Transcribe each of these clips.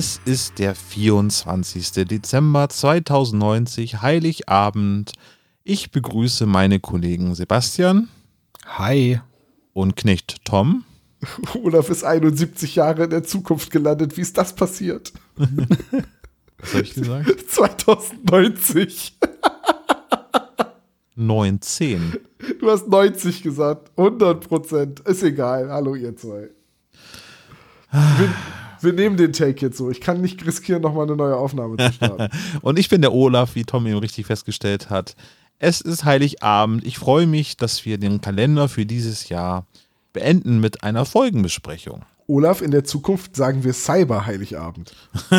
Es ist der 24. Dezember 2090, Heiligabend. Ich begrüße meine Kollegen Sebastian Hi. und Knecht Tom. Olaf ist 71 Jahre in der Zukunft gelandet. Wie ist das passiert? Was habe ich gesagt? 2090. 19. Du hast 90 gesagt. 100 Prozent. Ist egal. Hallo, ihr zwei. Wir, wir nehmen den Take jetzt so. Ich kann nicht riskieren, nochmal eine neue Aufnahme zu starten. Und ich bin der Olaf, wie Tom eben richtig festgestellt hat. Es ist Heiligabend. Ich freue mich, dass wir den Kalender für dieses Jahr beenden mit einer Folgenbesprechung. Olaf, in der Zukunft sagen wir Cyber-Heiligabend.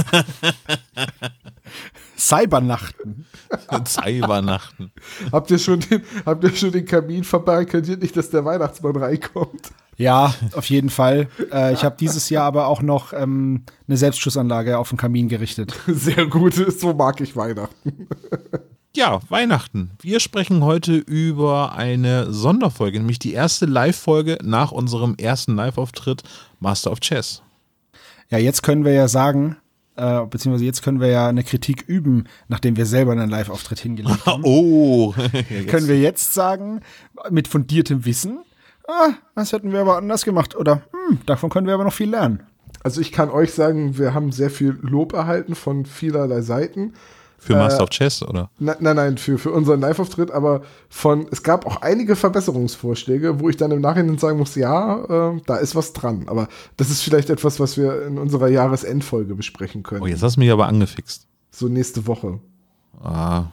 Cybernachten. Cybernachten. Habt ihr schon den, habt ihr schon den Kamin verbarrikadiert? Nicht, dass der Weihnachtsmann reinkommt. Ja, auf jeden Fall. Äh, ich habe dieses Jahr aber auch noch ähm, eine Selbstschussanlage auf den Kamin gerichtet. Sehr gut. So mag ich Weihnachten. Ja, Weihnachten. Wir sprechen heute über eine Sonderfolge, nämlich die erste Live-Folge nach unserem ersten Live-Auftritt Master of Chess. Ja, jetzt können wir ja sagen, äh, beziehungsweise jetzt können wir ja eine Kritik üben, nachdem wir selber einen Live-Auftritt hingelegt haben. Oh, Können wir jetzt sagen, mit fundiertem Wissen, ah, das hätten wir aber anders gemacht. Oder, hm, davon können wir aber noch viel lernen. Also ich kann euch sagen, wir haben sehr viel Lob erhalten von vielerlei Seiten. für Master of Chess, oder? Na, nein, nein, für, für unseren Live-Auftritt, aber von, es gab auch einige Verbesserungsvorschläge, wo ich dann im Nachhinein sagen muss, ja, äh, da ist was dran. Aber das ist vielleicht etwas, was wir in unserer Jahresendfolge besprechen können. Oh, jetzt hast du mich aber angefixt. So nächste Woche. Ah,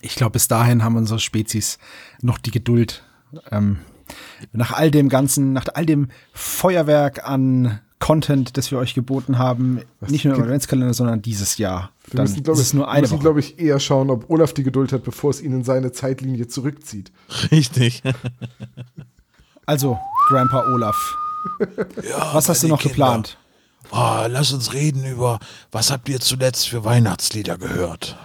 Ich glaube, bis dahin haben unsere Spezies noch die Geduld. Ähm, nach all dem Ganzen, nach all dem Feuerwerk an Content, das wir euch geboten haben, Was nicht nur im Adventskalender, sondern dieses Jahr. Wir Dann müssen, glaube ist ich, müssen, glaube ich, eher schauen, ob Olaf die Geduld hat, bevor es ihn in seine Zeitlinie zurückzieht. richtig. Also, Grandpa Olaf, was hast du noch geplant? Oh, lass uns reden über, was habt ihr zuletzt für Weihnachtslieder gehört?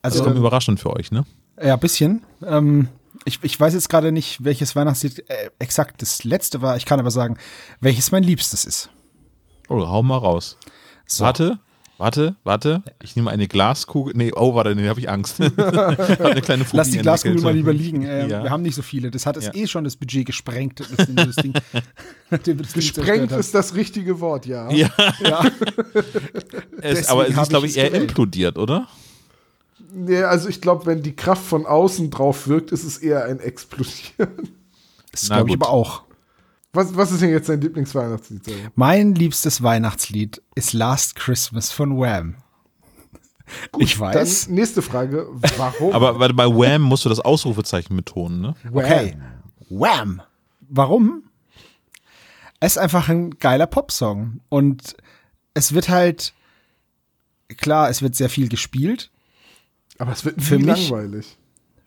Das Also, kommt überraschend für euch, ne? ja, bisschen. Ähm, ich, ich weiß jetzt gerade nicht, welches Weihnachtslied äh, exakt das letzte war. Ich kann aber sagen, welches mein Liebstes ist. Oh, hau mal raus. So. Warte, warte, warte. Ich nehme eine Glaskugel. Nee, oh, warte, nee, habe ich Angst. Hab eine kleine Phobie Lass die Glaskugel entwickelt. mal lieber liegen. Äh, Ja. Wir haben nicht so viele. Das hat es Ja. eh schon das Budget gesprengt. Das Ding, das Ding Gesprengt ist das richtige Wort, ja. Ja, Ja. es, aber es ist, glaube ich eher implodiert, oder? Nee, also ich glaube, wenn die Kraft von außen drauf wirkt, ist es eher ein Explodieren. Das glaube ich gut. aber auch. Was, was ist denn jetzt dein Lieblingsweihnachtslied? Mein liebstes Weihnachtslied ist Last Christmas von Wham. ich weiß. Dann nächste Frage, warum? Aber warte, bei Wham musst du das Ausrufezeichen betonen, ne? Okay. Wham. Warum? Es ist einfach ein geiler Popsong. Und es wird halt, klar, es wird sehr viel gespielt. Aber es wird Für mich- langweilig.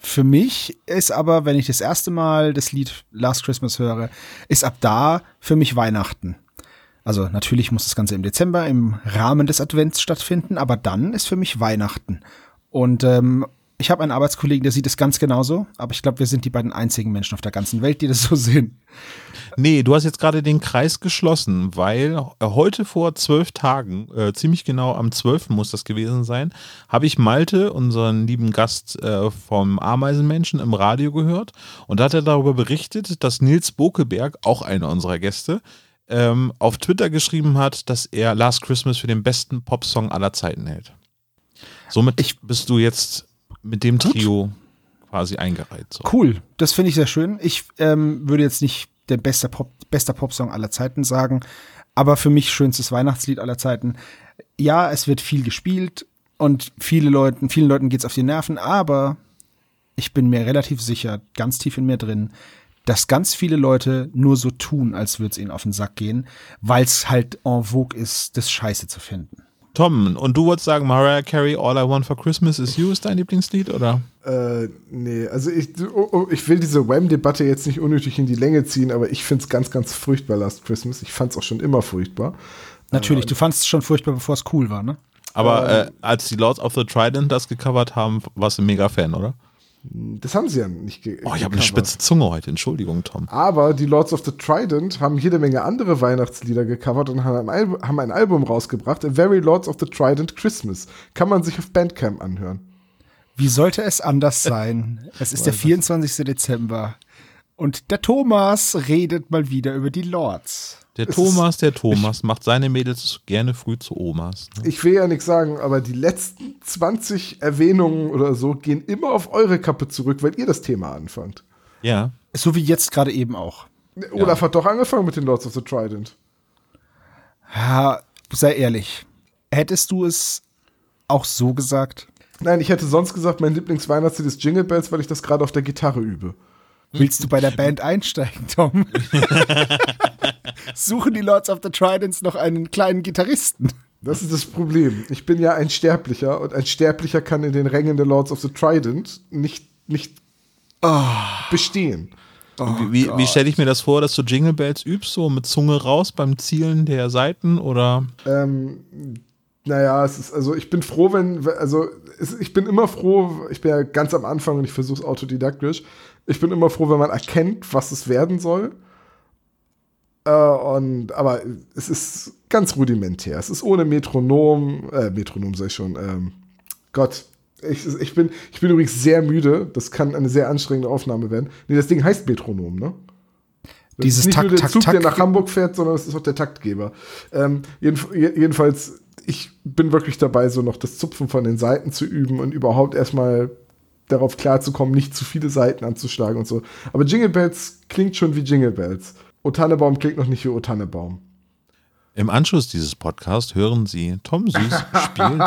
Für mich ist aber, wenn ich das erste Mal das Lied Last Christmas höre, ist ab da für mich Weihnachten. Also natürlich muss das Ganze im Dezember im Rahmen des Advents stattfinden, aber dann ist für mich Weihnachten. Und ähm, ich habe einen Arbeitskollegen, der sieht es ganz genauso, aber ich glaube, wir sind die beiden einzigen Menschen auf der ganzen Welt, die das so sehen. Nee, du hast jetzt gerade den Kreis geschlossen, weil äh, heute vor zwölf Tagen, äh, ziemlich genau am 12. muss das gewesen sein, habe ich Malte, unseren lieben Gast äh, vom Ameisenmenschen, im Radio gehört und da hat er darüber berichtet, dass Nils Bokeberg, auch einer unserer Gäste, ähm, auf Twitter geschrieben hat, dass er Last Christmas für den besten Popsong aller Zeiten hält. Somit Ich- bist du jetzt mit dem Trio quasi eingereiht. So. Cool, das finde ich sehr schön. Ich ähm, würde jetzt nicht der beste Pop, bester Popsong aller Zeiten sagen, aber für mich schönstes Weihnachtslied aller Zeiten. Ja, es wird viel gespielt und viele Leuten, vielen Leuten geht's auf die Nerven, aber ich bin mir relativ sicher, ganz tief in mir drin, dass ganz viele Leute nur so tun, als würde es ihnen auf den Sack gehen, weil es halt en vogue ist, das Scheiße zu finden. Tom, und du wolltest sagen, Mariah Carey, All I Want for Christmas is You ist dein Lieblingslied, oder? Äh, nee, also ich, oh, oh, ich will diese Wham-Debatte jetzt nicht unnötig in die Länge ziehen, aber ich finde es ganz, ganz furchtbar, Last Christmas. Ich fand es auch schon immer furchtbar. Natürlich, du fandest es schon furchtbar, bevor es cool war, ne? Aber äh, als die Lords of the Trident das gecovert haben, warst du ein mega Fan, oder? Das haben sie ja nicht ge Oh, ich habe eine spitze Zunge heute, Entschuldigung, Tom. Aber die Lords of the Trident haben jede Menge andere Weihnachtslieder gecovert und haben ein, Album, haben ein Album rausgebracht, A Very Lords of the Trident Christmas. Kann man sich auf Bandcamp anhören. Wie sollte es anders sein? Es ist der 24. Dezember und der Thomas redet mal wieder über die Lords. Der Thomas, der Thomas macht seine Mädels gerne früh zu Omas. Ne? Ich will ja nichts sagen, aber die letzten 20 Erwähnungen oder so gehen immer auf eure Kappe zurück, weil ihr das Thema anfangt. Ja. So wie jetzt gerade eben auch. Olaf hat doch angefangen mit den Lords of the Trident. Ja, sei ehrlich. Hättest du es auch so gesagt? Nein, ich hätte sonst gesagt, mein Lieblingsweihnachtslied ist Jingle Bells, weil ich das gerade auf der Gitarre übe. Willst du bei der Band einsteigen, Tom? Suchen die Lords of the Tridents noch einen kleinen Gitarristen? Das ist das Problem. Ich bin ja ein Sterblicher und ein Sterblicher kann in den Rängen der Lords of the Trident nicht, nicht bestehen. wie wie stelle ich mir das vor, dass du Jingle Bells übst, so mit Zunge raus beim Zielen der Seiten oder? Ähm, naja, es ist, also ich bin froh, wenn, also es, ich bin immer froh, ich bin ja ganz am Anfang und ich versuche es autodidaktisch. Ich bin immer froh, wenn man erkennt, was es werden soll. Äh, und, aber es ist ganz rudimentär. Es ist ohne Metronom, äh, Metronom sag ich schon, ähm, Gott. Ich, ich, bin, ich bin übrigens sehr müde. Das kann eine sehr anstrengende Aufnahme werden. Nee, das Ding heißt Metronom, ne? Das Dieses ist nicht Takt, nur der Takt, Zug, der Takt. nach Hamburg fährt, sondern es ist auch der Taktgeber. Ähm, jedenf jedenfalls, ich bin wirklich dabei, so noch das Zupfen von den Seiten zu üben und überhaupt erstmal darauf klarzukommen, nicht zu viele Seiten anzuschlagen und so. Aber Jingle Bells klingt schon wie Jingle Bells. O Tannebaum klingt noch nicht wie O Tannebaum. Im Anschluss dieses Podcasts hören Sie, Tom Süß spielt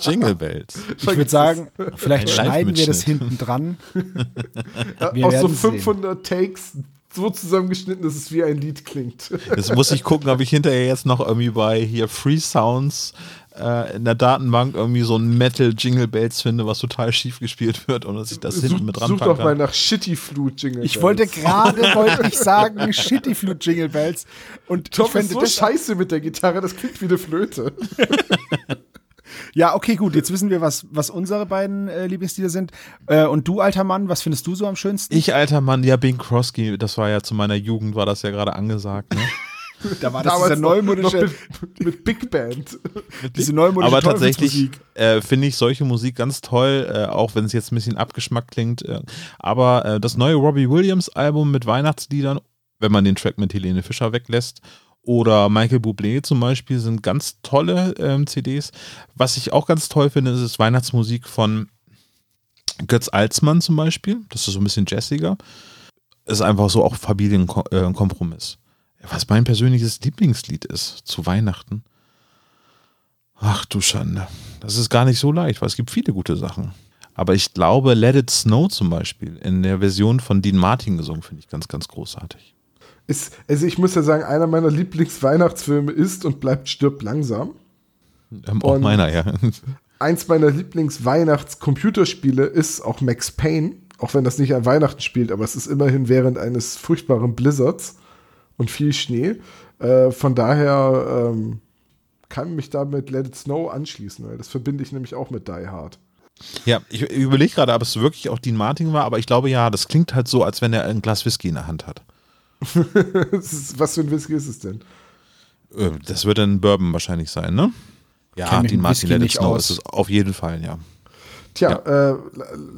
Jingle Bells. Ich würde sagen, vielleicht schneiden wir das hinten dran. Aus so werden sehen. 500 Takes so zusammengeschnitten, dass es wie ein Lied klingt. Jetzt muss ich gucken, ob ich hinterher jetzt noch irgendwie bei hier Free Sounds äh, in der Datenbank irgendwie so ein Metal Jingle Bells finde, was total schief gespielt wird und dass ich das hinten mit Such ranpacken doch mal nach Shitty Flute Jingle Ich Bells. wollte gerade, wollte ich sagen, Shitty Flute Jingle Bells. Und Tom ich fände ist so das, scheiße mit der Gitarre, das klingt wie eine Flöte. Ja, okay, gut. Jetzt wissen wir, was, was unsere beiden äh, Lieblingslieder sind. Äh, und du, alter Mann, was findest du so am schönsten? Ich, alter Mann, ja, Bing Crosby, das war ja zu meiner Jugend, war das ja gerade angesagt. Ne? da war das Damals neumodische, mit, mit Big Band. diese neumodische Aber tatsächlich äh, finde ich solche Musik ganz toll, äh, auch wenn es jetzt ein bisschen abgeschmackt klingt. Äh, aber äh, das neue Robbie Williams Album mit Weihnachtsliedern, wenn man den Track mit Helene Fischer weglässt, oder Michael Bublé zum Beispiel, sind ganz tolle ähm, CDs. Was ich auch ganz toll finde, ist, ist Weihnachtsmusik von Götz Alsmann zum Beispiel. Das ist so ein bisschen jazziger. Ist einfach so auch Familienkompromiss. Was mein persönliches Lieblingslied ist zu Weihnachten. Ach du Schande. Das ist gar nicht so leicht, weil es gibt viele gute Sachen. Aber ich glaube, Let It Snow zum Beispiel in der Version von Dean Martin gesungen, finde ich ganz, ganz großartig. Ist, also ich muss ja sagen, einer meiner Lieblingsweihnachtsfilme ist und bleibt Stirb langsam. Ähm, auch Und- meiner, ja. Eins meiner Lieblingsweihnachtscomputerspiele ist auch Max Payne, auch wenn das nicht an Weihnachten spielt, aber es ist immerhin während eines furchtbaren Blizzards und viel Schnee. Äh, von daher ähm, kann mich damit Let It Snow anschließen, weil das verbinde ich nämlich auch mit Die Hard. Ja, ich überlege gerade, ob es wirklich auch Dean Martin war, aber ich glaube ja, das klingt halt so, als wenn er ein Glas Whisky in der Hand hat. Ist, was für ein Whisky ist es denn? Äh, Das wird ein Bourbon wahrscheinlich sein, ne? Ja, mit Martin Whisky Let It nicht Snow aus. ist es auf jeden Fall, ja. Tja, äh,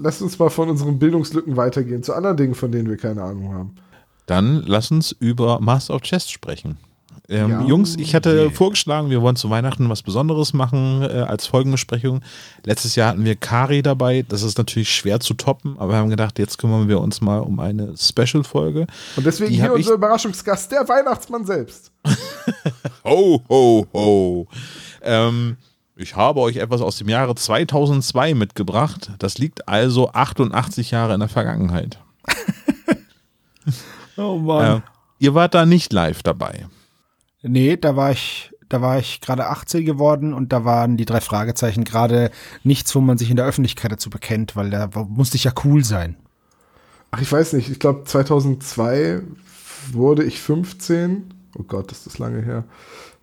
lasst uns mal von unseren Bildungslücken weitergehen zu anderen Dingen, von denen wir keine Ahnung haben. Dann lass uns über Master of Chess sprechen. Ähm, Ja. Jungs, ich hatte vorgeschlagen, wir wollen zu Weihnachten was Besonderes machen äh, als Folgenbesprechung. Letztes Jahr hatten wir Kari dabei. Das ist natürlich schwer zu toppen, aber wir haben gedacht, jetzt kümmern wir uns mal um eine Special-Folge. Und deswegen Die hier unser Überraschungsgast, der Weihnachtsmann selbst. Ho, ho, ho. Ähm, ich habe euch etwas aus dem Jahre 2002 mitgebracht. Das liegt also 88 Jahre in der Vergangenheit. Oh Mann. Äh, ihr wart da nicht live dabei. Nee, da war ich Da war ich gerade 18 geworden und da waren die drei Fragezeichen gerade nichts, wo man sich in der Öffentlichkeit dazu bekennt, weil da musste ich ja cool sein. Ach, ich weiß nicht. Ich glaube, 2002 wurde ich 15. Oh Gott, ist das lange her.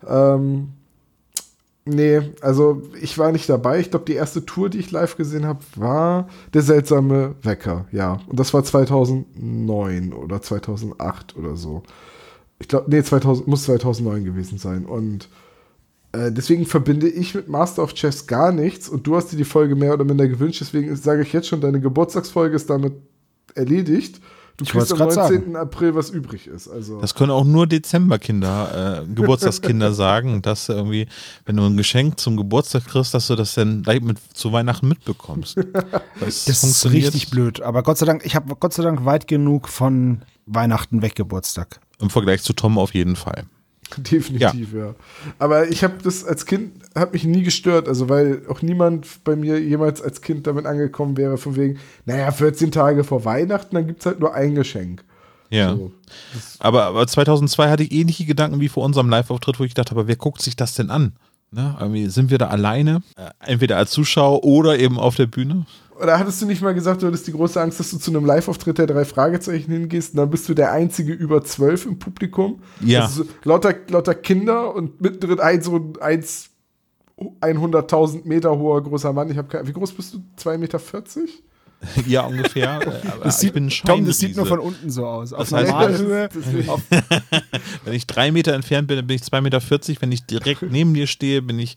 Ähm, nee, also ich war nicht dabei. Ich glaube, die erste Tour, die ich live gesehen habe, war Der seltsame Wecker. Ja, und das war 2009 oder 2008 oder so. Ich glaube, nee, 2000, muss 2009 gewesen sein. Und äh, deswegen verbinde ich mit Master of Chess gar nichts. Und du hast dir die Folge mehr oder minder gewünscht. Deswegen sage ich jetzt schon, deine Geburtstagsfolge ist damit erledigt. Du Ich kriegst am wollt's 19. grad April, was übrig ist. Also. Das können auch nur Dezemberkinder, äh, Geburtstagskinder sagen, dass irgendwie, wenn du ein Geschenk zum Geburtstag kriegst, dass du das dann gleich mit zu Weihnachten mitbekommst. Das, Das ist richtig blöd. Aber Gott sei Dank, ich habe Gott sei Dank weit genug von Weihnachten weg Geburtstag. Im Vergleich zu Tom auf jeden Fall. Definitiv, ja. Aber ich habe das als Kind, hat mich nie gestört, also weil auch niemand bei mir jemals als Kind damit angekommen wäre, von wegen, naja, 14 Tage vor Weihnachten, dann gibt es halt nur ein Geschenk. Ja. So. Aber, aber 2002 hatte ich ähnliche Gedanken wie vor unserem Live-Auftritt, wo ich dachte, aber wer guckt sich das denn an? Ne? Irgendwie sind wir da alleine, äh, entweder als Zuschauer oder eben auf der Bühne? Oder hattest du nicht mal gesagt, du hattest die große Angst, dass du zu einem Live-Auftritt der drei Fragezeichen hingehst und dann bist du der einzige über zwölf im Publikum? Ja. Also so lauter, lauter Kinder und mittendrin ein so ein 1 100.000 Meter hoher großer Mann. Ich habe wie groß bist du? 2,40 Meter? Ja, ungefähr. Äh, aber Das sieht, ich bin ein Tom, das sieht nur von unten so aus. Auf Das heißt, auf, Wenn ich drei Meter entfernt bin, dann bin ich 2,40 Meter. Wenn ich direkt neben dir stehe, bin ich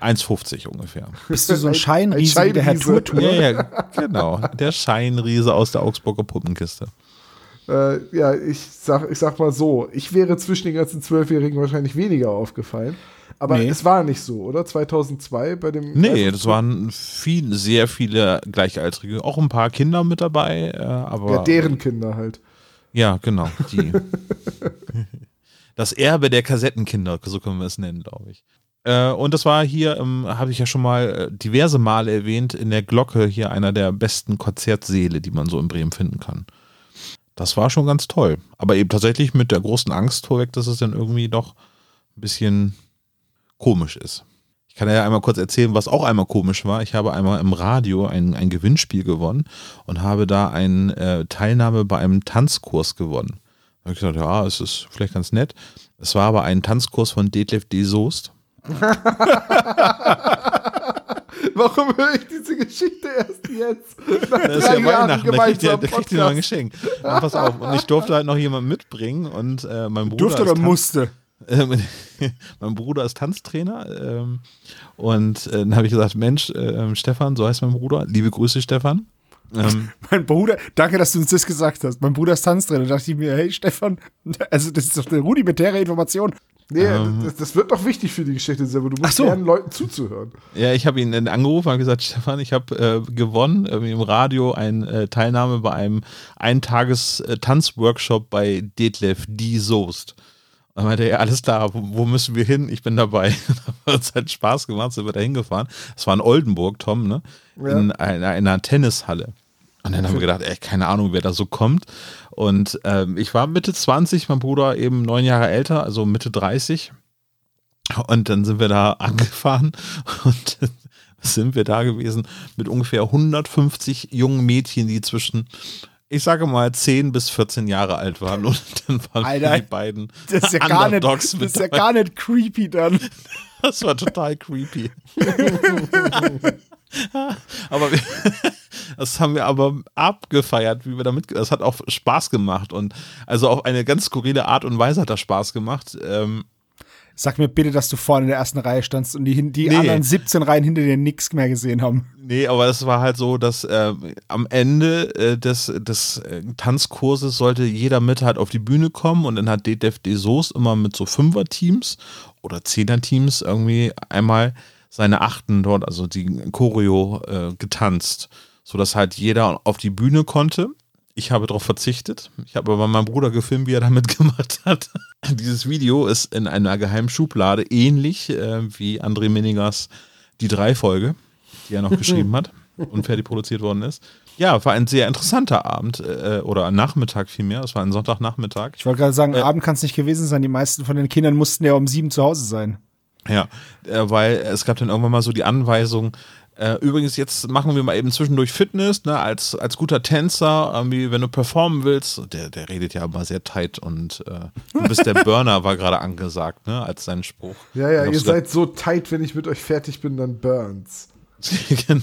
1,50 ungefähr. bist du so ein Ein- Scheinriese ein wie der Herr Scheinriese. Turtur? Ja, ja, genau. Der Scheinriese aus der Augsburger Puppenkiste. Äh, ja, ich sag, ich sag mal so, ich wäre zwischen den ganzen Zwölfjährigen wahrscheinlich weniger aufgefallen. Aber Nee. es war nicht so, oder? 2002 bei dem. Nee, das waren viel, sehr viele Gleichaltrige. Auch ein paar Kinder mit dabei, äh, aber. Ja, deren Kinder halt. Ja, genau. Die. das Erbe der Kassettenkinder, so können wir es nennen, glaube ich. Äh, und das war hier, ähm, habe ich ja schon mal äh, diverse Male erwähnt, in der Glocke hier einer der besten Konzertsäle, die man so in Bremen finden kann. Das war schon ganz toll. Aber eben tatsächlich mit der großen Angst vorweg, dass es dann irgendwie doch ein bisschen komisch ist. Ich kann ja einmal kurz erzählen, was auch einmal komisch war. Ich habe einmal im Radio ein, ein Gewinnspiel gewonnen und habe da eine äh, Teilnahme bei einem Tanzkurs gewonnen. Da habe ich gesagt, ja, es ist vielleicht ganz nett. Es war aber ein Tanzkurs von Detlef D. Soest. Warum höre ich diese Geschichte erst jetzt? Nach Das ist ja Weihnachten, da kriegt ihr, da kriegt ihr noch ein. Geschenk. Ja, pass auf. Und ich durfte halt noch jemanden mitbringen und äh, mein Bruder Durfte oder musste? Mein Bruder ist Tanztrainer ähm, und äh, dann habe ich gesagt, Mensch, äh, Stefan, so heißt mein Bruder, liebe Grüße Stefan. Ähm, Mein Bruder, danke, dass du uns das gesagt hast. Mein Bruder ist Tanztrainer. Da dachte ich mir, hey Stefan, also das ist doch eine rudimentäre Information. Nee, Ähm. das, das wird doch wichtig für die Geschichte selber. Du musst so. lernen, Leuten zuzuhören. ja, ich habe ihn dann angerufen und gesagt, Stefan, ich habe äh, gewonnen im Radio eine äh, Teilnahme bei einem Eintages-Tanzworkshop bei Detlef D. Soest. Und dann meinte er, ja, alles klar, wo, wo müssen wir hin? Ich bin dabei. Hat uns halt Spaß gemacht, sind wir da hingefahren. Das war in Oldenburg, Tom, ne? In einer, einer Tennishalle. Und dann haben wir gedacht, ey, keine Ahnung, wer da so kommt. Und ähm, ich war Mitte 20, mein Bruder eben neun Jahre älter, also Mitte 30. Und dann sind wir da angefahren und sind wir da gewesen mit ungefähr 150 jungen Mädchen, die zwischen, ich sage mal, 10 bis 14 Jahre alt waren. Und dann waren Alter, die beiden Das ist ja gar nicht, das ist ja gar nicht creepy dann. Das war total creepy. aber wir, das haben wir aber abgefeiert, wie wir damit. Das hat auch Spaß gemacht und also auf eine ganz skurrile Art und Weise hat das Spaß gemacht. Ähm, Sag mir bitte, dass du vorne in der ersten Reihe standst und die, die Nee. anderen 17 Reihen hinter dir nichts mehr gesehen haben. nee, aber es war halt so, dass äh, am Ende äh, des, des äh, Tanzkurses sollte jeder mit halt auf die Bühne kommen und dann hat DDF Soos immer mit so Fünfer-Teams oder Zehner-Teams irgendwie einmal seine Achten dort, also die Choreo, äh, getanzt, sodass halt jeder auf die Bühne konnte. Ich habe darauf verzichtet. Ich habe aber meinen Bruder gefilmt, wie er damit gemacht hat. Dieses Video ist in einer geheimen Schublade, ähnlich äh, wie André Meningers Die Drei-Folge, die er noch geschrieben hat und fertig produziert worden ist. Ja, war ein sehr interessanter Abend äh, oder Nachmittag vielmehr. Es war ein Sonntagnachmittag. Ich wollte gerade sagen, Äh. Abend kann es nicht gewesen sein. Die meisten von den Kindern mussten ja um sieben zu Hause sein. Ja, äh, weil es gab dann irgendwann mal so die Anweisung, äh, übrigens, jetzt machen wir mal eben zwischendurch Fitness, ne, als, als guter Tänzer, irgendwie, wenn du performen willst. Der, der redet ja immer sehr tight und äh, du bist der Burner, war gerade angesagt, ne, als sein Spruch. Ja, ja, ihr seid so tight, wenn ich mit euch fertig bin, dann burns. genau.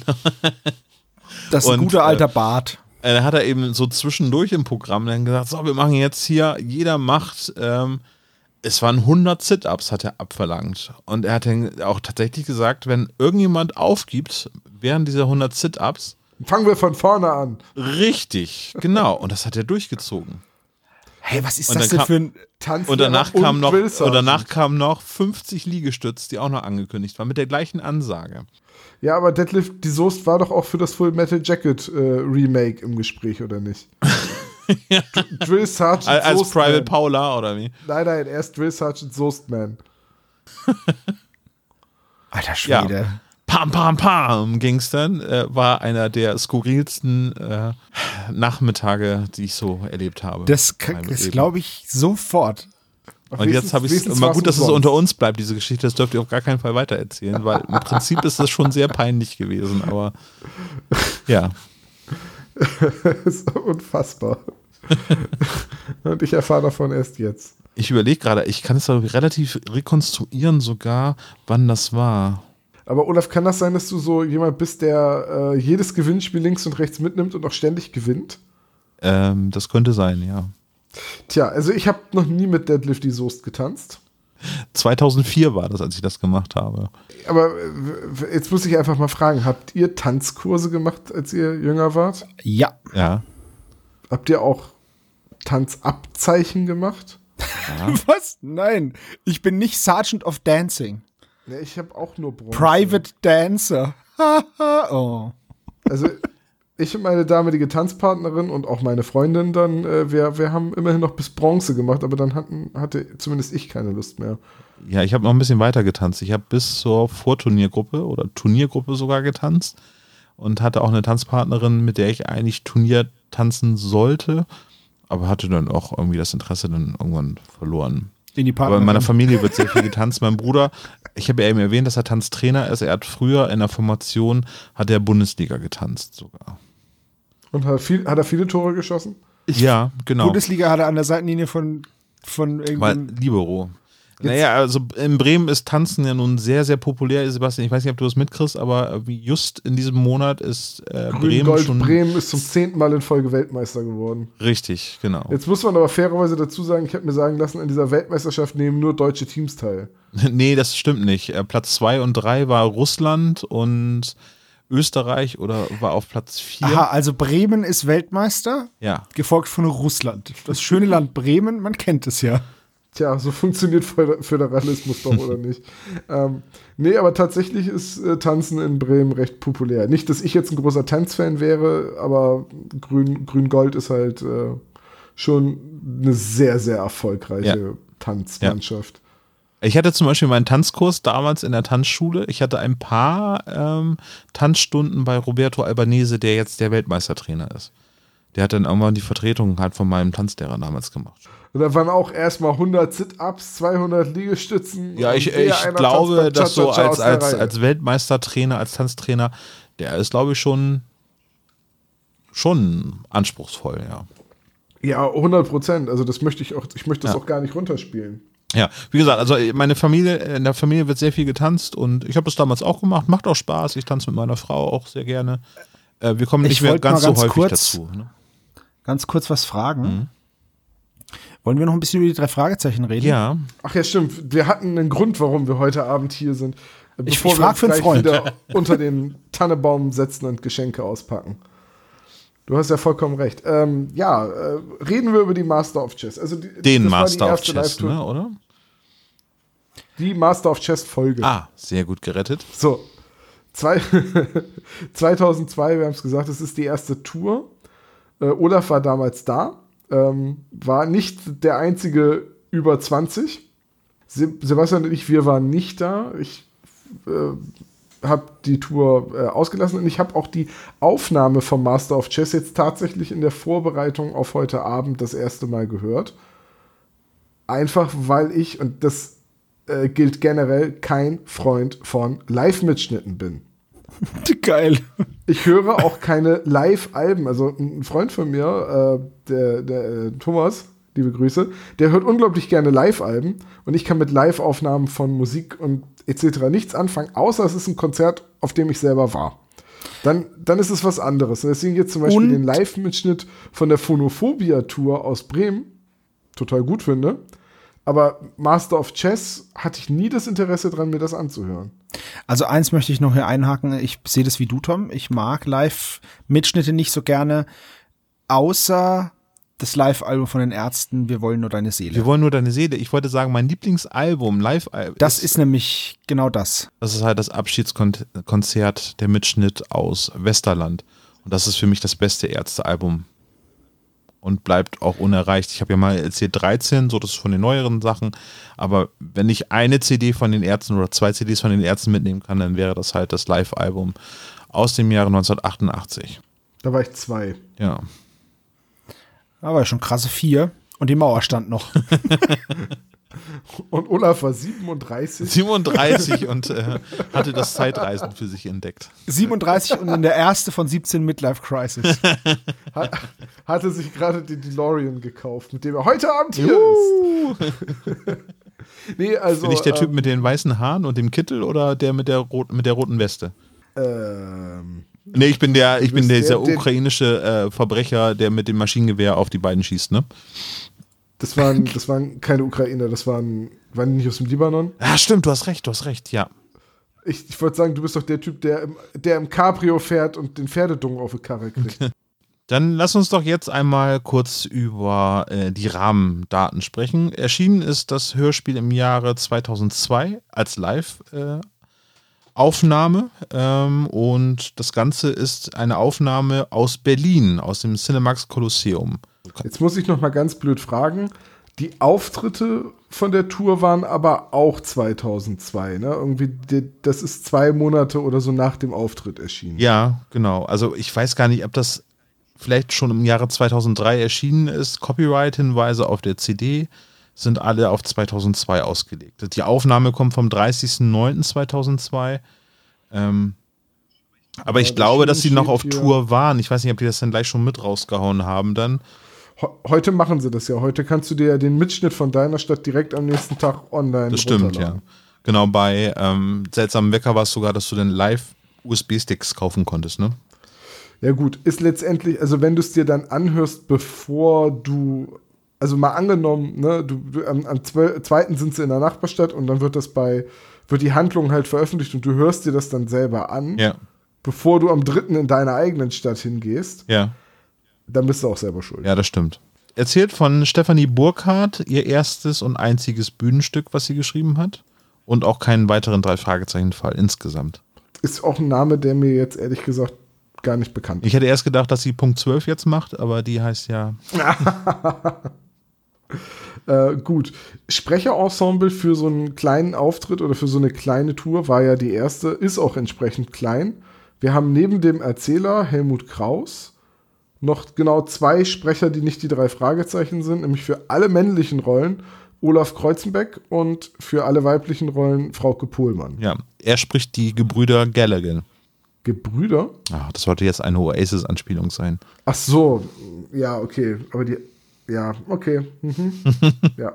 Das ist ein Und, guter äh, alter Bart. Äh, Dann hat er eben so zwischendurch im Programm dann gesagt, so, wir machen jetzt hier, jeder macht, ähm, es waren 100 Sit-Ups, hat er abverlangt. Und er hat dann auch tatsächlich gesagt, wenn irgendjemand aufgibt, während dieser 100 Sit-Ups, Fangen wir von vorne an. richtig, genau. Und das hat er durchgezogen. Hey, was ist und das denn für ein. Tanzen Und danach kam noch, Drill und danach kamen noch 50 Liegestütz, die auch noch angekündigt waren, mit der gleichen Ansage. Ja, aber Deadlift die Soest war doch auch für das Full Metal Jacket äh, Remake im Gespräch, oder nicht? Dr- Drill Sergeant Als, als Soestman. Private Paula oder wie? Nein, nein, erst Drill Sergeant Soestman. Alter Schwede. Pam, pam, pam ging's dann. Äh, war einer der skurrilsten äh, Nachmittage, die ich so erlebt habe. Das, das glaube ich sofort. Und jetzt habe ich es mal gut, dass es unter uns bleibt, diese Geschichte. Das dürft ihr auf gar keinen Fall weitererzählen, weil im Prinzip ist das schon sehr peinlich gewesen. Aber ja, ist unfassbar. Und ich erfahre davon erst jetzt. ich überlege gerade, ich kann es relativ rekonstruieren sogar, wann das war. Aber Olaf, kann das sein, dass du so jemand bist, der äh, jedes Gewinnspiel links und rechts mitnimmt und auch ständig gewinnt? Ähm, das könnte sein, ja. Tja, also ich habe noch nie mit Deadlift die Soest getanzt. 2004 war das, als ich das gemacht habe. Aber äh, jetzt muss ich einfach mal fragen, habt ihr Tanzkurse gemacht, als ihr jünger wart? Ja. Ja. Habt ihr auch Tanzabzeichen gemacht? Was? Nein. Ich bin nicht Sergeant of Dancing. Ja, ich habe auch nur Bronze. Private Dancer. Haha, oh. Also ich und meine damalige Tanzpartnerin und auch meine Freundin dann, äh, wir, wir haben immerhin noch bis Bronze gemacht, aber dann hatten, hatte zumindest ich keine Lust mehr. Ja, ich habe noch ein bisschen weiter getanzt. Ich habe bis zur Vorturniergruppe oder Turniergruppe sogar getanzt und hatte auch eine Tanzpartnerin, mit der ich eigentlich Turnier tanzen sollte, aber hatte dann auch irgendwie das Interesse dann irgendwann verloren. In die Aber Partnerin. in meiner Familie wird sehr viel getanzt. Mein Bruder, ich habe ja eben erwähnt, dass er Tanztrainer ist. Er hat früher in der Formation, hat er Bundesliga getanzt sogar. Und hat, viel, hat er viele Tore geschossen? ja, genau. Bundesliga hat er an der Seitenlinie von, von Weil irgendeinem. Libero. Naja, also in Bremen ist Tanzen ja nun sehr, sehr populär, Sebastian. Ich weiß nicht, ob du das mitkriegst, aber wie just in diesem Monat ist äh, Bremen Grün-Gold schon Bremen ist zum zehnten Mal in Folge Weltmeister geworden. richtig, genau. Jetzt muss man aber fairerweise dazu sagen, ich habe mir sagen lassen, an dieser Weltmeisterschaft nehmen nur deutsche Teams teil. nee, das stimmt nicht. Äh, Platz zwei und drei war Russland und Österreich oder war auf Platz vier. Aha, also Bremen ist Weltmeister, Ja. gefolgt von Russland. Das schöne Land Bremen, man kennt es ja. Tja, so funktioniert Föder- Föderalismus doch, oder nicht? Ähm, nee, aber tatsächlich ist äh, Tanzen in Bremen recht populär. Nicht, dass ich jetzt ein großer Tanzfan wäre, aber Grün- Grün-Gold ist halt äh, schon eine sehr, sehr erfolgreiche Tanzmannschaft. Ich hatte zum Beispiel meinen Tanzkurs damals in der Tanzschule. Ich hatte ein paar ähm, Tanzstunden bei Roberto Albanese, der jetzt der Weltmeistertrainer ist. Der hat dann irgendwann die Vertretung halt von meinem Tanzlehrer damals gemacht. Und da waren auch erstmal 100 Sit-Ups, 200 Liegestützen. Ja, ich, ich glaube, dass so als, als, als Weltmeistertrainer, als Tanztrainer, der ist, glaube ich, schon, schon anspruchsvoll, ja. Ja, 100 Prozent. Also das möchte ich auch, ich möchte das Ja. auch gar nicht runterspielen. Ja, wie gesagt, also meine Familie, in der Familie wird sehr viel getanzt und ich habe das damals auch gemacht, macht auch Spaß. Ich tanze mit meiner Frau auch sehr gerne. Äh, wir kommen Ich nicht mehr wollte ganz, ganz so häufig kurz- dazu. Ne? Ganz kurz was fragen. Wollen wir noch ein bisschen über die drei Fragezeichen reden? Ja, Ach ja, stimmt. Wir hatten einen Grund, warum wir heute Abend hier sind. Ich- Bevor ich wir frag uns für einen Freund. wieder unter den Tannebaum setzen und Geschenke auspacken. Du hast ja vollkommen recht. Ähm, ja, äh, reden wir über die Master of Chess. Also die, den das war die Master of erste Chess, ne, oder? Die Master of Chess Folge. Ah, sehr gut gerettet. So. Zwei 2002, wir haben es gesagt, es ist die erste Tour. Äh, Olaf war damals da, ähm, war nicht der einzige über 20. Se Sebastian und ich, wir waren nicht da. Ich äh, habe die Tour äh, ausgelassen und ich habe auch die Aufnahme vom Master of Chess jetzt tatsächlich in der Vorbereitung auf heute Abend das erste Mal gehört. Einfach weil ich, und das äh, gilt generell kein Freund von Live-Mitschnitten bin. Geil. Ich höre auch keine Live-Alben. Also ein Freund von mir, äh, der, der äh, Thomas, liebe Grüße, der hört unglaublich gerne Live-Alben und ich kann mit Live-Aufnahmen von Musik und etc. nichts anfangen, außer es ist ein Konzert, auf dem ich selber war. Dann, dann ist es was anderes. Und deswegen jetzt zum Beispiel Und- den Live-Mitschnitt von der Phonophobia-Tour aus Bremen total gut finde. Aber Master of Chess hatte ich nie das Interesse dran, mir das anzuhören. Also eins möchte ich noch hier einhaken. Ich sehe das wie du, Tom. Ich mag Live-Mitschnitte nicht so gerne, außer das Live-Album von den Ärzten, Wir wollen nur deine Seele. Wir wollen nur deine Seele. Ich wollte sagen, mein Lieblingsalbum, Live-Album. Das ist nämlich genau das. Das ist halt das Abschiedskonzert, der Mitschnitt aus Westerland. Und das ist für mich das beste Ärztealbum. Und bleibt auch unerreicht. Ich habe ja mal erzählt 13, so das ist von den neueren Sachen. Aber wenn ich eine CD von den Ärzten oder zwei CDs von den Ärzten mitnehmen kann, dann wäre das halt das Live-Album aus dem Jahre 1988. Da war ich zwei. Ja. Aber schon krasse vier. Und die Mauer stand noch. Und Olaf war 37. 37 und äh, hatte das Zeitreisen für sich entdeckt. 37 und in der erste von 17 Midlife Crisis. Hat, hatte sich gerade den DeLorean gekauft, mit dem er heute Abend hier ist. nee, also. Bin ich der Typ ähm, mit den weißen Haaren und dem Kittel oder der mit der, rot, mit der roten Weste? Ähm, Nee, ich bin der, ich bin der, dieser der- ukrainische äh, Verbrecher, der mit dem Maschinengewehr auf die beiden schießt, ne? Das, waren, das waren keine Ukrainer, das waren, waren die nicht aus dem Libanon. Ja, stimmt, du hast recht, du hast recht, ja. Ich, ich wollte sagen, du bist doch der Typ, der im, der im Cabrio fährt und den Pferdedung auf die Karre kriegt. Dann lass uns doch jetzt einmal kurz über äh, die Rahmendaten sprechen. Erschienen ist das Hörspiel im Jahre 2002 als Live-Aufnahme ähm, und das Ganze ist eine Aufnahme aus Berlin, aus dem Cinemax Kolosseum. Jetzt muss ich noch mal ganz blöd fragen. Die Auftritte von der Tour waren aber auch 2002, ne? Irgendwie, das ist zwei Monate oder so nach dem Auftritt erschienen. Ja, genau. Also ich weiß gar nicht, ob das vielleicht schon im Jahre 2003 erschienen ist. Copyright-Hinweise auf der CD sind alle auf 2002 ausgelegt. Die Aufnahme kommt vom 30.09.2002. Ähm, aber ich das glaube, dass sie noch auf Tour waren. Ich weiß nicht, ob die das dann gleich schon mit rausgehauen haben dann. He- Heute machen sie das ja. Heute kannst du dir ja den Mitschnitt von deiner Stadt direkt am nächsten Tag online Das stimmt, ja. Genau, bei ähm, Seltsamen Wecker war es sogar, dass du dann live USB-Sticks kaufen konntest, ne? Ja gut, ist letztendlich, also wenn du es dir dann anhörst, bevor du, also mal angenommen, ne, du, du am, am zweiten sind sie in der Nachbarstadt und dann wird das bei, wird die Handlung halt veröffentlicht und du hörst dir das dann selber an, Ja, bevor du am dritten in deiner eigenen Stadt hingehst, ja. Dann bist du auch selber schuld. Ja, das stimmt. Erzählt von Stefanie Burkhardt, ihr erstes und einziges Bühnenstück, was sie geschrieben hat. Und auch keinen weiteren Drei-Fragezeichen-Fall insgesamt. Ist auch ein Name, der mir jetzt ehrlich gesagt gar nicht bekannt ist. Ich hätte erst gedacht, dass sie Punkt 12 jetzt macht, aber die heißt ja. Äh, gut. Sprecherensemble für so einen kleinen Auftritt oder für so eine kleine Tour war ja die erste, ist auch entsprechend klein. Wir haben neben dem Erzähler Helmut Kraus noch genau zwei Sprecher, die nicht die drei Fragezeichen sind, nämlich für alle männlichen Rollen Olaf Kreuzenbeck und für alle weiblichen Rollen Frauke Pohlmann. Ja, er spricht die Gebrüder Gallagher. Gebrüder? Ah, das sollte jetzt eine Oasis-Anspielung sein. Ach so, ja, okay. Aber die, ja, okay. Mhm. ja.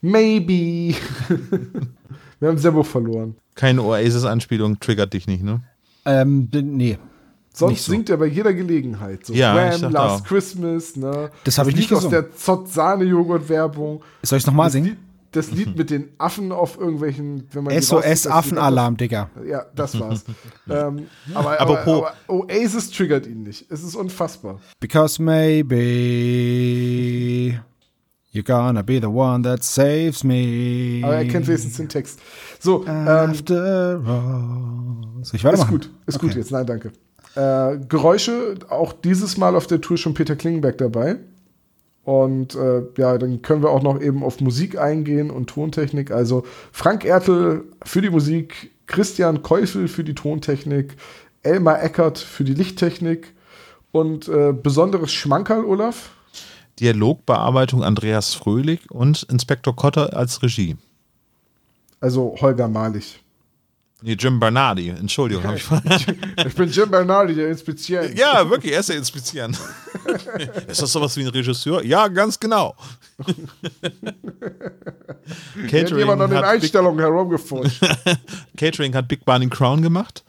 Maybe. Wir haben Sebo verloren. Keine Oasis-Anspielung triggert dich nicht, ne? ähm, nee. Sonst so. singt er bei jeder Gelegenheit. So Ja, Wham, Last auch. Christmas, ne? Das hab ich nicht Lied aus der Zott-Sahne-Joghurt-Werbung. Soll ich nochmal Das singen? Lied, das Lied mit den Affen auf irgendwelchen, wenn man SOS Affenalarm, Digga. Ja, das war's. ähm, aber, aber, aber Oasis triggert ihn nicht. Es ist unfassbar. Because maybe you're gonna be the one that saves me. Aber er kennt wenigstens den Text. So, ähm, After all. Soll ich ist weitermachen? gut. Ist Okay. gut jetzt. Nein, danke. Äh, Geräusche, auch dieses Mal auf der Tour schon Peter Klingenberg dabei. Und äh, ja, dann können wir auch noch eben auf Musik eingehen und Tontechnik. Also Frank Ertel für die Musik, Christian Keufel für die Tontechnik, Elmar Eckert für die Lichttechnik und äh, besonderes Schmankerl, Olaf. Dialogbearbeitung Andreas Fröhlich und Inspektor Kotter als Regie. Also Holger Malich. Nee, Jim Bernardi, Entschuldigung. hab ich Ich bin Jim Bernardi, der inspiziert. ja, wirklich, er ist ja inspizieren. ist das sowas wie ein Regisseur? Ja, ganz genau. Der hat jemand an den Einstellungen herumgeforscht. Catering hat Big Barney Crown gemacht.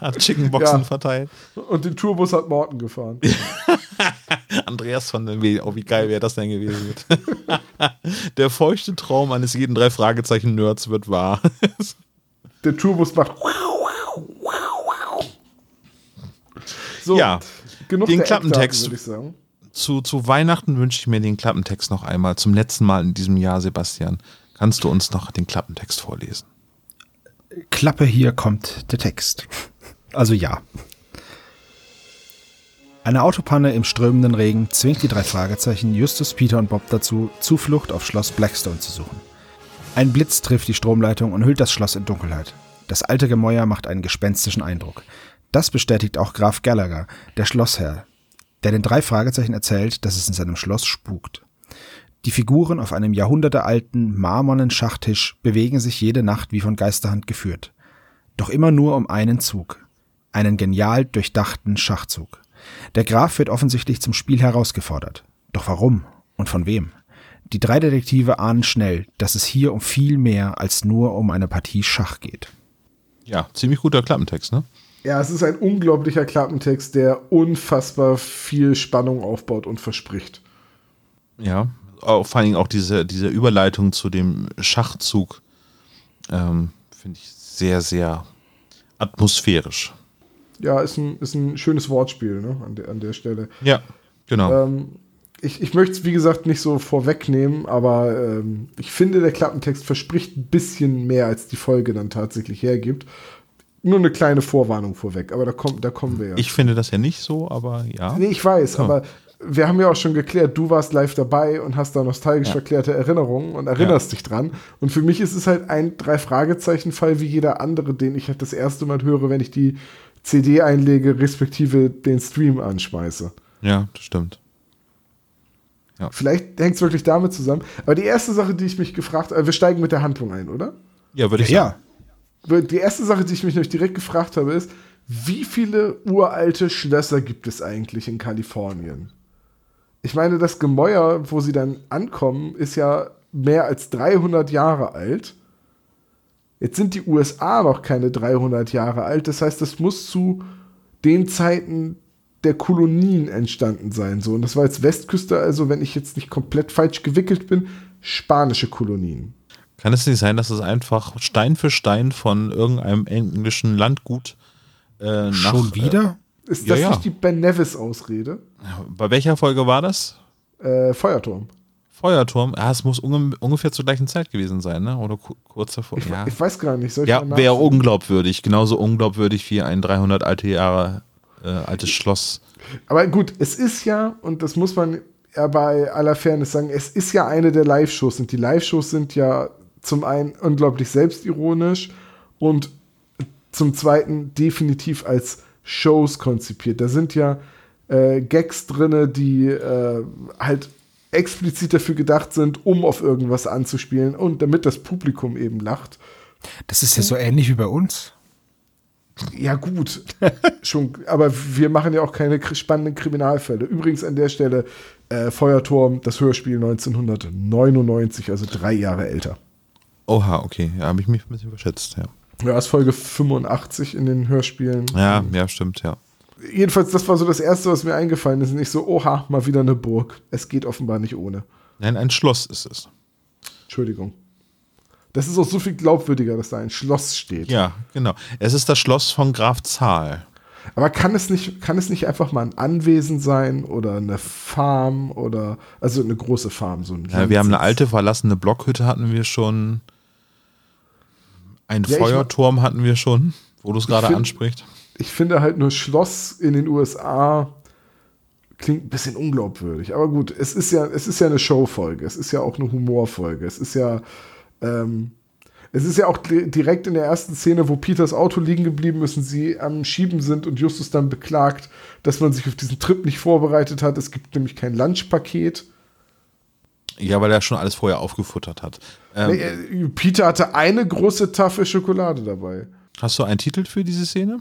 hat Chickenboxen Ja. verteilt. Und den Tourbus hat Morten gefahren. Andreas von der W. Oh, wie geil wäre das denn gewesen? der feuchte Traum eines jeden drei Fragezeichen-Nerds wird wahr. Der Tourbus macht. So, Ja, genug den Klappentext. Eckdaten, würde ich sagen. zu, zu Weihnachten wünsche ich mir den Klappentext noch einmal. Zum letzten Mal in diesem Jahr, Sebastian. Kannst du uns noch den Klappentext vorlesen? Klappe, hier kommt der Text. Also ja. Eine Autopanne im strömenden Regen zwingt die drei Fragezeichen Justus, Peter und Bob dazu, Zuflucht auf Schloss Blackstone zu suchen. Ein Blitz trifft die Stromleitung und hüllt das Schloss in Dunkelheit. Das alte Gemäuer macht einen gespenstischen Eindruck. Das bestätigt auch Graf Gallagher, der Schlossherr, der den drei Fragezeichen erzählt, dass es in seinem Schloss spukt. Die Figuren auf einem jahrhundertealten marmornen Schachtisch bewegen sich jede Nacht wie von Geisterhand geführt. Doch immer nur um einen Zug. Einen genial durchdachten Schachzug. Der Graf wird offensichtlich zum Spiel herausgefordert. Doch warum und von wem? Die drei Detektive ahnen schnell, dass es hier um viel mehr als nur um eine Partie Schach geht. Ja, ziemlich guter Klappentext, ne? Ja, es ist ein unglaublicher Klappentext, der unfassbar viel Spannung aufbaut und verspricht. Ja. Auch, vor allen Dingen auch diese, diese Überleitung zu dem Schachzug ähm, finde ich sehr, sehr atmosphärisch. Ja, ist ein, ist ein schönes Wortspiel ne, an, der, an der Stelle. Ja, genau. Ähm, ich ich möchte es, wie gesagt, nicht so vorwegnehmen, aber ähm, ich finde, der Klappentext verspricht ein bisschen mehr, als die Folge dann tatsächlich hergibt. Nur eine kleine Vorwarnung vorweg, aber da, kommt, da kommen wir ja. ich finde das ja nicht so, aber ja. nee, ich weiß, aber wir haben ja auch schon geklärt, du warst live dabei und hast da nostalgisch Ja. verklärte Erinnerungen und erinnerst dich dran. Und für mich ist es halt ein Drei-Fragezeichen-Fall wie jeder andere, den ich halt das erste Mal höre, wenn ich die CD einlege, respektive den Stream anschmeiße. Ja, das stimmt. Vielleicht hängt es wirklich damit zusammen. Aber die erste Sache, die ich mich gefragt habe, wir steigen mit der Handlung ein, oder? Ja, würde ich Ja, sagen. Die erste Sache, die ich mich nämlich direkt gefragt habe, ist, wie viele uralte Schlösser gibt es eigentlich in Kalifornien? Ich meine, das Gemäuer, wo sie dann ankommen, ist ja mehr als 300 Jahre alt. Jetzt sind die USA noch keine 300 Jahre alt. Das heißt, das muss zu den Zeiten der Kolonien entstanden sein. So. Und das war jetzt Westküste, also wenn ich jetzt nicht komplett falsch gewickelt bin, spanische Kolonien. Kann es nicht sein, dass es einfach Stein für Stein von irgendeinem englischen Landgut äh, nach. schon wieder? Ist Ja, das ja. nicht die Ben Nevis-Ausrede? Äh, bei welcher Folge war das? Äh, Feuerturm. Feuerturm. Ja, es muss unge ungefähr zur gleichen Zeit gewesen sein, ne? Oder ku kurz davor. Ich, ja, ich weiß gar nicht. Soll ja wäre unglaubwürdig. Genauso unglaubwürdig wie ein 300 alte Jahre äh, altes Schloss. Aber gut, es ist ja, und das muss man ja bei aller Fairness sagen, es ist ja eine der Live-Shows. Und die Live-Shows sind ja zum einen unglaublich selbstironisch und zum zweiten definitiv als Shows konzipiert. Da sind ja äh, Gags drinne, die äh, halt explizit dafür gedacht sind, um auf irgendwas anzuspielen und damit das Publikum eben lacht. Das ist ja so ähnlich wie bei uns. Ja, gut. Schon, aber wir machen ja auch keine spannenden Kriminalfälle. Übrigens an der Stelle äh, Feuerturm, das Hörspiel 1999, also drei Jahre älter. Oha, okay. Ja, habe ich mich ein bisschen überschätzt, ja. Ja, ist Folge 85 in den Hörspielen. Ja, ja, stimmt, ja. Jedenfalls, das war so das Erste, was mir eingefallen ist. Und ich so, oha, mal wieder eine Burg. Es geht offenbar nicht ohne. Nein, ein Schloss ist es. Entschuldigung. Das ist auch so viel glaubwürdiger, dass da ein Schloss steht. Ja, genau. Es ist das Schloss von Graf Zahl. Aber kann es nicht, kann es nicht einfach mal ein Anwesen sein oder eine Farm oder also eine große Farm, so ein Ja, wir haben eine alte verlassene Blockhütte hatten wir schon. Ein Ja, Feuerturm hatten wir schon, wo du es gerade ansprichst. Ich finde halt nur Schloss in den USA klingt ein bisschen unglaubwürdig. Aber gut, es ist ja, es ist ja eine Showfolge, es ist ja auch eine Humorfolge, es ist ja, ähm, es ist ja auch di- direkt in der ersten Szene, wo Peters Auto liegen geblieben ist und sie am Schieben sind und Justus dann beklagt, dass man sich auf diesen Trip nicht vorbereitet hat. Es gibt nämlich kein Lunchpaket. Ja, weil er schon alles vorher aufgefuttert hat. Ähm, Nee, äh, Peter hatte eine große Tafel Schokolade dabei. Hast du einen Titel für diese Szene?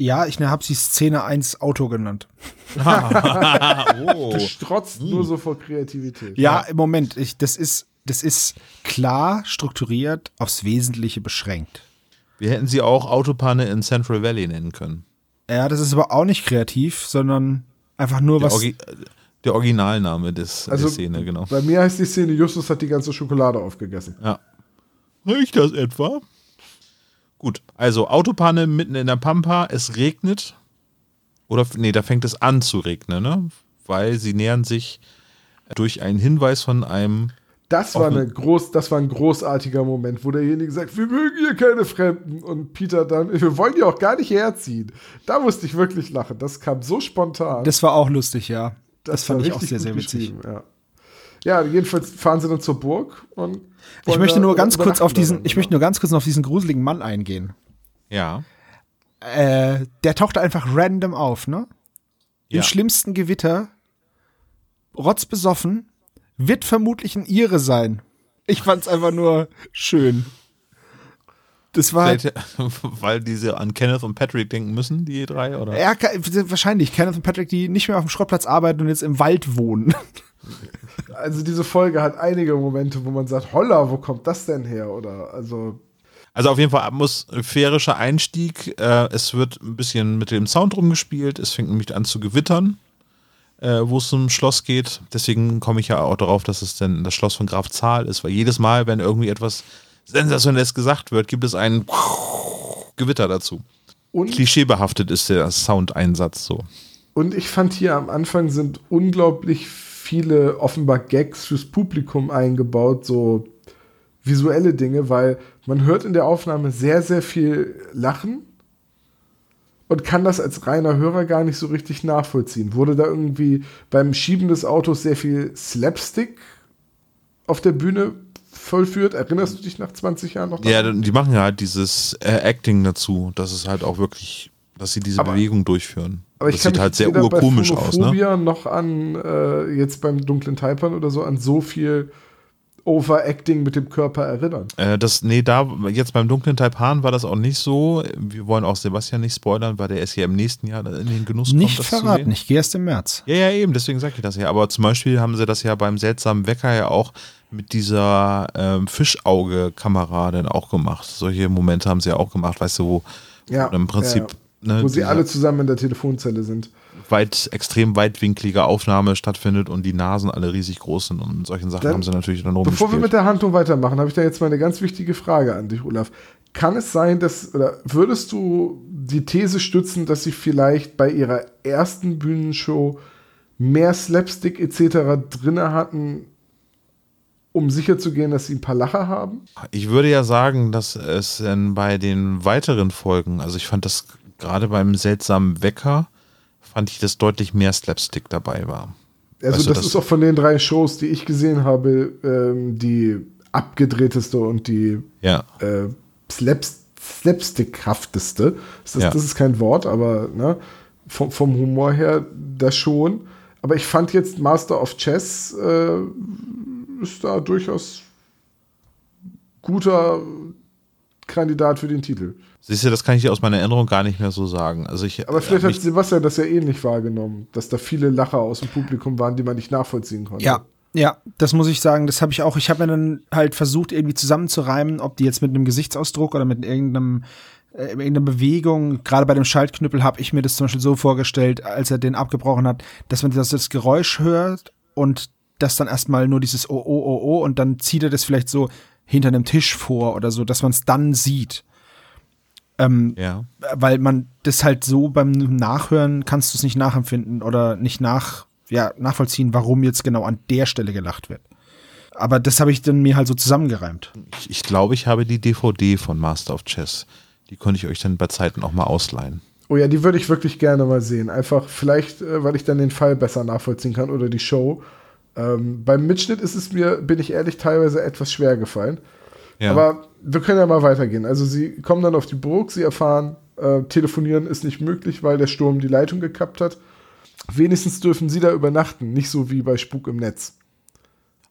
Ja, ich habe sie Szene 1 Auto genannt. oh. Du strotzt nur so vor Kreativität. Ja, im Moment, ich, das ist, das ist klar strukturiert, aufs Wesentliche beschränkt. Wir hätten sie auch Autopanne in Central Valley nennen können. Ja, das ist aber auch nicht kreativ, sondern einfach nur Der, was. Orgi der Originalname des, Also der Szene, genau. bei mir heißt die Szene, Justus hat die ganze Schokolade aufgegessen. Ja. Riecht das etwa? Gut, also Autopanne mitten in der Pampa, es regnet. Oder, nee, da fängt es an zu regnen, ne? Weil sie nähern sich durch einen Hinweis von einem. Das war, eine groß, das war ein großartiger Moment, wo derjenige sagt, wir mögen hier keine Fremden. Und Peter dann, wir wollen die auch gar nicht herziehen. Da musste ich wirklich lachen. Das kam so spontan. Das war auch lustig, ja. Das, fand war ich auch richtig sehr, sehr witzig. Ja. Ja, jedenfalls fahren sie dann zur Burg und Ich möchte nur ganz kurz auf diesen, ich möchte nur ganz kurz noch auf diesen gruseligen Mann eingehen. Ja. Äh, der tauchte einfach random auf, ne? Im Ja. schlimmsten Gewitter, rotzbesoffen, wird vermutlich ein Ire sein. Ich fand's einfach nur schön. Das war, Vielleicht, weil diese an Kenneth und Patrick denken müssen, die drei, oder? ja, wahrscheinlich, Kenneth und Patrick, die nicht mehr auf dem Schrottplatz arbeiten und jetzt im Wald wohnen. Also diese Folge hat einige Momente, wo man sagt, holla, wo kommt das denn her? Oder also Also auf jeden Fall atmosphärischer Einstieg. Äh, es wird ein bisschen mit dem Sound rumgespielt. Es fängt nämlich an zu gewittern, äh, wo es zum Schloss geht. Deswegen komme ich ja auch darauf, dass es denn das Schloss von Graf Zahl ist, weil jedes Mal, wenn irgendwie etwas Sensationelles gesagt wird, gibt es einen Gewitter dazu. und, Klischeebehaftet ist der Soundeinsatz so. und ich fand hier am Anfang sind unglaublich viele offenbar Gags fürs Publikum eingebaut, so visuelle Dinge, weil man hört in der Aufnahme sehr, sehr viel Lachen und kann das als reiner Hörer gar nicht so richtig nachvollziehen. Wurde da irgendwie beim Schieben des Autos sehr viel Slapstick auf der Bühne vollführt? Erinnerst du dich nach 20 Jahren noch Ja, die machen ja halt dieses äh, Acting dazu, dass es halt auch wirklich, dass sie diese Aber- Bewegung durchführen. Aber ich das kann sieht halt sehr urkomisch aus, ne? Noch an äh, jetzt beim dunklen Taipern oder so an so viel Overacting mit dem Körper erinnern. Äh, das, nee, da, jetzt beim dunklen Taipan war das auch nicht so. Wir wollen auch Sebastian nicht spoilern, weil der erst ja im nächsten Jahr in den Genuss Nicht kommt, zu verraten, sehen. ich gehe erst im März. Ja, ja, eben, deswegen sage ich das ja. Aber zum Beispiel haben sie das ja beim seltsamen Wecker ja auch mit dieser ähm, Fischauge-Kamera dann auch gemacht. Solche Momente haben sie ja auch gemacht, weißt du, wo, Ja, wo im Prinzip ja, ne, Wo sie alle zusammen in der Telefonzelle sind. weit, extrem weitwinklige Aufnahme stattfindet und die Nasen alle riesig groß sind und solchen Sachen Dann- haben sie natürlich dann Bevor wir rumgespielt. mit der Handlung weitermachen, habe ich da jetzt mal eine ganz wichtige Frage an dich, Olaf. Kann es sein, dass, oder würdest du die These stützen, dass sie vielleicht bei ihrer ersten Bühnenshow mehr Slapstick etc. drinne hatten, um sicherzugehen, dass sie ein paar Lacher haben? Ich würde ja sagen, dass es dann bei den weiteren Folgen, also ich fand das gerade beim seltsamen Wecker, fand ich, dass deutlich mehr Slapstick dabei war. Also du, das, das- ist auch von den drei Shows, die ich gesehen habe, ähm, die abgedrehteste und die Ja. äh, Slaps slapstickhafteste. Das, ist- Ja. das ist kein Wort, aber ne, vom, vom Humor her das schon. Aber ich fand jetzt Master of Chess äh, ist da durchaus guter Kandidat für den Titel. Siehst du, das kann ich dir aus meiner Erinnerung gar nicht mehr so sagen. Also ich, Aber vielleicht hab hat Sebastian das ja ähnlich wahrgenommen, dass da viele Lacher aus dem Publikum waren, die man nicht nachvollziehen konnte. Ja, ja, das muss ich sagen, das habe ich auch. Ich habe mir dann halt versucht, irgendwie zusammenzureimen, ob die jetzt mit einem Gesichtsausdruck oder mit irgendeinem äh, irgendeiner Bewegung, gerade bei dem Schaltknüppel habe ich mir das zum Beispiel so vorgestellt, als er den abgebrochen hat, dass man das, das Geräusch hört und das dann erstmal nur dieses Oh, oh, oh, oh und dann zieht er das vielleicht so hinter einem Tisch vor oder so, dass man es dann sieht. Ähm, ja. weil man das halt so beim Nachhören kannst du es nicht nachempfinden oder nicht nach, ja, nachvollziehen, warum jetzt genau an der Stelle gelacht wird. Aber das habe ich dann mir halt so zusammengereimt. Ich, ich glaube, ich habe die DVD von Master of Chess. Die konnte ich euch dann bei Zeiten auch mal ausleihen. Oh ja, die würde ich wirklich gerne mal sehen. Einfach vielleicht, äh, weil ich dann den Fall besser nachvollziehen kann oder die Show. Ähm, beim Mitschnitt ist es mir, bin ich ehrlich, teilweise etwas schwer gefallen. Ja. Aber wir können ja mal weitergehen. Also sie kommen dann auf die Burg, sie erfahren, äh, telefonieren ist nicht möglich, weil der Sturm die Leitung gekappt hat. Wenigstens dürfen sie da übernachten, nicht so wie bei Spuk im Netz.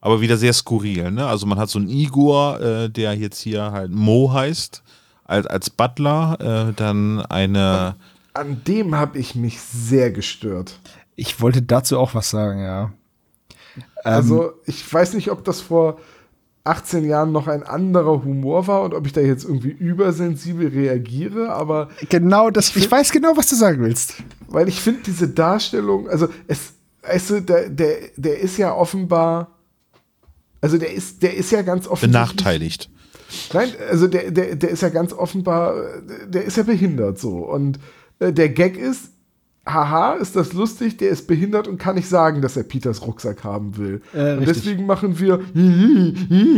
aber wieder sehr skurril. Ne? Also man hat so einen Igor, äh, der jetzt hier halt Mo heißt, als, als Butler, äh, dann eine. An dem habe ich mich sehr gestört. Ich wollte dazu auch was sagen, ja. Also ähm, ich weiß nicht, ob das vor 18 Jahren noch ein anderer Humor war und ob ich da jetzt irgendwie übersensibel reagiere, aber. Genau, das, ich, ich weiß genau, was du sagen willst. Weil ich finde diese Darstellung, also es, weißt du, der, der, der ist ja offenbar, also der ist, der ist ja ganz offenbar. Benachteiligt. Nein, also der, der, der ist ja ganz offenbar, der ist ja behindert so. Und äh, der Gag ist, haha, ist das lustig, der ist behindert und kann nicht sagen, dass er Peters Rucksack haben will. Äh, und deswegen machen wir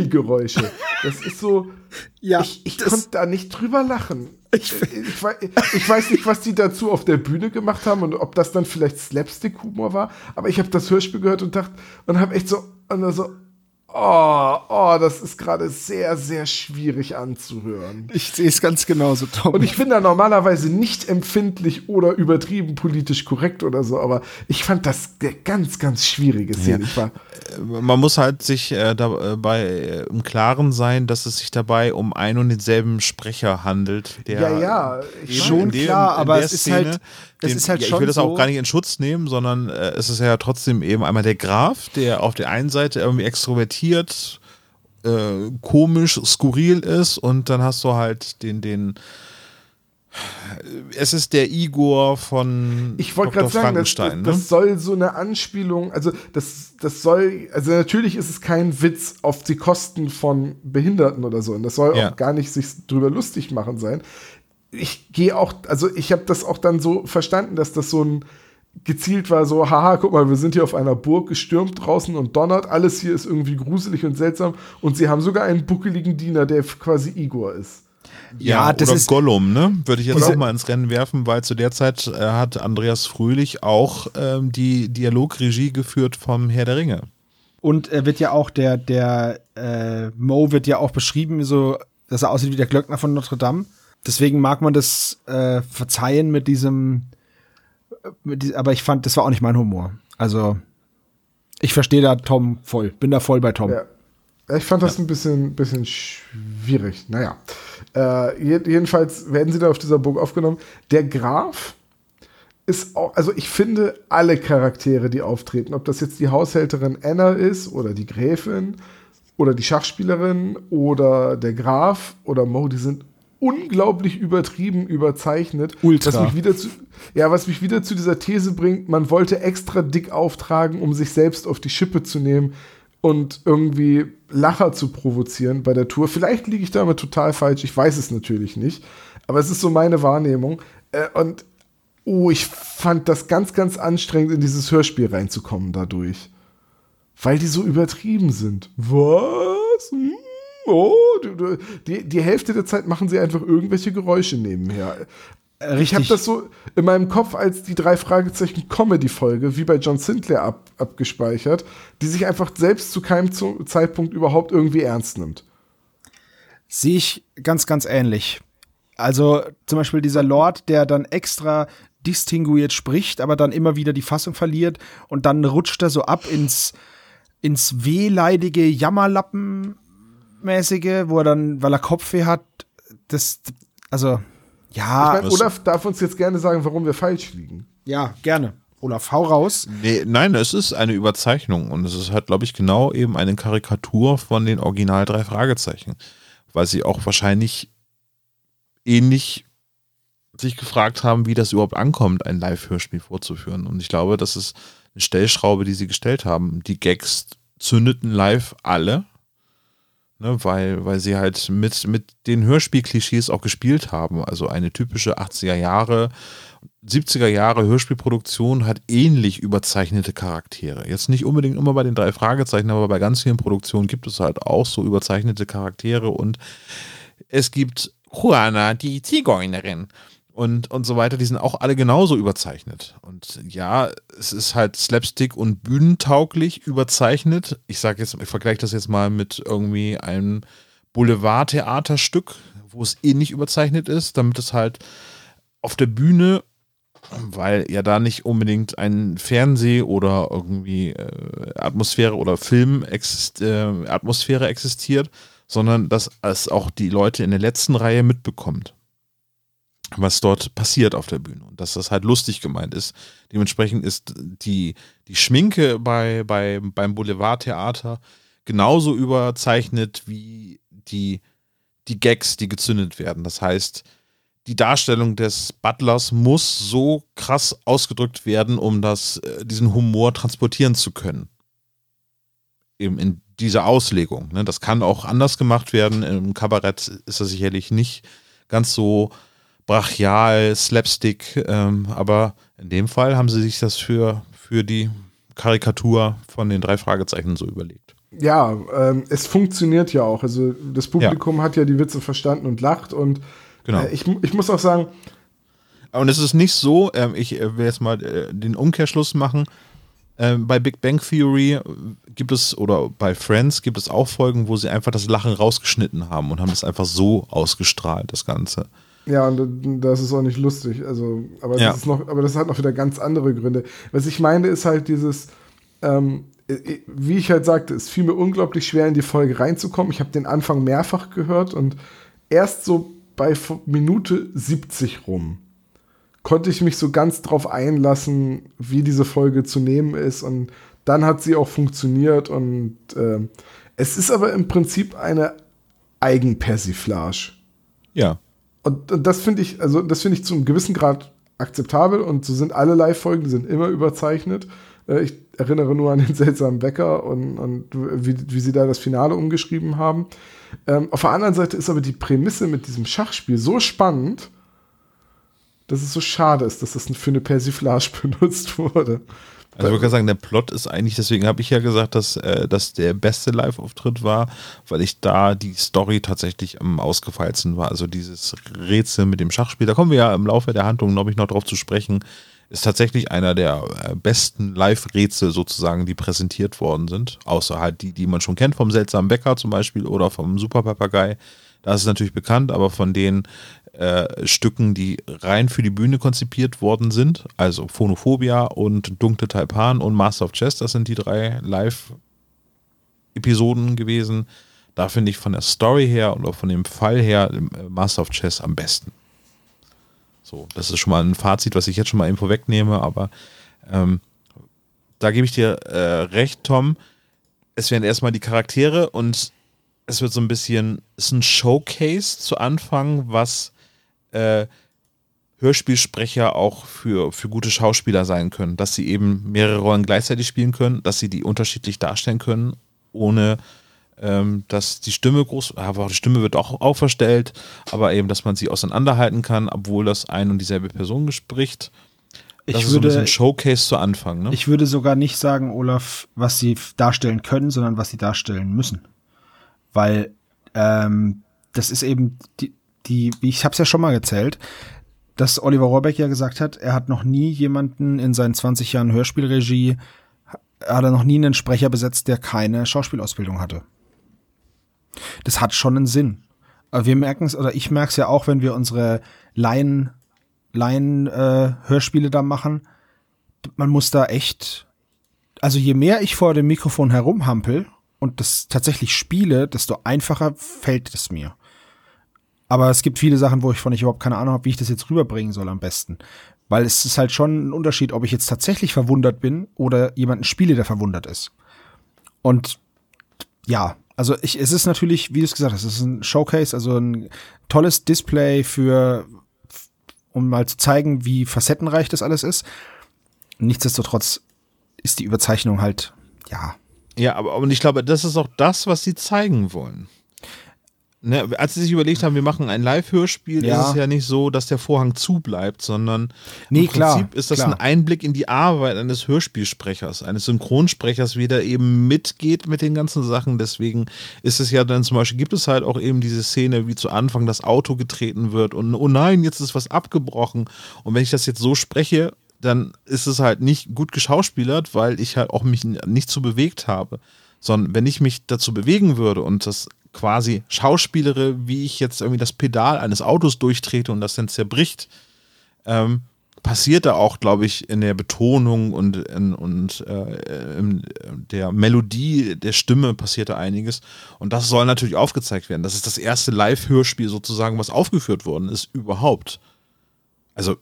Geräusche. Das ist so, ja, ich, ich konnte da nicht drüber lachen. Ich, ich, ich, weiß nicht, was die dazu auf der Bühne gemacht haben und ob das dann vielleicht Slapstick-Humor war, aber ich habe das Hörspiel gehört und dachte, und habe echt so, und so, Oh, oh, das ist gerade sehr, sehr schwierig anzuhören. Ich sehe es ganz genauso, Tom. Und ich bin da normalerweise nicht empfindlich oder übertrieben politisch korrekt oder so, aber ich fand das ganz, ganz schwierige Szene. Ja. Äh, man muss halt sich äh, dabei äh, im Klaren sein, dass es sich dabei um einen und denselben Sprecher handelt. Der ja, ja, schon dem, klar, aber es ist halt den, ist halt ja, ich will das so auch gar nicht in Schutz nehmen, sondern äh, es ist ja trotzdem eben einmal der Graf, der auf der einen Seite irgendwie extrovertiert, äh, komisch, skurril ist und dann hast du halt den, den es ist der Igor von Ich wollte gerade sagen, das, das, das ne? soll so eine Anspielung, also das, das soll, also natürlich ist es kein Witz auf die Kosten von Behinderten oder so und das soll ja. auch gar nicht sich drüber lustig machen sein ich gehe auch, also ich habe das auch dann so verstanden, dass das so ein gezielt war, so, haha, guck mal, wir sind hier auf einer Burg gestürmt draußen und donnert, alles hier ist irgendwie gruselig und seltsam und sie haben sogar einen buckeligen Diener, der quasi Igor ist. Ja, ja das oder ist Gollum, ne? Würde ich jetzt auch mal ins Rennen werfen, weil zu der Zeit äh, hat Andreas Fröhlich auch ähm, die Dialogregie geführt vom Herr der Ringe. Und er wird ja auch, der, der äh, Mo wird ja auch beschrieben, so, dass er aussieht wie der Glöckner von Notre Dame deswegen mag man das äh, verzeihen mit diesem, mit die, aber ich fand, das war auch nicht mein Humor. Also ich verstehe da Tom voll, bin da voll bei Tom. Ja. Ich fand das ja. ein bisschen, bisschen schwierig. Naja. Äh, jedenfalls werden sie da auf dieser Burg aufgenommen. Der Graf ist auch, also ich finde alle Charaktere, die auftreten, ob das jetzt die Haushälterin Anna ist oder die Gräfin oder die Schachspielerin oder der Graf oder Mo, die sind unglaublich übertrieben überzeichnet. Ultra. Was mich wieder zu, ja, was mich wieder zu dieser These bringt, man wollte extra dick auftragen, um sich selbst auf die Schippe zu nehmen und irgendwie Lacher zu provozieren bei der Tour. Vielleicht liege ich damit total falsch, ich weiß es natürlich nicht. Aber es ist so meine Wahrnehmung. Äh, und oh, ich fand das ganz, ganz anstrengend, in dieses Hörspiel reinzukommen dadurch. Weil die so übertrieben sind. Was? Hm? Oh, die, die Hälfte der Zeit machen sie einfach irgendwelche Geräusche nebenher. Richtig. Ich habe das so in meinem Kopf als die drei Fragezeichen Comedy-Folge, wie bei John Sinclair ab, abgespeichert, die sich einfach selbst zu keinem Zeitpunkt überhaupt irgendwie ernst nimmt. Sehe ich ganz, ganz ähnlich. Also zum Beispiel dieser Lord, der dann extra distinguiert spricht, aber dann immer wieder die Fassung verliert und dann rutscht er so ab ins, ins wehleidige Jammerlappen mäßige, wo er dann, weil er Kopfweh hat, das, also, ja. Ich mein, Olaf darf uns jetzt gerne sagen, warum wir falsch liegen. Ja, gerne. Olaf, hau raus. Nee, nein, es ist eine Überzeichnung und es ist halt, glaube ich, genau eben eine Karikatur von den Original drei Fragezeichen, weil sie auch wahrscheinlich ähnlich sich gefragt haben, wie das überhaupt ankommt, ein Live-Hörspiel vorzuführen. Und ich glaube, das ist eine Stellschraube, die sie gestellt haben. Die Gags zündeten live alle ne, weil, weil sie halt mit, mit den Hörspielklischees auch gespielt haben. Also eine typische 80er Jahre, 70er Jahre Hörspielproduktion hat ähnlich überzeichnete Charaktere. Jetzt nicht unbedingt immer bei den drei Fragezeichen, aber bei ganz vielen Produktionen gibt es halt auch so überzeichnete Charaktere und es gibt Juana, die Zigeunerin und, und so weiter, die sind auch alle genauso überzeichnet. Und ja, es ist halt Slapstick und bühnentauglich überzeichnet. Ich sage jetzt, ich vergleiche das jetzt mal mit irgendwie einem Boulevardtheaterstück, wo es ähnlich überzeichnet ist, damit es halt auf der Bühne weil ja da nicht unbedingt ein Fernseh oder irgendwie äh, Atmosphäre oder Film exist äh, Atmosphäre existiert, sondern dass es auch die Leute in der letzten Reihe mitbekommt, was dort passiert auf der Bühne und dass das halt lustig gemeint ist. Dementsprechend ist die, die Schminke bei, bei, beim Boulevardtheater genauso überzeichnet wie die, die Gags, die gezündet werden. Das heißt, die Darstellung des Butlers muss so krass ausgedrückt werden, um das, äh, diesen Humor transportieren zu können. Eben in dieser Auslegung. Ne? Das kann auch anders gemacht werden. Im Kabarett ist das sicherlich nicht ganz so brachial, slapstick, ähm, aber in dem Fall haben sie sich das für, für die Karikatur von den drei Fragezeichen so überlegt. Ja, ähm, es funktioniert ja auch. Also das Publikum ja. hat ja die Witze verstanden und lacht und Genau. Äh, ich, ich muss auch sagen. Und es ist nicht so, äh, ich äh, will jetzt mal äh, den Umkehrschluss machen. Ähm, bei Big Bang Theory gibt es, oder bei Friends gibt es auch Folgen, wo sie einfach das Lachen rausgeschnitten haben und haben es einfach so ausgestrahlt, das Ganze. Ja, und das ist auch nicht lustig. Also, aber, ja. das ist noch, aber das hat noch wieder ganz andere Gründe. Was ich meine, ist halt dieses, ähm, wie ich halt sagte, es fiel mir unglaublich schwer, in die Folge reinzukommen. Ich habe den Anfang mehrfach gehört und erst so bei Minute 70 rum konnte ich mich so ganz drauf einlassen, wie diese Folge zu nehmen ist. Und dann hat sie auch funktioniert. Und äh, es ist aber im Prinzip eine Eigenpersiflage. Ja. Und, und das finde ich, also das finde ich zu einem gewissen Grad akzeptabel. Und so sind alle Live-Folgen, die sind immer überzeichnet. Äh, ich erinnere nur an den seltsamen Bäcker und, und wie, wie sie da das Finale umgeschrieben haben. Ähm, auf der anderen Seite ist aber die Prämisse mit diesem Schachspiel so spannend, dass es so schade ist, dass das für eine Persiflage benutzt wurde. Also ich würde sagen, der Plot ist eigentlich, deswegen habe ich ja gesagt, dass äh, das der beste Live-Auftritt war, weil ich da die Story tatsächlich am ausgefeilsten war. Also dieses Rätsel mit dem Schachspiel, da kommen wir ja im Laufe der Handlung, glaube ich, noch drauf zu sprechen, ist tatsächlich einer der äh, besten Live-Rätsel sozusagen, die präsentiert worden sind. Außer halt die, die man schon kennt, vom seltsamen Bäcker zum Beispiel oder vom Superpapagei. Das ist natürlich bekannt, aber von den äh, Stücken, die rein für die Bühne konzipiert worden sind, also Phonophobia und Dunkle Taipan und Master of Chess, das sind die drei Live-Episoden gewesen. Da finde ich von der Story her und auch von dem Fall her äh, Master of Chess am besten. So, das ist schon mal ein Fazit, was ich jetzt schon mal eben vorwegnehme, aber ähm, da gebe ich dir äh, recht, Tom. Es werden erstmal die Charaktere und es wird so ein bisschen, es ist ein Showcase zu Anfang, was äh, Hörspielsprecher auch für, für gute Schauspieler sein können, dass sie eben mehrere Rollen gleichzeitig spielen können, dass sie die unterschiedlich darstellen können, ohne ähm, dass die Stimme groß, aber die Stimme wird auch, auch verstellt, aber eben, dass man sie auseinanderhalten kann, obwohl das ein und dieselbe Person spricht. Das ich ist würde, so ein Showcase zu Anfang. Ne? Ich würde sogar nicht sagen, Olaf, was sie darstellen können, sondern was sie darstellen müssen. Weil ähm, das ist eben die, die ich habe es ja schon mal gezählt, dass Oliver Rohrbeck ja gesagt hat, er hat noch nie jemanden in seinen 20 Jahren Hörspielregie, hat er noch nie einen Sprecher besetzt, der keine Schauspielausbildung hatte. Das hat schon einen Sinn. Aber wir merken es, oder ich merke es ja auch, wenn wir unsere Laien, Laien äh, Hörspiele da machen. Man muss da echt, also je mehr ich vor dem Mikrofon herumhampel und das tatsächlich spiele, desto einfacher fällt es mir. Aber es gibt viele Sachen, wo ich von ich überhaupt keine Ahnung habe, wie ich das jetzt rüberbringen soll am besten. Weil es ist halt schon ein Unterschied, ob ich jetzt tatsächlich verwundert bin oder jemanden spiele, der verwundert ist. Und ja, also ich, es ist natürlich, wie du es gesagt hast, es ist ein Showcase, also ein tolles Display für, um mal zu zeigen, wie facettenreich das alles ist. Nichtsdestotrotz ist die Überzeichnung halt, ja. Ja, aber und ich glaube, das ist auch das, was sie zeigen wollen. Ne, als sie sich überlegt haben, wir machen ein Live-Hörspiel, ja. ist es ja nicht so, dass der Vorhang zu bleibt, sondern nee, im klar, Prinzip ist das klar. ein Einblick in die Arbeit eines Hörspielsprechers, eines Synchronsprechers, wie der eben mitgeht mit den ganzen Sachen. Deswegen ist es ja dann zum Beispiel, gibt es halt auch eben diese Szene, wie zu Anfang das Auto getreten wird und oh nein, jetzt ist was abgebrochen. Und wenn ich das jetzt so spreche, dann ist es halt nicht gut geschauspielert, weil ich halt auch mich nicht so bewegt habe sondern wenn ich mich dazu bewegen würde und das quasi schauspielere, wie ich jetzt irgendwie das Pedal eines Autos durchtrete und das dann zerbricht, ähm, passierte auch, glaube ich, in der Betonung und, in, und äh, in der Melodie der Stimme passierte einiges. Und das soll natürlich aufgezeigt werden. Das ist das erste Live-Hörspiel sozusagen, was aufgeführt worden ist überhaupt. Also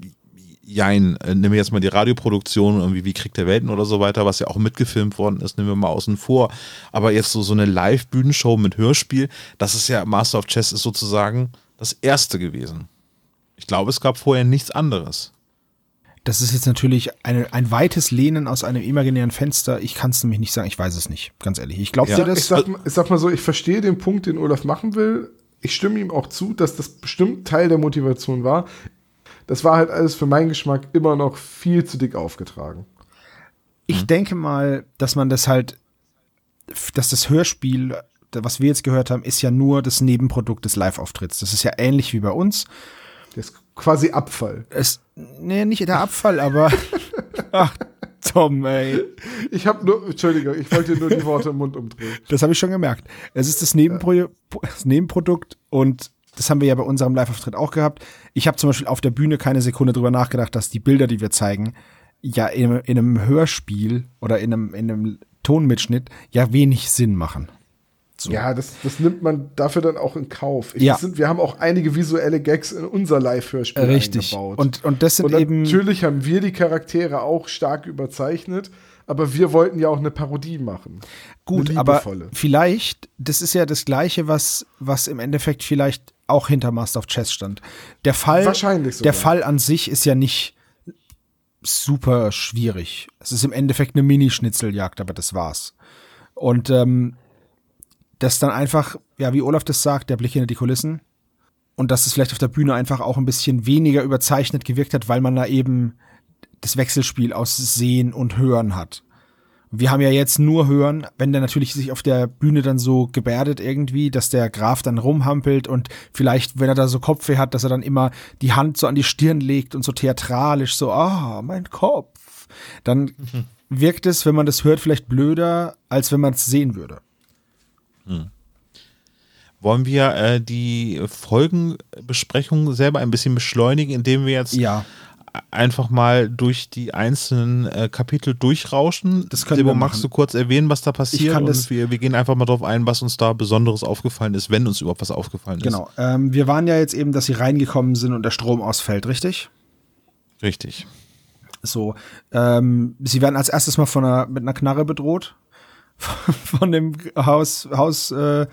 jein, äh, nehmen wir jetzt mal die Radioproduktion, irgendwie wie Krieg der Welten oder so weiter, was ja auch mitgefilmt worden ist, nehmen wir mal außen vor. Aber jetzt so, so eine Live-Bühnenshow mit Hörspiel, das ist ja, Master of Chess ist sozusagen das erste gewesen. Ich glaube, es gab vorher nichts anderes. Das ist jetzt natürlich eine, ein weites Lehnen aus einem imaginären Fenster. Ich kann es nämlich nicht sagen. Ich weiß es nicht, ganz ehrlich. Ich glaube ja, dir das. Ich sag, ich sag mal so, ich verstehe den Punkt, den Olaf machen will. Ich stimme ihm auch zu, dass das bestimmt Teil der Motivation war. Das war halt alles für meinen Geschmack immer noch viel zu dick aufgetragen. Ich mhm. denke mal, dass man das halt, dass das Hörspiel, was wir jetzt gehört haben, ist ja nur das Nebenprodukt des Live-Auftritts. Das ist ja ähnlich wie bei uns. Das ist quasi Abfall. Es, nee, nicht der Abfall, aber. ach, Tom, ey. Ich habe nur, Entschuldigung, ich wollte nur die Worte im Mund umdrehen. Das habe ich schon gemerkt. Es ist das, Nebenpro das Nebenprodukt und das haben wir ja bei unserem Live-Auftritt auch gehabt. Ich habe zum Beispiel auf der Bühne keine Sekunde drüber nachgedacht, dass die Bilder, die wir zeigen, ja in, in einem Hörspiel oder in einem, in einem Tonmitschnitt ja wenig Sinn machen. So. Ja, das, das nimmt man dafür dann auch in Kauf. Ich, ja. Sind, wir haben auch einige visuelle Gags in unser Live-Hörspiel Richtig. eingebaut. Und, und das sind und eben. Natürlich haben wir die Charaktere auch stark überzeichnet, aber wir wollten ja auch eine Parodie machen. Gut, aber vielleicht, das ist ja das Gleiche, was, was im Endeffekt vielleicht auch hinter Master of Chess stand. Der Fall, Wahrscheinlich sogar. der Fall an sich ist ja nicht super schwierig. Es ist im Endeffekt eine Mini-Schnitzeljagd, aber das war's. Und ähm, dass dann einfach, ja, wie Olaf das sagt, der Blick hinter die Kulissen und dass es vielleicht auf der Bühne einfach auch ein bisschen weniger überzeichnet gewirkt hat, weil man da eben das Wechselspiel aus Sehen und Hören hat. Wir haben ja jetzt nur Hören, wenn der natürlich sich auf der Bühne dann so gebärdet irgendwie, dass der Graf dann rumhampelt und vielleicht, wenn er da so Kopfweh hat, dass er dann immer die Hand so an die Stirn legt und so theatralisch so, ah, mein Kopf. Dann mhm. wirkt es, wenn man das hört, vielleicht blöder, als wenn man es sehen würde. Hm. Wollen wir äh, die Folgenbesprechung selber ein bisschen beschleunigen, indem wir jetzt ja. Einfach mal durch die einzelnen äh, Kapitel durchrauschen? Das können Sebo, wir magst du kurz erwähnen, was da passiert? und wir, wir, gehen einfach mal darauf ein, was uns da Besonderes aufgefallen ist, wenn uns überhaupt was aufgefallen ist. Genau. Ähm, wir waren ja jetzt eben, dass sie reingekommen sind und der Strom ausfällt, richtig? Richtig. So. Ähm, sie werden als erstes mal von einer, mit einer Knarre bedroht von dem Haus, Hausherren.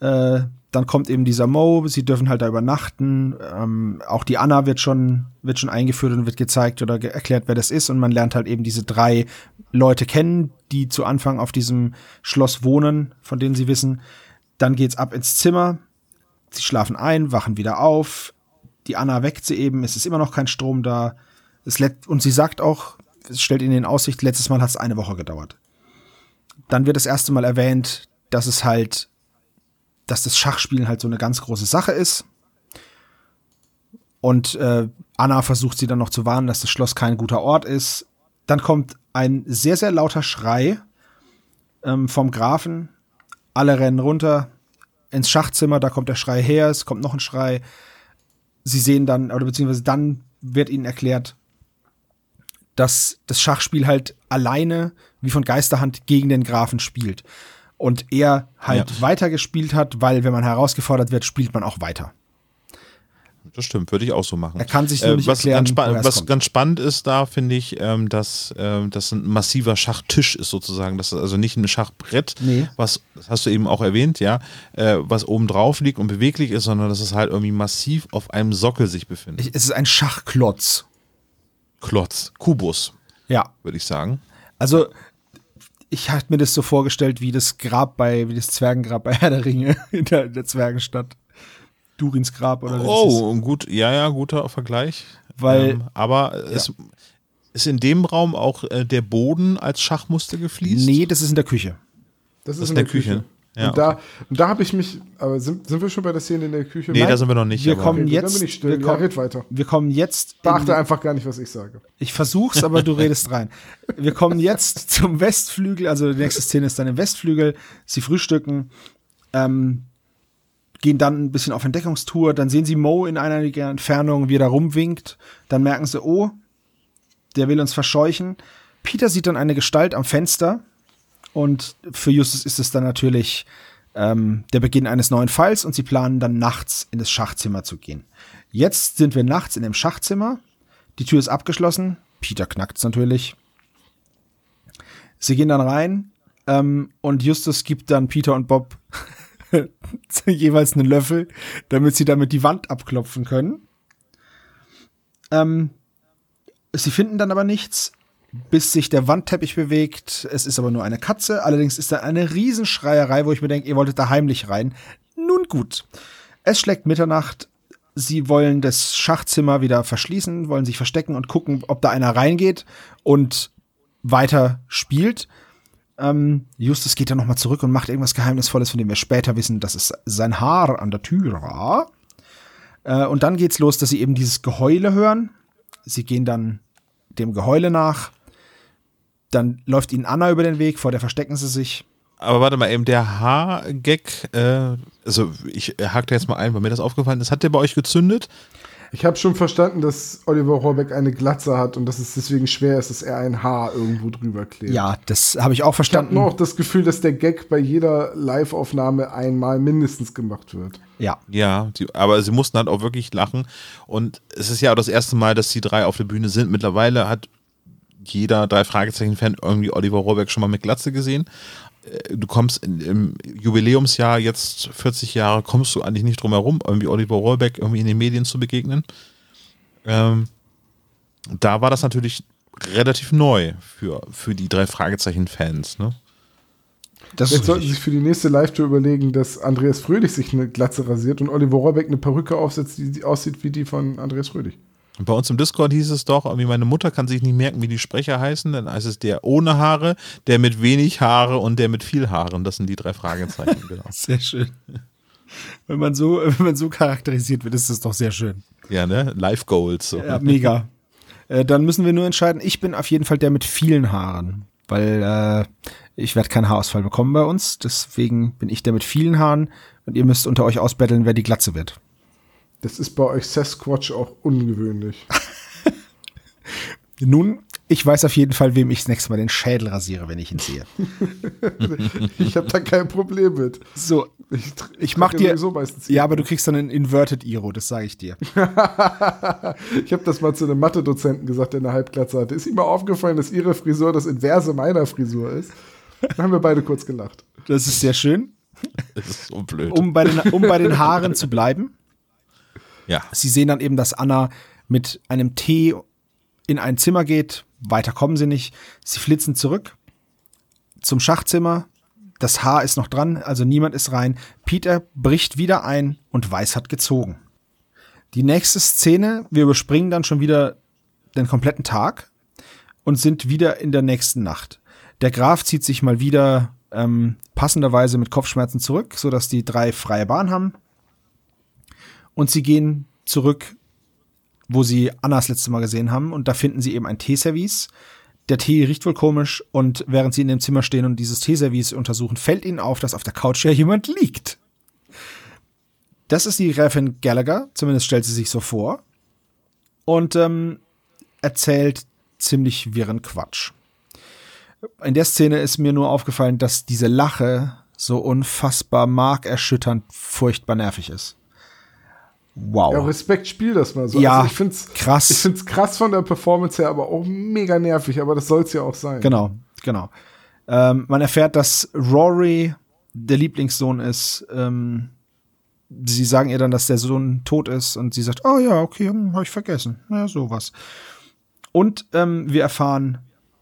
Äh, äh, dann kommt eben dieser Mo, sie dürfen halt da übernachten. Ähm, auch die Anna wird schon, wird schon eingeführt und wird gezeigt oder ge erklärt, wer das ist. Und man lernt halt eben diese drei Leute kennen, die zu Anfang auf diesem Schloss wohnen, von denen sie wissen. Dann geht's ab ins Zimmer. Sie schlafen ein, wachen wieder auf. Die Anna weckt sie eben, es ist immer noch kein Strom da. und sie sagt auch, es stellt ihnen in Aussicht, letztes Mal hat es eine Woche gedauert. Dann wird das erste Mal erwähnt, dass es halt, dass das Schachspielen halt so eine ganz große Sache ist. Und äh, Anna versucht sie dann noch zu warnen, dass das Schloss kein guter Ort ist. Dann kommt ein sehr, sehr lauter Schrei ähm, vom Grafen. Alle rennen runter ins Schachzimmer, da kommt der Schrei her, es kommt noch ein Schrei. Sie sehen dann, oder beziehungsweise dann wird ihnen erklärt, dass das Schachspiel halt alleine wie von Geisterhand gegen den Grafen spielt. Und er halt ja. weitergespielt hat, weil wenn man herausgefordert wird, spielt man auch weiter. Das stimmt, würde ich auch so machen. Er kann sich nur äh, was erklären, ganz Was kommt. ganz spannend ist da, finde ich, ähm, dass ähm, das ein massiver Schachtisch ist sozusagen. Das ist also nicht ein Schachbrett, nee. was, das hast du eben auch erwähnt, ja, äh, was oben drauf liegt und beweglich ist, sondern dass es halt irgendwie massiv auf einem Sockel sich befindet. Es ist ein Schachklotz. Klotz, Kubus. Ja. Würde ich sagen. Also, ich hatte mir das so vorgestellt, wie das Grab bei, wie das Zwergengrab bei Herr der Ringe in der, der Zwergenstadt. Durins Grab oder Oh, gut, ja, ja, guter Vergleich. Weil, ähm, aber ja. es ist in dem Raum auch äh, der Boden als Schachmuster gefliest? Nee, das ist in der Küche. Das ist, das in, der, der Küche. Küche. Ja, und, da, und da habe ich mich, aber sind, sind wir schon bei der Szene in der Küche? Nee, Nein, da sind wir noch nicht. Wir kommen okay, jetzt. Dann bin ich still. Wir, ja, red weiter. wir kommen jetzt. Beachte einfach gar nicht, was ich sage. Ich versuch's, aber du redest rein. Wir kommen jetzt zum Westflügel, also die nächste Szene ist dann im Westflügel. Sie frühstücken. Ähm, gehen dann ein bisschen auf Entdeckungstour. Dann sehen sie Mo in einiger Entfernung, wie er da rumwinkt. Dann merken sie, oh, der will uns verscheuchen. Peter sieht dann eine Gestalt am Fenster. Und für Justus ist es dann natürlich ähm, der Beginn eines neuen Falls und sie planen dann nachts in das Schachzimmer zu gehen. Jetzt sind wir nachts in dem Schachzimmer. Die Tür ist abgeschlossen. Peter knackt's natürlich. Sie gehen dann rein ähm, und Justus gibt dann Peter und Bob jeweils einen Löffel, damit sie damit die Wand abklopfen können. Ähm, sie finden dann aber nichts, bis sich der Wandteppich bewegt. Es ist aber nur eine Katze. Allerdings ist da eine Riesenschreierei, wo ich mir denke, ihr wolltet da heimlich rein. Nun gut. Es schlägt Mitternacht. Sie wollen das Schachzimmer wieder verschließen, wollen sich verstecken und gucken, ob da einer reingeht und weiter spielt. Ähm, Justus geht dann nochmal zurück und macht irgendwas Geheimnisvolles, von dem wir später wissen, dass es sein Haar an der Tür war. Äh, und dann geht's los, dass sie eben dieses Geheule hören. Sie gehen dann dem Geheule nach. Dann läuft ihnen Anna über den Weg, vor der verstecken sie sich. Aber warte mal, eben der Haargag, äh, also ich hake da jetzt mal ein, weil mir das aufgefallen ist. Hat der bei euch gezündet? Ich habe schon verstanden, dass Oliver Rohrbeck eine Glatze hat und dass es deswegen schwer ist, dass er ein Haar irgendwo drüber klebt. Ja, das habe ich auch verstanden. Ich habe nur auch das Gefühl, dass der Gag bei jeder Live-Aufnahme einmal mindestens gemacht wird. Ja. Ja, die, aber sie mussten halt auch wirklich lachen. Und es ist ja auch das erste Mal, dass die drei auf der Bühne sind. Mittlerweile hat jeder drei Fragezeichen-Fan irgendwie Oliver Rohrbeck schon mal mit Glatze gesehen. Äh, du kommst in, im Jubiläumsjahr jetzt 40 Jahre, kommst du eigentlich nicht drum herum, irgendwie Oliver Rohrbeck irgendwie in den Medien zu begegnen. Ähm, da war das natürlich relativ neu für, für die drei Fragezeichen-Fans, ne? Das Jetzt sollten Sie sich für die nächste Live-Tour überlegen, dass Andreas Fröhlich sich eine Glatze rasiert und Oliver Rohrbeck eine Perücke aufsetzt, die aussieht wie die von Andreas Fröhlich. Bei uns im Discord hieß es doch, irgendwie meine Mutter kann sich nicht merken, wie die Sprecher heißen. Dann heißt es der ohne Haare, der mit wenig Haare und der mit viel Haaren. Das sind die drei Fragezeichen, genau. Sehr schön. Wenn man so, wenn man so charakterisiert wird, ist das doch sehr schön. Ja, ne? Life Goals. So. Ja, mega. Äh, dann müssen wir nur entscheiden, ich bin auf jeden Fall der mit vielen Haaren, weil äh, ich werde keinen Haarausfall bekommen bei uns. Deswegen bin ich der mit vielen Haaren und ihr müsst unter euch ausbetteln, wer die Glatze wird. Das ist bei euch Sasquatch auch ungewöhnlich. Nun, ich weiß auf jeden Fall, wem ich das nächste Mal den Schädel rasiere, wenn ich ihn sehe. ich habe da kein Problem mit. So, ich, ich mach dir. So ja, aber du kriegst dann ein Inverted Iro, das sage ich dir. ich habe das mal zu einem Mathe-Dozenten gesagt, der eine Halbglatze hatte. Ist ihm mal aufgefallen, dass ihre Frisur das Inverse meiner Frisur ist? Da haben wir beide kurz gelacht. Das ist sehr schön. Das ist so blöd. Um bei den, um bei den Haaren zu bleiben. Ja. Sie sehen dann eben, dass Anna mit einem Tee in ein Zimmer geht. Weiter kommen sie nicht. Sie flitzen zurück zum Schachzimmer. Das Haar ist noch dran, also niemand ist rein. Peter bricht wieder ein und Weiß hat gezogen. Die nächste Szene, wir überspringen dann schon wieder den kompletten Tag und sind wieder in der nächsten Nacht. Der Graf zieht sich mal wieder ähm, passenderweise mit Kopfschmerzen zurück, sodass die drei freie Bahn haben. Und sie gehen zurück, wo sie Annas letzte Mal gesehen haben. Und da finden sie eben ein Teeservice. Der Tee riecht wohl komisch. Und während sie in dem Zimmer stehen und dieses Teeservice untersuchen, fällt ihnen auf, dass auf der Couch ja jemand liegt. Das ist die Gräfin Gallagher. Zumindest stellt sie sich so vor. Und ähm, erzählt ziemlich wirren Quatsch. In der Szene ist mir nur aufgefallen, dass diese Lache so unfassbar markerschütternd furchtbar nervig ist. Wow. Ja, Respekt, spiel das mal so. Ja, also ich find's krass. Ich find's krass von der Performance her, aber auch mega nervig, aber das soll's ja auch sein. Genau, genau. Ähm, man erfährt, dass Rory der Lieblingssohn ist. Ähm, sie sagen ihr dann, dass der Sohn tot ist und sie sagt, oh ja, okay, hm, hab ich vergessen. Ja, sowas. Und ähm, wir erfahren,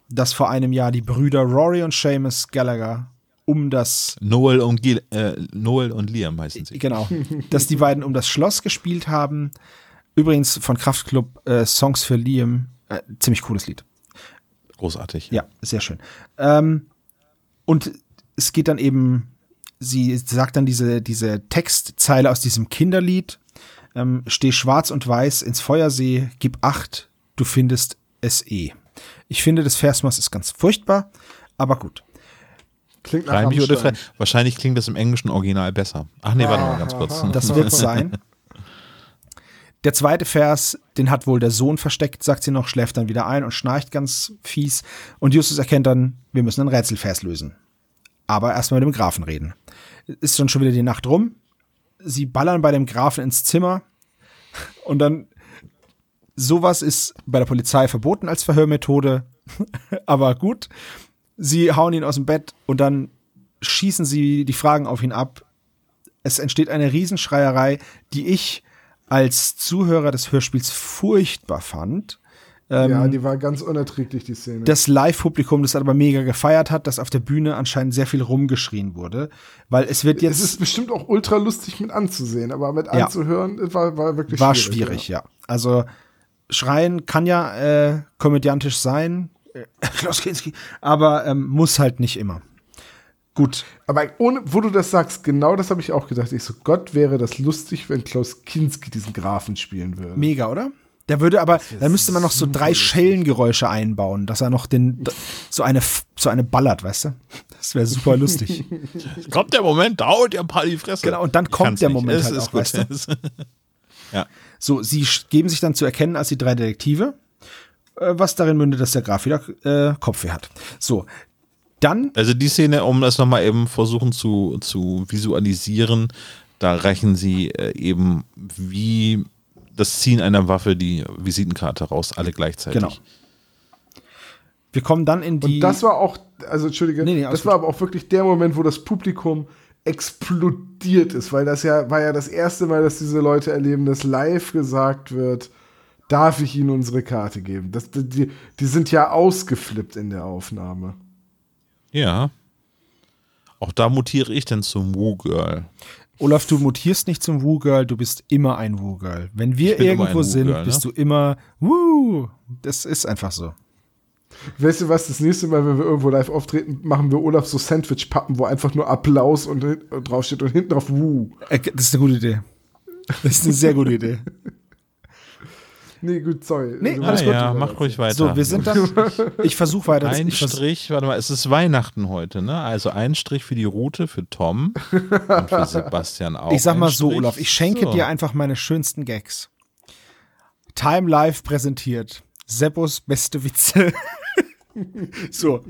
dass vor einem Jahr die Brüder Rory und Seamus Gallagher um das Noel und, Gil äh, Noel und Liam heißen sie. Genau, dass die beiden um das Schloss gespielt haben. Übrigens von Kraftklub äh, Songs für Liam, äh, ziemlich cooles Lied. Großartig. Ja, sehr schön. Ähm, und es geht dann eben, sie sagt dann diese, diese Textzeile aus diesem Kinderlied, ähm, steh schwarz und weiß ins Feuersee, gib acht, du findest es eh. Ich finde, das Versmaß ist ganz furchtbar, aber gut. Klingt nach Reimig oder frei? Wahrscheinlich klingt das im englischen Original besser. Ach nee, warte mal ganz kurz. Das wird sein. Der zweite Vers, den hat wohl der Sohn versteckt, sagt sie noch, schläft dann wieder ein und schnarcht ganz fies. Und Justus erkennt dann, wir müssen ein Rätselvers lösen. Aber erstmal mit dem Grafen reden. Ist dann schon wieder die Nacht rum. Sie ballern bei dem Grafen ins Zimmer. Und dann, sowas ist bei der Polizei verboten als Verhörmethode. Aber gut. Sie hauen ihn aus dem Bett und dann schießen sie die Fragen auf ihn ab. Es entsteht eine Riesenschreierei, die ich als Zuhörer des Hörspiels furchtbar fand. ja, die war ganz unerträglich, die Szene. Das Live-Publikum, das aber mega gefeiert hat, dass auf der Bühne anscheinend sehr viel rumgeschrien wurde, weil es wird es jetzt ist bestimmt auch ultra lustig mit anzusehen, aber mit Ja. anzuhören war, war wirklich war schwierig. schwierig, ja. Also schreien kann ja äh, komödiantisch sein, äh, Klaus Kinski, aber ähm, muss halt nicht immer. Gut, Aber ohne, wo du das sagst, genau das habe ich auch gedacht. Ich so, Gott wäre das lustig, wenn Klaus Kinski diesen Grafen spielen würde. mega, oder? Der würde aber, da müsste man noch so drei Schellengeräusche einbauen, dass er noch den so eine so eine ballert, weißt du? Das wäre super lustig. Kommt der Moment, da haut ihr ein paar die Fresse. Genau, und dann kommt der nicht. Moment Es halt ist auch, gut. weißt du? ja. So, sie geben sich dann zu erkennen als die drei Detektive, was darin mündet, dass der Graf wieder äh, Kopfweh hat. So, dann, Also die Szene, um das nochmal eben versuchen zu, zu visualisieren, da reichen sie äh, eben wie das Ziehen einer Waffe die Visitenkarte raus, alle gleichzeitig. Genau. wir kommen dann in die. Und das war auch, also entschuldige, Nee, nee, das war aber auch wirklich der Moment, wo das Publikum explodiert ist, weil das ja war ja das erste Mal, dass diese Leute erleben, dass live gesagt wird, darf ich ihnen unsere Karte geben. Das, die, die sind ja ausgeflippt in der Aufnahme. Ja. Auch da mutiere ich dann zum Woo-Girl. Olaf, du mutierst nicht zum Woo-Girl, du bist immer ein Woo-Girl. Wenn wir irgendwo sind, Woo-Girl, bist ne? du immer Woo. Das ist einfach so. Weißt du was, das nächste Mal, wenn wir irgendwo live auftreten, machen wir Olaf so Sandwich-Pappen, wo einfach nur Applaus und, und draufsteht und hinten drauf Wuh. Äh, Das ist eine gute Idee. Das ist eine sehr gute Idee. Nee, gut, sorry. Nee, Du Ah, alles musst gut. ja, mach ruhig weiter. So, wir sind dann. Ich versuche weiter. Ein ich vers- Strich, warte mal, es ist Weihnachten heute, ne? Also ein Strich für die Route für Tom und für Sebastian auch. Ich sag mal so. Olaf, ich schenke So. dir einfach meine schönsten Gags. Time Live präsentiert. Seppos beste Witze. so,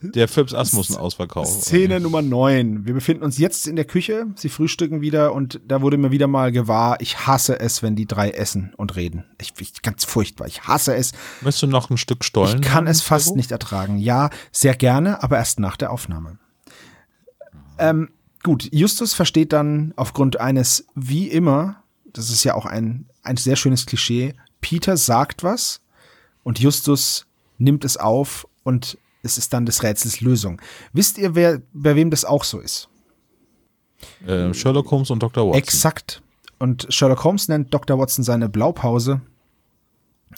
Der Phipps Asmussen Ausverkauf. Szene Nummer 9. Wir befinden uns jetzt in der Küche. Sie frühstücken wieder und da wurde mir wieder mal gewahr, ich hasse es, wenn die drei essen und reden. Ich, ich ganz furchtbar. Ich hasse es. Möchtest du noch ein Stück Stollen? Ich kann es fast nicht ertragen. Ja, sehr gerne, aber erst nach der Aufnahme. Ähm, gut, Justus versteht dann aufgrund eines, wie immer, das ist ja auch ein, ein sehr schönes Klischee, Peter sagt was und Justus nimmt es auf und es ist dann des Rätsels Lösung. Wisst ihr, wer, bei wem das auch so ist? Äh, Sherlock Holmes und Dr. Watson. Exakt. Und Sherlock Holmes nennt Dr. Watson seine Blaupause,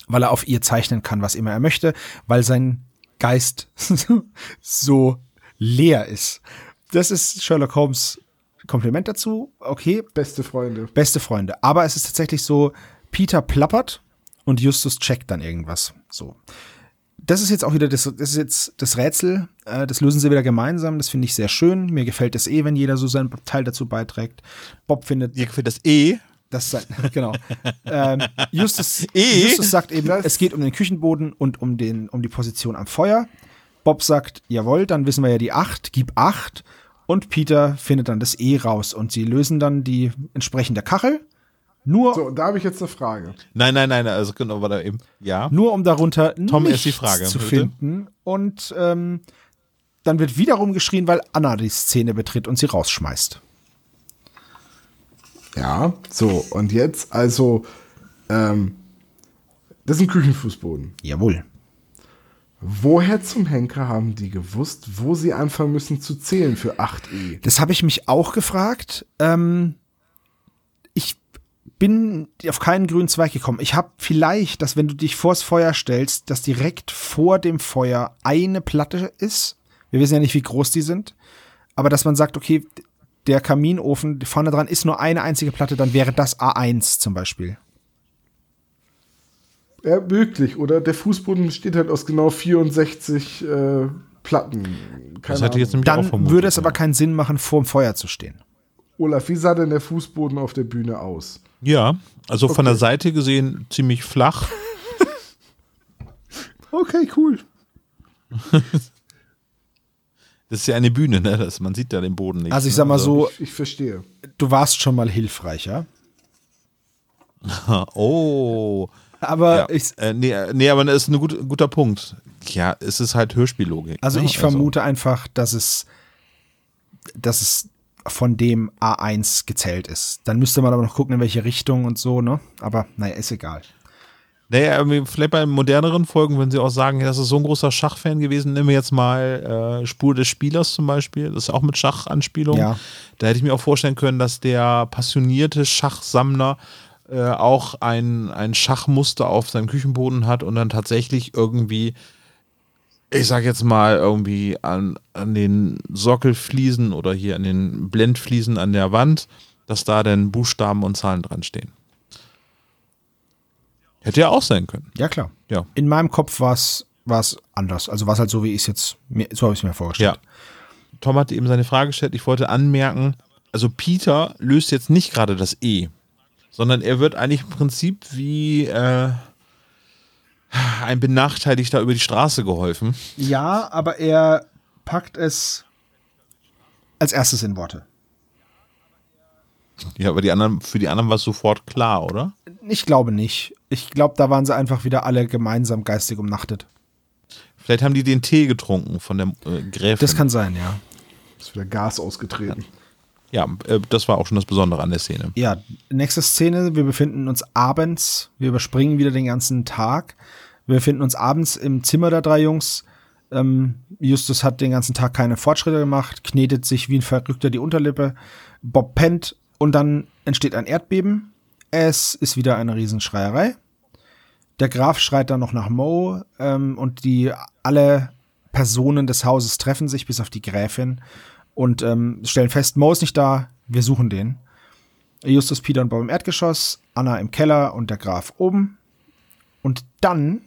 weil er auf ihr zeichnen kann, was immer er möchte, weil sein Geist so leer ist. Das ist Sherlock Holmes Kompliment dazu. Okay, Beste Freunde. beste Freunde. Aber es ist tatsächlich so, Peter plappert und Justus checkt dann irgendwas. So. Das ist jetzt auch wieder das, das ist jetzt das Rätsel. Äh, das lösen sie wieder gemeinsam. Das finde ich sehr schön. Mir gefällt es eh, wenn jeder so seinen Teil dazu beiträgt. Bob findet Dir gefällt das eh? das sein, genau. ähm, Justus, Eh? Justus sagt eben, Das- es geht um den Küchenboden und um, den, um die Position am Feuer. Bob sagt, jawohl, dann wissen wir ja die 8, gib 8. Und Peter findet dann das E raus und sie lösen dann die entsprechende Kachel. Nur, So, und da habe ich jetzt eine Frage. Nein, nein, nein, also genau, war da eben. Ja. nur um darunter Tom, nichts erst die Frage, zu bitte. finden. Und ähm, dann wird wiederum geschrien, weil Anna die Szene betritt und sie rausschmeißt. Ja, so, und jetzt, also, ähm, das ist ein Küchenfußboden. Jawohl. Woher zum Henker haben die gewusst, wo sie anfangen müssen zu zählen für 8e? Das habe ich mich auch gefragt. Ähm, bin auf keinen grünen Zweig gekommen. Ich habe vielleicht, dass wenn du dich vors Feuer stellst, dass direkt vor dem Feuer eine Platte ist. Wir wissen ja nicht, wie groß die sind. Aber dass man sagt, okay, der Kaminofen vorne dran ist nur eine einzige Platte, dann wäre das A1 zum Beispiel. Ja, möglich, oder? Der Fußboden besteht halt aus genau 64 äh, Platten. Das hätte ich jetzt nämlich auch Dann vermutet, würde es ja. aber keinen Sinn machen, vorm Feuer zu stehen. Olaf, wie sah denn der Fußboden auf der Bühne aus? Ja, also von Okay. der Seite gesehen ziemlich flach. Okay, cool. Das ist ja eine Bühne, ne? Das, man sieht ja den Boden nicht. Also ich ne? sag mal so, Ich, ich verstehe. du warst schon mal hilfreicher. Oh. Aber Ja. ich, äh, nee, äh, nee, aber das ist ein gut, guter Punkt. Ja, es ist halt Hörspiellogik. also ne? ich vermute einfach, dass es, dass es von dem A1 gezählt ist. Dann müsste man aber noch gucken, in welche Richtung und so, ne? Aber naja, ist egal. Naja, irgendwie vielleicht bei moderneren Folgen, wenn sie auch sagen, ja, das ist so ein großer Schachfan gewesen, nehmen wir jetzt mal äh, Spur des Spielers zum Beispiel, das ist auch mit Schachanspielung. Ja. Da hätte ich mir auch vorstellen können, dass der passionierte Schachsammler äh, auch ein, ein Schachmuster auf seinem Küchenboden hat und dann tatsächlich irgendwie, ich sag jetzt mal, irgendwie an, an den Sockelfliesen oder hier an den Blendfliesen an der Wand, dass da dann Buchstaben und Zahlen dran stehen. Hätte ja auch sein können. Ja, klar. Ja. In meinem Kopf war es anders. Also war es halt so, wie ich es jetzt, mir, so habe ich es mir vorgestellt. Ja. Tom hat eben seine Frage gestellt. Ich wollte anmerken, also Peter löst jetzt nicht gerade das E, sondern er wird eigentlich im Prinzip wie äh, ein Benachteiligter über die Straße geholfen. Ja, aber er packt es als erstes in Worte. Ja, aber die anderen, für die anderen war es sofort klar, oder? Ich glaube nicht. Ich glaube, da waren sie einfach wieder alle gemeinsam geistig umnachtet. Vielleicht haben die den Tee getrunken von der äh, Gräfin. Das kann sein, ja. Ist wieder Gas ausgetreten. ja, äh, das war auch schon das Besondere an der Szene. Ja, nächste Szene. Wir befinden uns abends. Wir überspringen wieder den ganzen Tag. Wir befinden uns abends im Zimmer der drei Jungs. Ähm, Justus hat den ganzen Tag keine Fortschritte gemacht, knetet sich wie ein Verrückter die Unterlippe. Bob pennt und dann entsteht ein Erdbeben. Es ist wieder eine Riesenschreierei. Der Graf schreit dann noch nach Mo ähm, und die alle Personen des Hauses treffen sich, bis auf die Gräfin, und ähm, stellen fest, Mo ist nicht da, wir suchen den. Justus, Peter und Bob im Erdgeschoss, Anna im Keller und der Graf oben. Und dann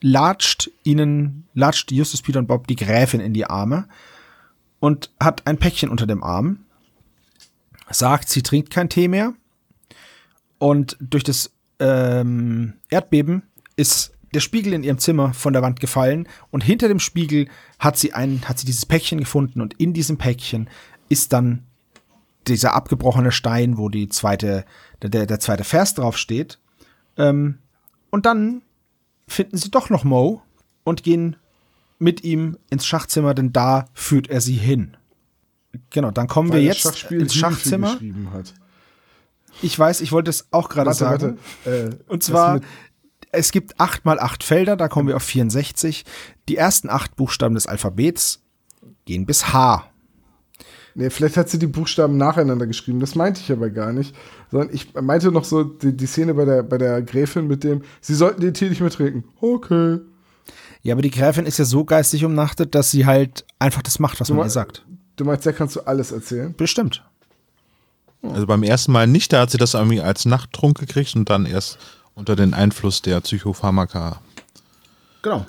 latscht ihnen, latscht Justus, Peter und Bob die Gräfin in die Arme und hat ein Päckchen unter dem Arm, sagt, sie trinkt kein Tee mehr. Und durch das ähm, Erdbeben ist der Spiegel in ihrem Zimmer von der Wand gefallen und hinter dem Spiegel hat sie ein, hat sie dieses Päckchen gefunden und in diesem Päckchen ist dann dieser abgebrochene Stein, wo die zweite, der, der, der zweite Vers drauf steht. Ähm, und dann finden sie doch noch Mo und gehen mit ihm ins Schachzimmer, denn da führt er sie hin. Genau, dann kommen Weil wir jetzt Schachspiel ins Schachzimmer. Ich weiß, ich wollte es auch gerade sagen. warte. Äh, Und zwar, es gibt acht mal acht Felder, da kommen wir auf 64. Die ersten acht Buchstaben des Alphabets gehen bis H. Nee, vielleicht hat sie die Buchstaben nacheinander geschrieben. Das meinte ich aber gar nicht. Sondern ich meinte noch so die, die Szene bei der, bei der Gräfin mit dem, sie sollten den Tee nicht mehr trinken. Okay. Ja, aber die Gräfin ist ja so geistig umnachtet, dass sie halt einfach das macht, was man me- ihr sagt. Du meinst, da kannst du alles erzählen? Bestimmt. Also beim ersten Mal nicht, da hat sie das irgendwie als Nachttrunk gekriegt und dann erst unter den Einfluss der Psychopharmaka. Genau.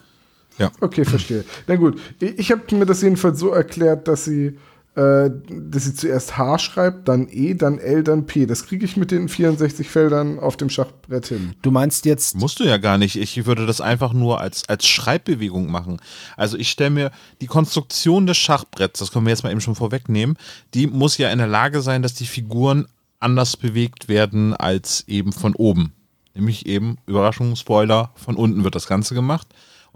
Okay, verstehe. Na gut, ich, ich habe mir das jedenfalls so erklärt, dass sie, äh, dass sie zuerst H schreibt, dann E, dann L, dann P. Das kriege ich mit den 64 Feldern auf dem Schachbrett hin. Du meinst jetzt, Musst du ja gar nicht. Ich würde das einfach nur als, als Schreibbewegung machen. Also ich stelle mir die Konstruktion des Schachbretts, das können wir jetzt mal eben schon vorwegnehmen, die muss ja in der Lage sein, dass die Figuren anders bewegt werden als eben von oben. Nämlich eben, Überraschung, Spoiler, von unten wird das Ganze gemacht.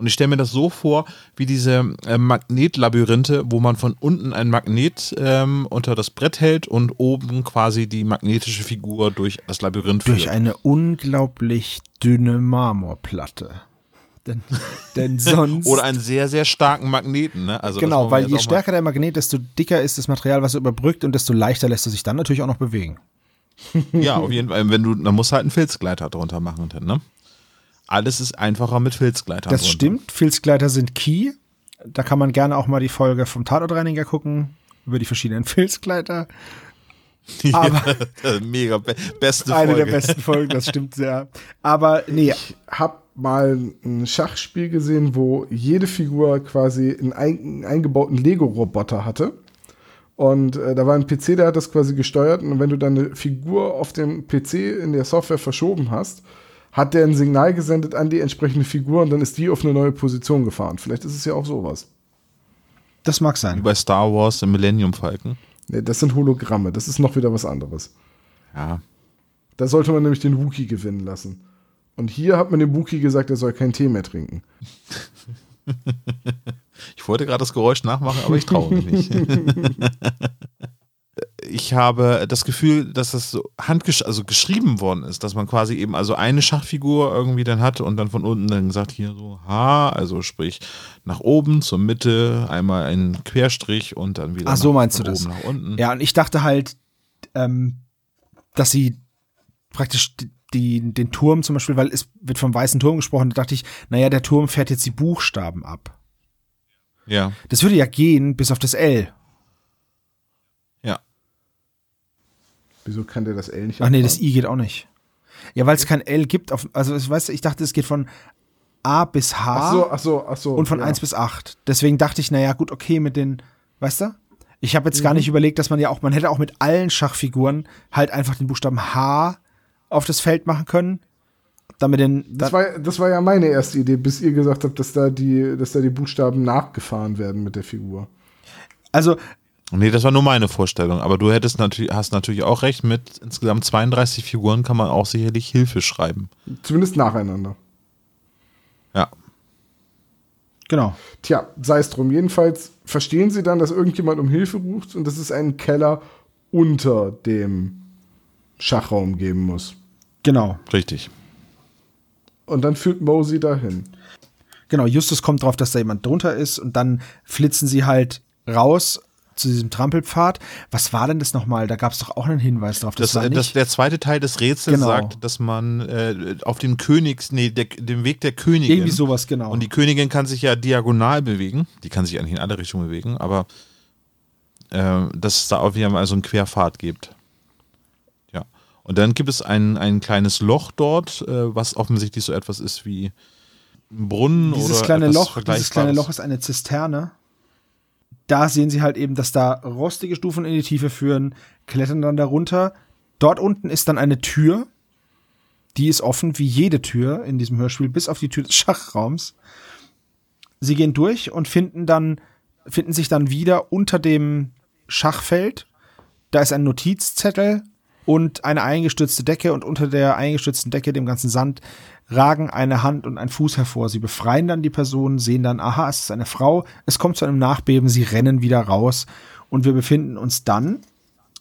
Und ich stelle mir das so vor, wie diese äh, Magnetlabyrinthe, wo man von unten ein Magnet ähm, unter das Brett hält und oben quasi die magnetische Figur durch das Labyrinth durch führt. eine unglaublich dünne Marmorplatte. Denn, denn sonst. Oder einen sehr, sehr starken Magneten. Ne? Also genau, weil je stärker der Magnet, desto dicker ist das Material, was er überbrückt und desto leichter lässt er sich dann natürlich auch noch bewegen. Ja, auf jeden Fall. Wenn du, dann musst du halt einen Filzgleiter drunter machen. Ne? Alles ist einfacher mit Filzgleitern. Das drunter. stimmt, Filzgleiter sind key. Da kann man gerne auch mal die Folge vom Tatortreiniger gucken, über die verschiedenen Filzgleiter. Aber- Ja, mega. Be beste Eine Folge. der besten Folgen, das stimmt sehr. Aber nee, Hab mal ein Schachspiel gesehen, wo jede Figur quasi einen, ein, einen eingebauten Lego-Roboter hatte. Und äh, da war ein PC, der hat das quasi gesteuert. Und wenn du deine Figur auf dem PC in der Software verschoben hast, hat der ein Signal gesendet an die entsprechende Figur und dann ist die auf eine neue Position gefahren. Vielleicht ist es ja auch sowas. Das mag Wie sein. bei Star Wars im Millennium Falcon. Nee, das sind Hologramme. Das ist noch wieder was anderes. Ja. Da sollte man nämlich den Wookie gewinnen lassen. Und hier hat man dem Wookie gesagt, er soll keinen Tee mehr trinken. Ich wollte gerade das Geräusch nachmachen, aber ich traue mich nicht. Ich habe das Gefühl, dass das so handgesch also geschrieben worden ist, dass man quasi eben also eine Schachfigur irgendwie dann hat und dann von unten dann gesagt, hier so H, also sprich nach oben zur Mitte, einmal einen Querstrich und dann wieder Ach, so nach, meinst du das? oben nach unten. Ja, und ich dachte halt, ähm, dass sie praktisch die, die, den Turm zum Beispiel, weil es wird vom weißen Turm gesprochen, da dachte ich, naja, der Turm fährt jetzt die Buchstaben ab. Ja, Das würde ja gehen bis auf das L. Wieso kann der das L nicht Ach nee, das? I geht auch nicht. Ja, weil es kein L gibt. Auf, also ich weiß, ich dachte, es geht von A bis H Ach so, ach so, ach so. und von ja. 1 bis 8. Deswegen dachte ich, naja, gut, okay, mit den, weißt du? Ich habe jetzt Mhm. gar nicht überlegt, dass man ja auch, man hätte auch mit allen Schachfiguren halt einfach den Buchstaben H auf das Feld machen können. Damit den, Das war, das war ja meine erste Idee, bis ihr gesagt habt, dass da die, dass da die Buchstaben nachgefahren werden mit der Figur. also Nee, das war nur meine Vorstellung, aber du hättest natürlich, hast natürlich auch recht, mit insgesamt 32 Figuren kann man auch sicherlich Hilfe schreiben. Zumindest nacheinander. Ja. genau. Tja, sei es drum. Jedenfalls verstehen sie dann, dass irgendjemand um Hilfe ruft und dass es einen Keller unter dem Schachraum geben muss. Genau. Richtig. Und dann führt Mosey dahin. Genau, Justus kommt drauf, dass da jemand drunter ist und dann flitzen sie halt raus zu diesem Trampelpfad. Was war denn das nochmal? Da gab es doch auch einen Hinweis drauf. Das, Das, äh, das, der zweite Teil des Rätsels Genau. sagt, dass man äh, auf den Königs, nee, der, dem Weg der Königin. irgendwie sowas, genau. Und die Königin kann sich ja diagonal bewegen. Die kann sich eigentlich in alle Richtungen bewegen, aber äh, dass es da auf jeden Fall so einen Querpfad gibt. Ja. Und dann gibt es ein, ein kleines Loch dort, äh, was offensichtlich so etwas ist wie ein Brunnen dieses oder kleine Loch, dieses kleine. Loch ist eine Zisterne. Da sehen sie halt eben, dass da rostige Stufen in die Tiefe führen, klettern dann darunter. Dort unten ist dann eine Tür. Die ist offen, wie jede Tür in diesem Hörspiel, bis auf die Tür des Schachraums. Sie gehen durch und finden dann, finden sich dann wieder unter dem Schachfeld. Da ist ein Notizzettel und eine eingestürzte Decke und unter der eingestürzten Decke, dem ganzen Sand, ragen eine Hand und ein Fuß hervor. Sie befreien dann die Person, sehen dann, aha, es ist eine Frau. Es kommt zu einem Nachbeben, sie rennen wieder raus und wir befinden uns dann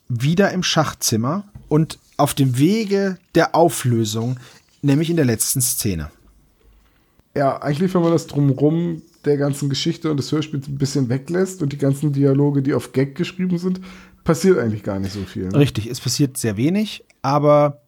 wieder im Schachzimmer und auf dem Wege der Auflösung, nämlich in der letzten Szene. Ja, eigentlich, wenn man das drumrum der ganzen Geschichte und des Hörspiels ein bisschen weglässt und die ganzen Dialoge, die auf Gag geschrieben sind, passiert eigentlich gar nicht so viel. ne? Richtig, es passiert sehr wenig, aber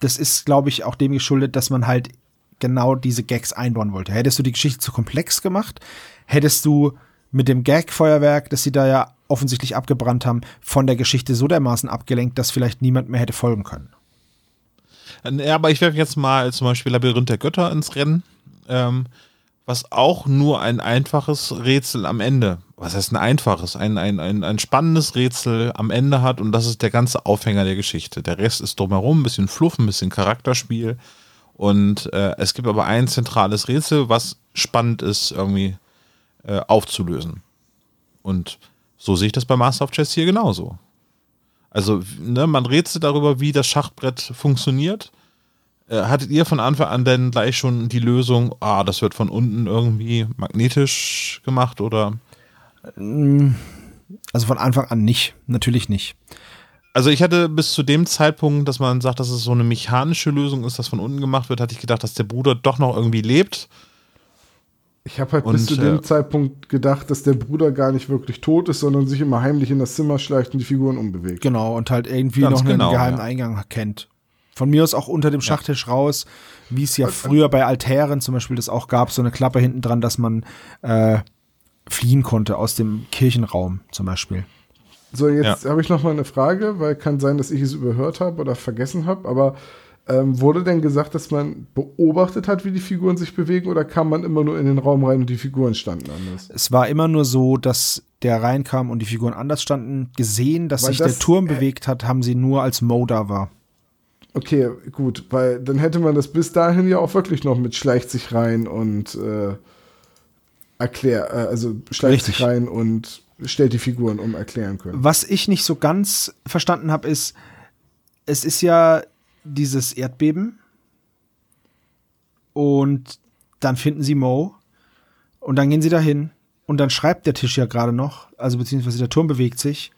das ist, glaube ich, auch dem geschuldet, dass man halt genau diese Gags einbauen wollte. Hättest du die Geschichte zu komplex gemacht, hättest du mit dem Gag-Feuerwerk, das sie da ja offensichtlich abgebrannt haben, von der Geschichte so dermaßen abgelenkt, dass vielleicht niemand mehr hätte folgen können. Ja, aber ich werfe jetzt mal zum Beispiel Labyrinth der Götter ins Rennen, ähm, was auch nur ein einfaches Rätsel am Ende, was heißt ein einfaches, ein, ein, ein, ein spannendes Rätsel am Ende hat und das ist der ganze Aufhänger der Geschichte. Der Rest ist drumherum, ein bisschen Fluff, ein bisschen Charakterspiel und äh, es gibt aber ein zentrales Rätsel, was spannend ist, irgendwie äh, aufzulösen. Und so sehe ich das bei Master of Chess hier genauso. Also, ne, man rätselt darüber, wie das Schachbrett funktioniert. Äh, hattet ihr von Anfang an denn gleich schon die Lösung, ah, das wird von unten irgendwie magnetisch gemacht oder? Also von Anfang an nicht, natürlich nicht. Also ich hatte bis zu dem Zeitpunkt, dass man sagt, dass es so eine mechanische Lösung ist, dass von unten gemacht wird, hatte ich gedacht, dass der Bruder doch noch irgendwie lebt. Ich habe halt Und, bis zu dem äh, Zeitpunkt gedacht, dass der Bruder gar nicht wirklich tot ist, sondern sich immer heimlich in das Zimmer schleicht und die Figuren umbewegt. Genau, und halt irgendwie Ganz noch einen genau, geheimen ja. Eingang kennt. Von mir aus auch unter dem Schachtisch raus, wie es ja früher bei Altären zum Beispiel das auch gab, so eine Klappe hinten dran, dass man äh, fliehen konnte aus dem Kirchenraum zum Beispiel. So, jetzt habe ich noch mal eine Frage, weil kann sein, dass ich es überhört habe oder vergessen habe, aber Ähm, wurde denn gesagt, dass man beobachtet hat, wie die Figuren sich bewegen, oder kam man immer nur in den Raum rein und die Figuren standen anders? Es war immer nur so, dass der reinkam und die Figuren anders standen. Gesehen, dass Weil sich das- der Turm bewegt hat, haben sie nur als Mo da war. Okay, gut, weil dann hätte man das bis dahin ja auch wirklich noch mit schleicht sich rein und äh, erklär, äh, also schleicht sich rein und stellt die Figuren um erklären können. Was ich nicht so ganz verstanden habe, ist, es ist ja dieses Erdbeben und dann finden sie Mo und dann gehen sie dahin und dann schreibt der Tisch ja gerade noch, also beziehungsweise der Turm bewegt sich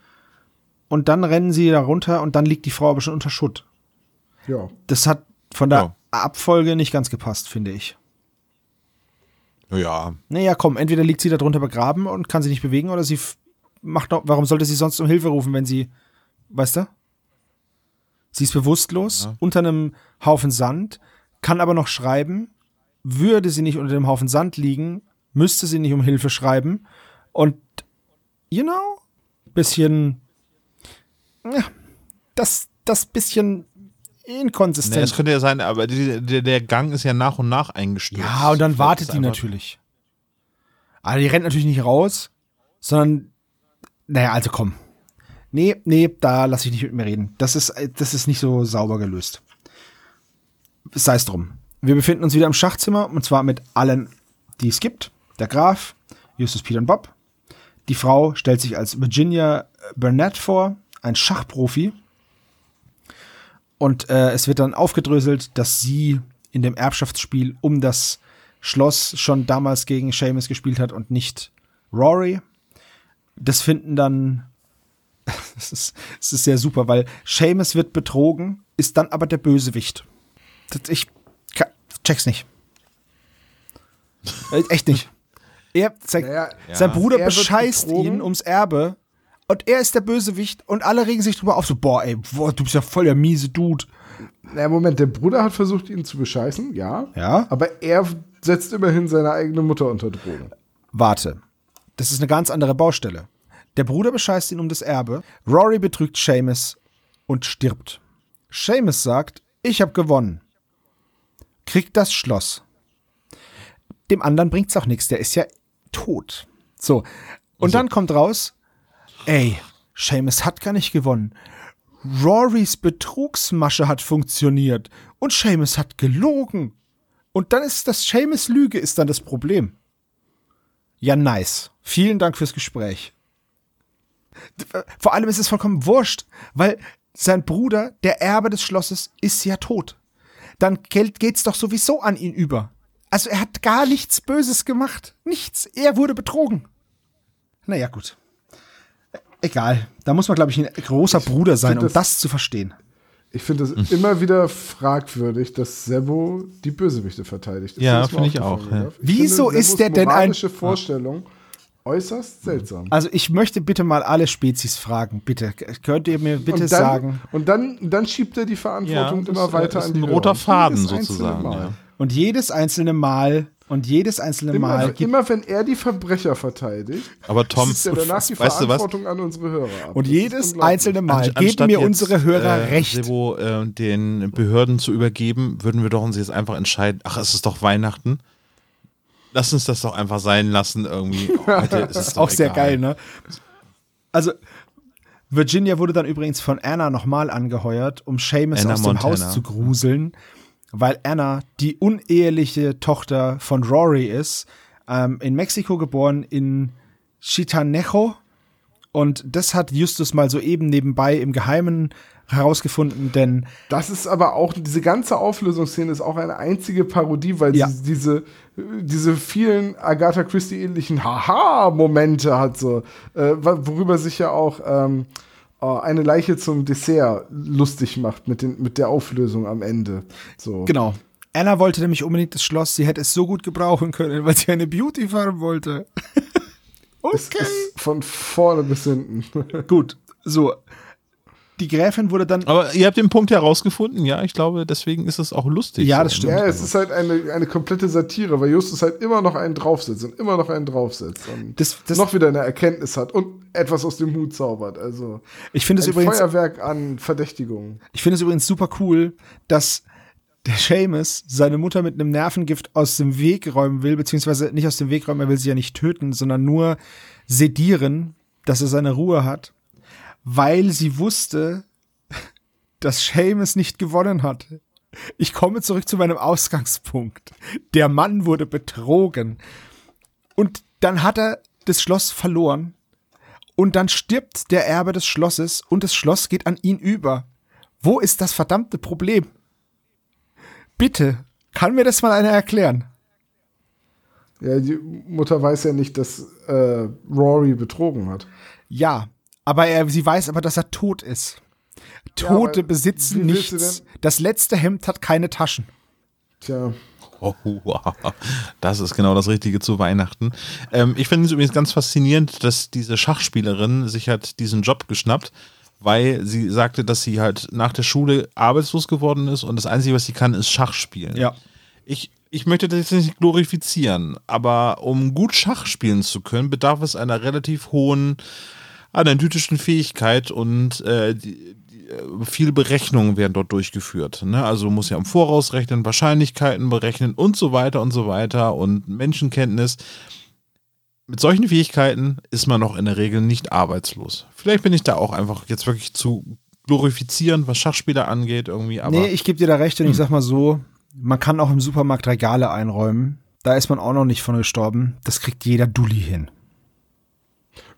und dann rennen sie da runter und dann liegt die Frau aber schon unter Schutt. Ja. Das hat von der Ja. Abfolge nicht ganz gepasst, finde ich. Ja, Naja, komm, entweder liegt sie da drunter begraben und kann sich nicht bewegen oder sie macht noch, warum sollte sie sonst um Hilfe rufen, wenn sie, weißt du? Sie ist bewusstlos Ja. unter einem Haufen Sand, kann aber noch schreiben. Würde sie nicht unter dem Haufen Sand liegen, müsste sie nicht um Hilfe schreiben. Und, you know, bisschen, ja, das, das bisschen Nee, inkonsistent. es könnte ja sein, aber die, der, der Gang ist ja nach und nach eingestürzt. Ja, und dann wartet die natürlich. Aber die rennt natürlich nicht raus, sondern, naja, also komm. Nee, nee, da lasse ich nicht mit mir reden. Das ist, das ist nicht so sauber gelöst. Sei es drum. Wir befinden uns wieder im Schachzimmer und zwar mit allen, die es gibt. Der Graf, Justus, Peter und Bob. Die Frau stellt sich als Virginia Burnett vor, ein Schachprofi. Und äh, es wird dann aufgedröselt, dass sie in dem Erbschaftsspiel um das Schloss schon damals gegen Seamus gespielt hat und nicht Rory. Das finden dann, das ist, das ist sehr super, weil Seamus wird betrogen, ist dann aber der Bösewicht. Das, ich check's nicht. Äh, Echt nicht. Er, sein, Naja, sein Ja. Bruder Er bescheißt ihn ums Erbe und er ist der Bösewicht und alle regen sich drüber auf, so, boah, ey, boah, du bist ja voll der miese Dude. Na, Moment, der Bruder hat versucht, ihn zu bescheißen, ja. Ja. Aber er setzt immerhin seine eigene Mutter unter Drogen. Warte. Das ist eine ganz andere Baustelle. Der Bruder bescheißt ihn um das Erbe. Rory betrügt Seamus und stirbt. Seamus sagt, ich habe gewonnen. Kriegt das Schloss. Dem anderen bringt's auch nichts, der ist ja tot. So. Und dann kommt raus, ey, Seamus hat gar nicht gewonnen. Rorys Betrugsmasche hat funktioniert und Seamus hat gelogen. Und dann ist das Seamus Lüge ist dann das Problem. Ja, nice. Vielen Dank fürs Gespräch. Vor allem ist es vollkommen wurscht, weil sein Bruder, der Erbe des Schlosses, ist ja tot. Dann geht- geht's doch sowieso an ihn über. Also er hat gar nichts Böses gemacht. Nichts. Er wurde betrogen. Naja, gut. Egal. Da muss man, glaube ich, ein großer Bruder sein, um das- das zu verstehen. Ich finde es immer wieder fragwürdig, dass Sebo die Bösewichte verteidigt. Ist Ja, finde ich auch, ja. Ich Wieso finde ist der denn ein- Vorstellung äußerst seltsam. Also ich möchte bitte mal alle Spezies fragen. Bitte. Könnt ihr mir bitte und dann, sagen. Und dann, dann schiebt er die Verantwortung das, immer äh, weiter ist an die ein roter Hörer. Faden sozusagen, ja. Und jedes einzelne Mal und jedes einzelne Mal Immer, gibt immer wenn er die Verbrecher verteidigt, Aber Tom, schiebt er danach die weißt du was? Verantwortung an unsere Hörer ab. Und Das ist jedes einzelne Mal Anst- geben mir jetzt, unsere Hörer äh, recht. Sebo, äh, den Behörden zu übergeben, würden wir doch uns jetzt einfach entscheiden, ach, es ist doch Weihnachten. Lass uns das doch einfach sein lassen irgendwie. Oh, Heute ist Auch sehr egal. geil, ne? Also, Virginia wurde dann übrigens von Anna nochmal angeheuert, um Seamus Anna aus dem Montana. Haus zu gruseln, weil Anna die uneheliche Tochter von Rory ist, ähm, in Mexiko geboren, in Chitanejo. Und das hat Justus mal soeben nebenbei im Geheimen herausgefunden, denn Das ist aber auch, diese ganze Auflösungsszene ist auch eine einzige Parodie, weil Ja. sie diese, diese vielen Agatha Christie-ähnlichen Haha-Momente hat, so, äh, worüber sich ja auch ähm, äh, eine Leiche zum Dessert lustig macht mit, den, mit der Auflösung am Ende. So. Genau. Anna wollte nämlich unbedingt das Schloss. Sie hätte es so gut gebrauchen können, weil sie eine Beauty Farm wollte. Es ist von vorne bis hinten. Gut. So. Die Gräfin wurde dann. Aber ihr habt den Punkt herausgefunden, ja, ich glaube, deswegen ist es auch lustig. Ja, so. das stimmt. Ja, es ist halt eine, eine komplette Satire, weil Justus halt immer noch einen draufsetzt und immer noch einen draufsetzt und Das- das- noch wieder eine Erkenntnis hat und etwas aus dem Hut zaubert. Also Ich finde es ein übrigens, Feuerwerk an Verdächtigungen. ich finde es übrigens super cool, dass der Seamus seine Mutter mit einem Nervengift aus dem Weg räumen will, beziehungsweise nicht aus dem Weg räumen, er will sie ja nicht töten, sondern nur sedieren, dass er seine Ruhe hat, weil sie wusste, dass Seamus nicht gewonnen hat. Ich komme zurück zu meinem Ausgangspunkt. Der Mann wurde betrogen. Und dann hat er das Schloss verloren. Und dann stirbt der Erbe des Schlosses und das Schloss geht an ihn über. Wo ist das verdammte Problem? Bitte, kann mir das mal einer erklären? Ja, die Mutter weiß ja nicht, dass äh, Rory betrogen hat. Ja, aber er, sie weiß aber, dass er tot ist. Tote aber besitzen nichts. Das letzte Hemd hat keine Taschen. Tja, Oh, wow. Das ist genau das Richtige zu Weihnachten. Ähm, ich finde es übrigens ganz faszinierend, dass diese Schachspielerin sich hat diesen Job geschnappt, weil sie sagte, dass sie halt nach der Schule arbeitslos geworden ist und das Einzige, was sie kann, ist Schach spielen. Ja. Ich, ich möchte das jetzt nicht glorifizieren, aber um gut Schach spielen zu können, bedarf es einer relativ hohen analytischen Fähigkeit und äh, die, äh, viele Berechnungen werden dort durchgeführt. Ne? Also muss ja im Voraus rechnen, Wahrscheinlichkeiten berechnen und so weiter und so weiter und Menschenkenntnis. Mit solchen Fähigkeiten ist man noch in der Regel nicht arbeitslos. Vielleicht bin ich da auch einfach jetzt wirklich zu glorifizieren, was Schachspieler angeht, irgendwie. Aber nee, ich gebe dir da recht und ich sag mal so, man kann auch im Supermarkt Regale einräumen. Da ist man auch noch nicht von gestorben. Das kriegt jeder Dulli hin.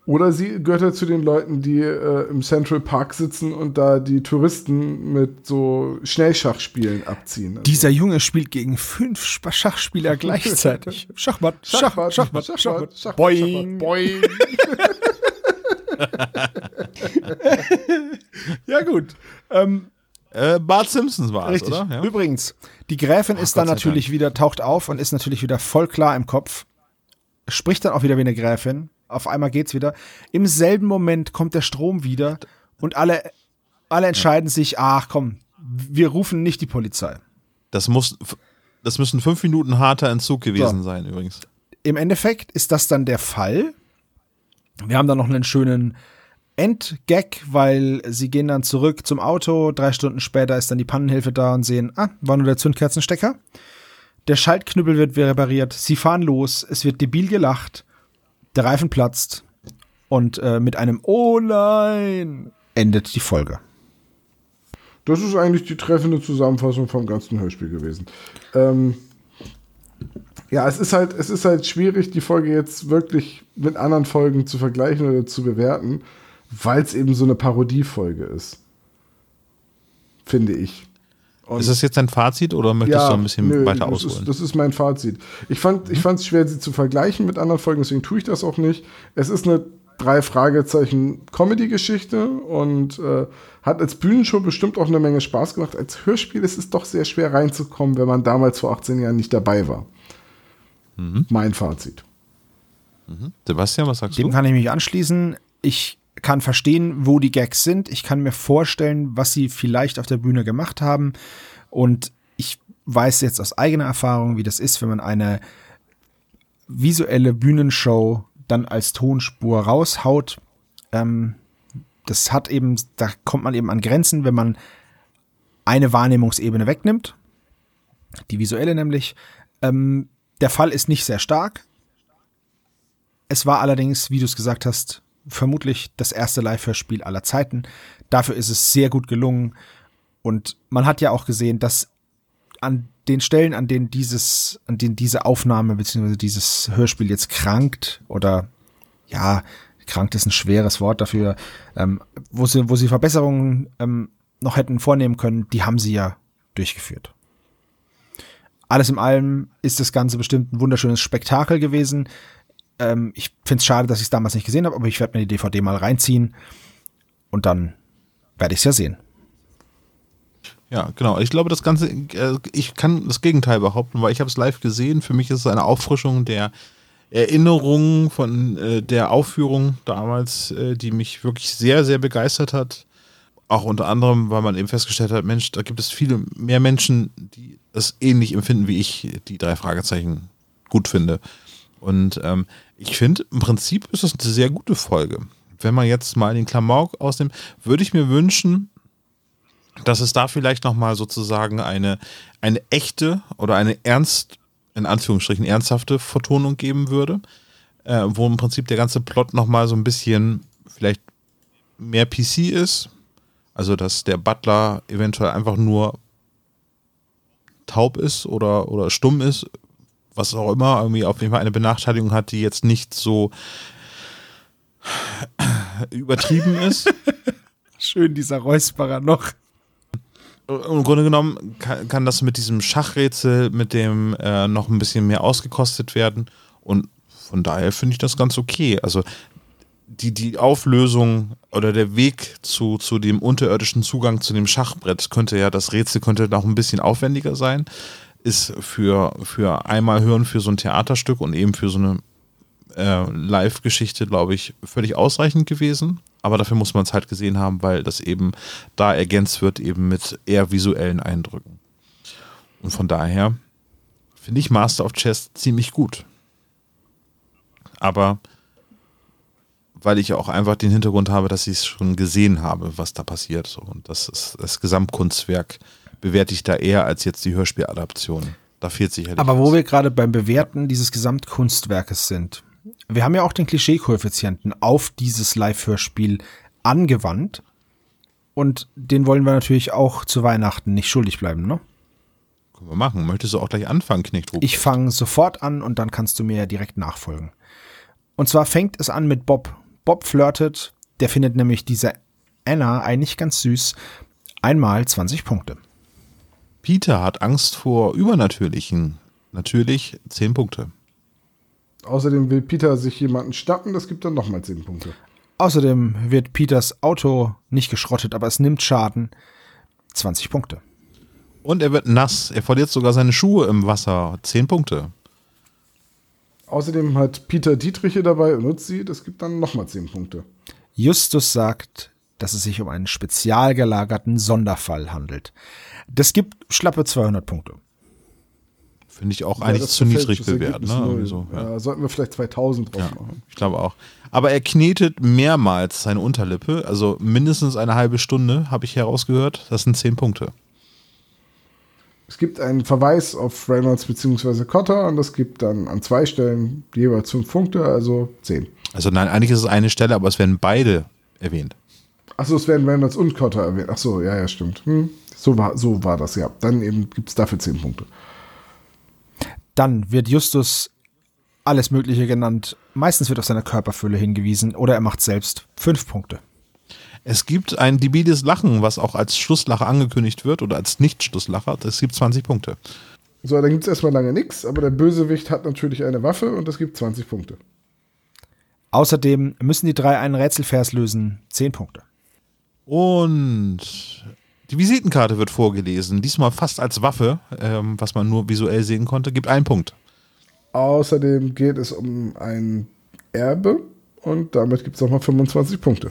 Oder sie gehört ja zu den Leuten, die äh, im Central Park sitzen und da die Touristen mit so Schnellschachspielen abziehen. Also Dieser Junge spielt gegen fünf Sp- Schachspieler gleichzeitig. Schachmatt, Schach, Schachmatt, Schachmatt, Schachmatt, Boing. Boing. Ja gut. Ähm, äh, Bart Simpsons war es, richtig. oder? Ja. Übrigens, die Gräfin ist dann natürlich wieder, taucht auf und ist natürlich wieder voll klar im Kopf. Spricht dann auch wieder wie eine Gräfin. Auf einmal geht's wieder. Im selben Moment kommt der Strom wieder und alle, alle entscheiden sich, ach komm, wir rufen nicht die Polizei. Das muss, das müssen fünf Minuten harter Entzug gewesen So. sein, übrigens. Im Endeffekt ist das dann der Fall. Wir haben dann noch einen schönen Endgag, weil sie gehen dann zurück zum Auto. Drei Stunden später ist dann die Pannenhilfe da und sehen, ah, war nur der Zündkerzenstecker. Der Schaltknüppel wird repariert. Sie fahren los. Es wird debil gelacht. Der Reifen platzt. Und äh, mit einem Oh nein endet die Folge. Das ist eigentlich die treffende Zusammenfassung vom ganzen Hörspiel gewesen. Ähm, ja, es ist halt, es ist halt schwierig, die Folge jetzt wirklich mit anderen Folgen zu vergleichen oder zu bewerten, weil es eben so eine Parodiefolge ist. Finde ich. Und Ist das jetzt dein Fazit oder möchtest du ein bisschen nö, weiter das ausholen? Ist, das ist mein Fazit. Ich fand ich fand es schwer, sie zu vergleichen mit anderen Folgen, deswegen tue ich das auch nicht. Es ist eine drei Fragezeichen Comedy-Geschichte und äh, hat als Bühnenshow bestimmt auch eine Menge Spaß gemacht. Als Hörspiel ist es doch sehr schwer reinzukommen, wenn man damals vor 18 Jahren nicht dabei war. Mhm. Mein Fazit. Sebastian, was sagst Dem du? kann ich mich anschließen. Ich kann verstehen, wo die Gags sind. Ich kann mir vorstellen, was sie vielleicht auf der Bühne gemacht haben. Und ich weiß jetzt aus eigener Erfahrung, wie das ist, wenn man eine visuelle Bühnenshow dann als Tonspur raushaut. Ähm, das hat eben, da kommt man eben an Grenzen, wenn man eine Wahrnehmungsebene wegnimmt. Die visuelle nämlich. Ähm, der Fall ist nicht sehr stark. Es war allerdings, wie du es gesagt hast, vermutlich das erste Live-Hörspiel aller Zeiten. Dafür ist es sehr gut gelungen. Und man hat ja auch gesehen, dass an den Stellen, an denen dieses, an denen diese Aufnahme bzw. dieses Hörspiel jetzt krankt oder ja, krankt ist ein schweres Wort dafür, ähm, wo sie, wo sie Verbesserungen ähm, noch hätten vornehmen können, die haben sie ja durchgeführt. Alles in allem ist das Ganze bestimmt ein wunderschönes Spektakel gewesen. Ähm, ich finde es schade, dass ich es damals nicht gesehen habe, aber ich werde mir die DVD mal reinziehen und dann werde ich es ja sehen. Ja, genau. Ich glaube, das Ganze, äh, ich kann das Gegenteil behaupten, weil ich habe es live gesehen. Für mich ist es eine Auffrischung der Erinnerungen von äh, der Aufführung damals, äh, die mich wirklich sehr, sehr begeistert hat. Auch unter anderem, weil man eben festgestellt hat, Mensch, da gibt es viele mehr Menschen, die es ähnlich empfinden wie ich, die drei Fragezeichen gut finde. Und ähm, ich finde, im Prinzip ist das eine sehr gute Folge. Wenn man jetzt mal den Klamauk ausnimmt, würde ich mir wünschen, dass es da vielleicht nochmal sozusagen eine, eine echte oder eine ernst, in Anführungsstrichen ernsthafte Vertonung geben würde, äh, wo im Prinzip der ganze Plot nochmal so ein bisschen vielleicht mehr PC ist. Also, dass der Butler eventuell einfach nur taub ist oder, oder stumm ist, was auch immer, irgendwie auf jeden Fall eine Benachteiligung hat, die jetzt nicht so übertrieben ist. Schön dieser Räusperer noch. Im Grunde genommen kann, kann das mit diesem Schachrätsel, mit dem äh, noch ein bisschen mehr ausgekostet werden. Und von daher finde ich das ganz okay. Also die, die Auflösung oder der Weg zu, zu dem unterirdischen Zugang zu dem Schachbrett könnte ja, das Rätsel könnte noch ein bisschen aufwendiger sein. Ist für, für einmal hören für so ein Theaterstück und eben für so eine äh, Live-Geschichte, glaube ich, völlig ausreichend gewesen. Aber dafür muss man es halt gesehen haben, weil das eben da ergänzt wird, eben mit eher visuellen Eindrücken. Und von daher finde ich Master of Chess ziemlich gut. Aber weil ich auch einfach den Hintergrund habe, dass ich es schon gesehen habe, was da passiert. Und das ist das Gesamtkunstwerk bewerte ich da eher als jetzt die Hörspieladaption. Da fehlt sicherlich. Aber wo was. wir gerade beim Bewerten dieses Gesamtkunstwerkes sind, wir haben ja auch den Klischee-Koeffizienten auf dieses Live-Hörspiel angewandt. Und den wollen wir natürlich auch zu Weihnachten nicht schuldig bleiben, ne? Können wir machen. Möchtest du auch gleich anfangen, Knechtrup? Ich fange sofort an und dann kannst du mir ja direkt nachfolgen. Und zwar fängt es an mit Bob. Bob flirtet, der findet nämlich diese Anna eigentlich ganz süß. Einmal 20 Punkte. Peter hat Angst vor Übernatürlichen. Natürlich 10 Punkte. Außerdem will Peter sich jemanden schnappen, das gibt dann nochmal 10 Punkte. Außerdem wird Peters Auto nicht geschrottet, aber es nimmt Schaden. 20 Punkte. Und er wird nass. Er verliert sogar seine Schuhe im Wasser. 10 Punkte. Außerdem hat Peter Dietriche dabei und nutzt sie, das gibt dann nochmal 10 Punkte. Justus sagt, dass es sich um einen spezial gelagerten Sonderfall handelt. Das gibt schlappe 200 Punkte. Finde ich auch Ja, eigentlich zu niedrig bewertet. Ne? so, ja. ja, sollten wir vielleicht 2000 drauf Ja, machen. ich glaube auch. Aber er knetet mehrmals seine Unterlippe, also mindestens eine halbe Stunde, habe ich herausgehört. Das sind 10 Punkte. Es gibt einen Verweis auf Reynolds bzw. Cotter und das gibt dann an zwei Stellen jeweils 5 Punkte, also 10. Also nein, eigentlich ist es eine Stelle, aber es werden beide erwähnt. Achso, es werden Reynolds und Cotter erwähnt. Achso, ja, ja, stimmt. Hm. So, war, so war das, ja. Dann eben gibt es dafür 10 Punkte. Dann wird Justus alles Mögliche genannt. Meistens wird auf seine Körperfülle hingewiesen oder er macht selbst fünf Punkte. Es gibt ein debiles Lachen, was auch als Schlusslacher angekündigt wird oder als Nicht-Schlusslacher. Das gibt 20 Punkte. So, dann gibt es erstmal lange nichts, aber der Bösewicht hat natürlich eine Waffe und das gibt 20 Punkte. Außerdem müssen die drei einen Rätselvers lösen. Zehn Punkte. Und die Visitenkarte wird vorgelesen, diesmal fast als Waffe, ähm, was man nur visuell sehen konnte, gibt einen Punkt. Außerdem geht es um ein Erbe und damit gibt es nochmal 25 Punkte.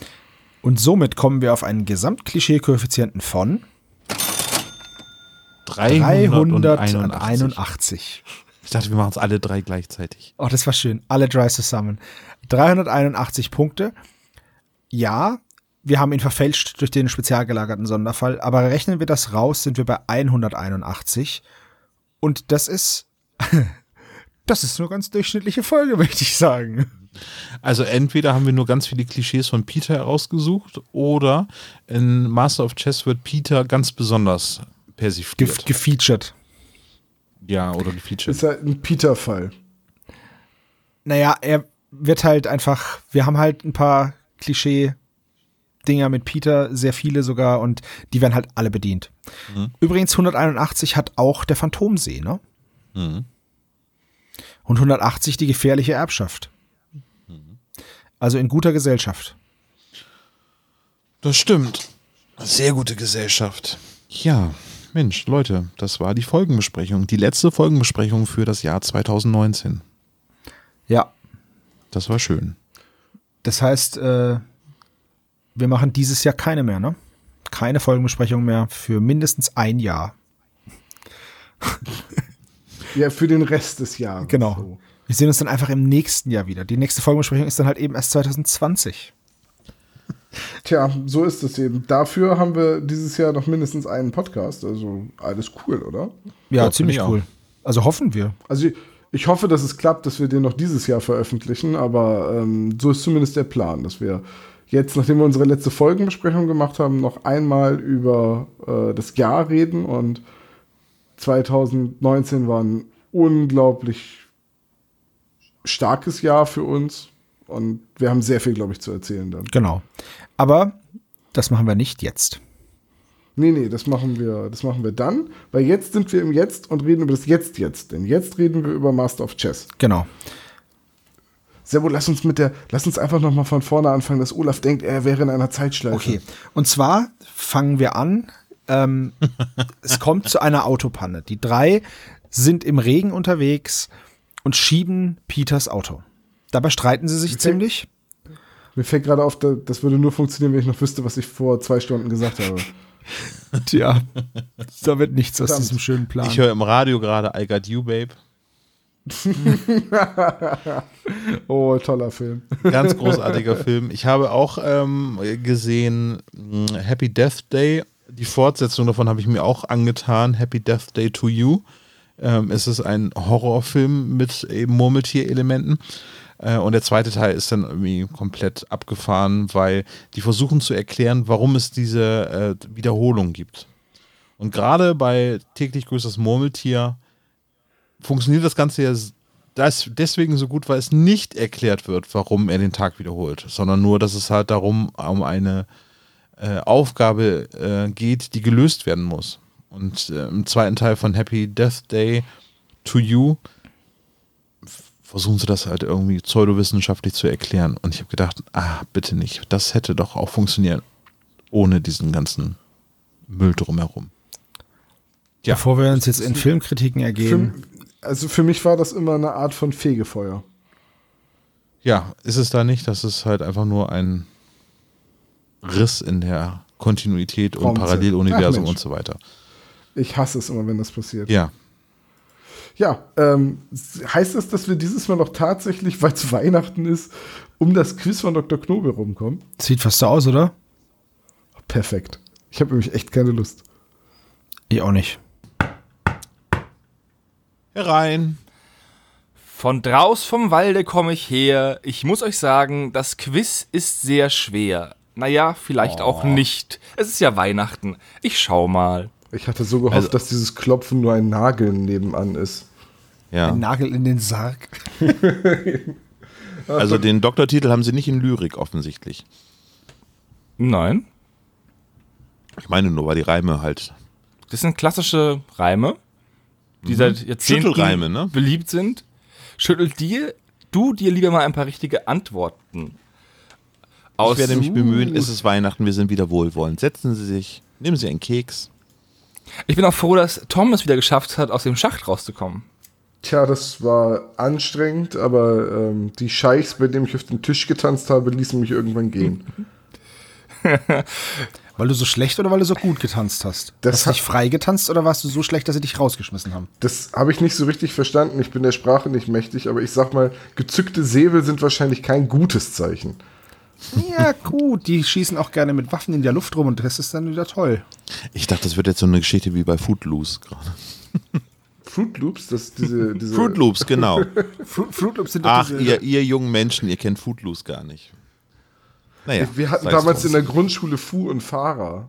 Und somit kommen wir auf einen Gesamtklischee-Koeffizienten von 381. 381. Ich dachte, wir machen es alle drei gleichzeitig. Oh, das war schön. Alle drei zusammen. 381 Punkte. Ja, wir haben ihn verfälscht durch den spezial gelagerten Sonderfall, aber rechnen wir das raus, sind wir bei 181. Und das ist, das ist eine ganz durchschnittliche Folge, möchte ich sagen. Also entweder haben wir nur ganz viele Klischees von Peter herausgesucht oder in Master of Chess wird Peter ganz besonders Ge persifliert. gefeatured. ja, oder gefeatured. Ist halt ein Peter-Fall. Naja, er wird halt einfach, wir haben halt ein paar Klischee-Dinger mit Peter, sehr viele sogar, und die werden halt alle bedient. Übrigens, 181 hat auch der Phantomsee, ne? Mhm. Und 180 die gefährliche Erbschaft. Also in guter Gesellschaft. Das stimmt. Sehr gute Gesellschaft. Ja, Mensch, Leute, das war die Folgenbesprechung. Die letzte Folgenbesprechung für das Jahr 2019. Ja, Das war schön. das heißt, äh, wir machen dieses Jahr keine mehr, ne? Keine Folgenbesprechung mehr für mindestens ein Jahr. Ja, für den Rest des Jahres. Genau. So. Wir sehen uns dann einfach im nächsten Jahr wieder. Die nächste Folgenbesprechung ist dann halt eben erst 2020. Tja, so ist es eben. Dafür haben wir dieses Jahr noch mindestens einen Podcast. Also alles cool, oder? Ja, Ja, ziemlich cool. Also hoffen wir. Also ich, ich hoffe, dass es klappt, dass wir den noch dieses Jahr veröffentlichen, aber ähm, so ist zumindest der Plan, dass wir jetzt, nachdem wir unsere letzte Folgenbesprechung gemacht haben, noch einmal über äh, das Jahr reden und 2019 war ein unglaublich starkes Jahr für uns und wir haben sehr viel, glaube ich, zu erzählen dann. Genau. Aber das machen wir nicht jetzt. Nee, nee, das machen wir, das machen wir dann, weil jetzt sind wir im Jetzt und reden über das Jetzt jetzt, denn jetzt reden wir über Master of Chess. Genau. Servo, lass uns mit der, lass uns einfach noch mal von vorne anfangen, dass Olaf denkt, er wäre in einer Zeitschleife. Okay. Und zwar fangen wir an. Ähm, es kommt zu einer Autopanne. Die drei sind im Regen unterwegs und schieben Peters Auto. Dabei streiten sie sich Okay. ziemlich. Mir fällt gerade auf, da- das würde nur funktionieren, wenn ich noch wüsste, was ich vor zwei Stunden gesagt habe. Tja, da wird nichts aus Verdammt. diesem schönen Plan. Ich höre im Radio gerade I Got You, Babe. Oh, toller Film. Ganz großartiger Film. Ich habe auch ähm, gesehen mh, Happy Death Day. Die Fortsetzung davon habe ich mir auch angetan. Happy Death Day to You. Ähm, es ist ein Horrorfilm mit eben Murmeltierelementen. Äh, und der zweite Teil ist dann irgendwie komplett abgefahren, weil die versuchen zu erklären, warum es diese äh, Wiederholung gibt. Und gerade bei täglich grüßt das Murmeltier funktioniert das Ganze ja das deswegen so gut, weil es nicht erklärt wird, warum er den Tag wiederholt, sondern nur, dass es halt darum um eine äh, Aufgabe äh, geht, die gelöst werden muss. Und äh, im zweiten Teil von Happy Death Day to You versuchen sie das halt irgendwie pseudowissenschaftlich zu erklären. Und ich habe gedacht, ah, bitte nicht. Das hätte doch auch funktioniert ohne diesen ganzen Müll drumherum. Ja. Bevor wir uns jetzt in Filmkritiken ergeben. Für, also für mich war das immer eine Art von Fegefeuer. Ja, ist es da nicht, dass es halt einfach nur ein Riss in der Kontinuität und. Paralleluniversum und so weiter. Ich hasse es immer, wenn das passiert. Ja, Ja, ähm, heißt das, dass wir dieses Mal noch tatsächlich, weil es Weihnachten ist, um das Quiz von Dr. Knobel rumkommen? Sieht fast so aus, oder? Perfekt. Ich habe nämlich echt keine Lust. Ich auch nicht. Herein. Von draus vom Walde komme ich her. Ich muss euch sagen, das Quiz ist sehr schwer. Naja, vielleicht auch nicht. Es ist ja Weihnachten. Ich schau mal. Ich hatte so gehofft, Also- dass dieses Klopfen nur ein Nageln nebenan ist. Ja, Ein Nagel in den Sarg. also den Doktortitel haben sie nicht in Lyrik offensichtlich. Nein, Ich meine nur, weil die Reime halt. das sind klassische Reime, die seit Jahrzehnten Schüttelreime, ne? beliebt sind. Schüttelt dir, du dir lieber mal ein paar richtige Antworten aus. Ich werde mich bemühen, es ist Weihnachten, wir sind wieder wohlwollend. Setzen Sie sich, nehmen Sie einen Keks. Ich bin auch froh, dass Tom es wieder geschafft hat, aus dem Schacht rauszukommen. Tja, das war anstrengend, aber ähm, die Scheichs, bei denen ich auf den Tisch getanzt habe, ließen mich irgendwann gehen. Weil du so schlecht oder weil du so gut getanzt hast? Das hast du dich frei getanzt oder warst du so schlecht, dass sie dich rausgeschmissen haben? Das habe ich nicht so richtig verstanden. Ich bin der Sprache nicht mächtig, aber ich sag mal, gezückte Säbel sind wahrscheinlich kein gutes Zeichen. Ja, gut. Die schießen auch gerne mit Waffen in der Luft rum und das ist dann wieder toll. Ich dachte, das wird jetzt so eine Geschichte wie bei Footloose gerade. Fruit Loops, das diese, diese Fruit Loops, genau. Fru Fruit Loops sind doch Ach, diese- ihr, ihr jungen Menschen, ihr kennt Footloose gar nicht. Naja, Wir hatten damals drum. in der Grundschule Fu und Fahrer.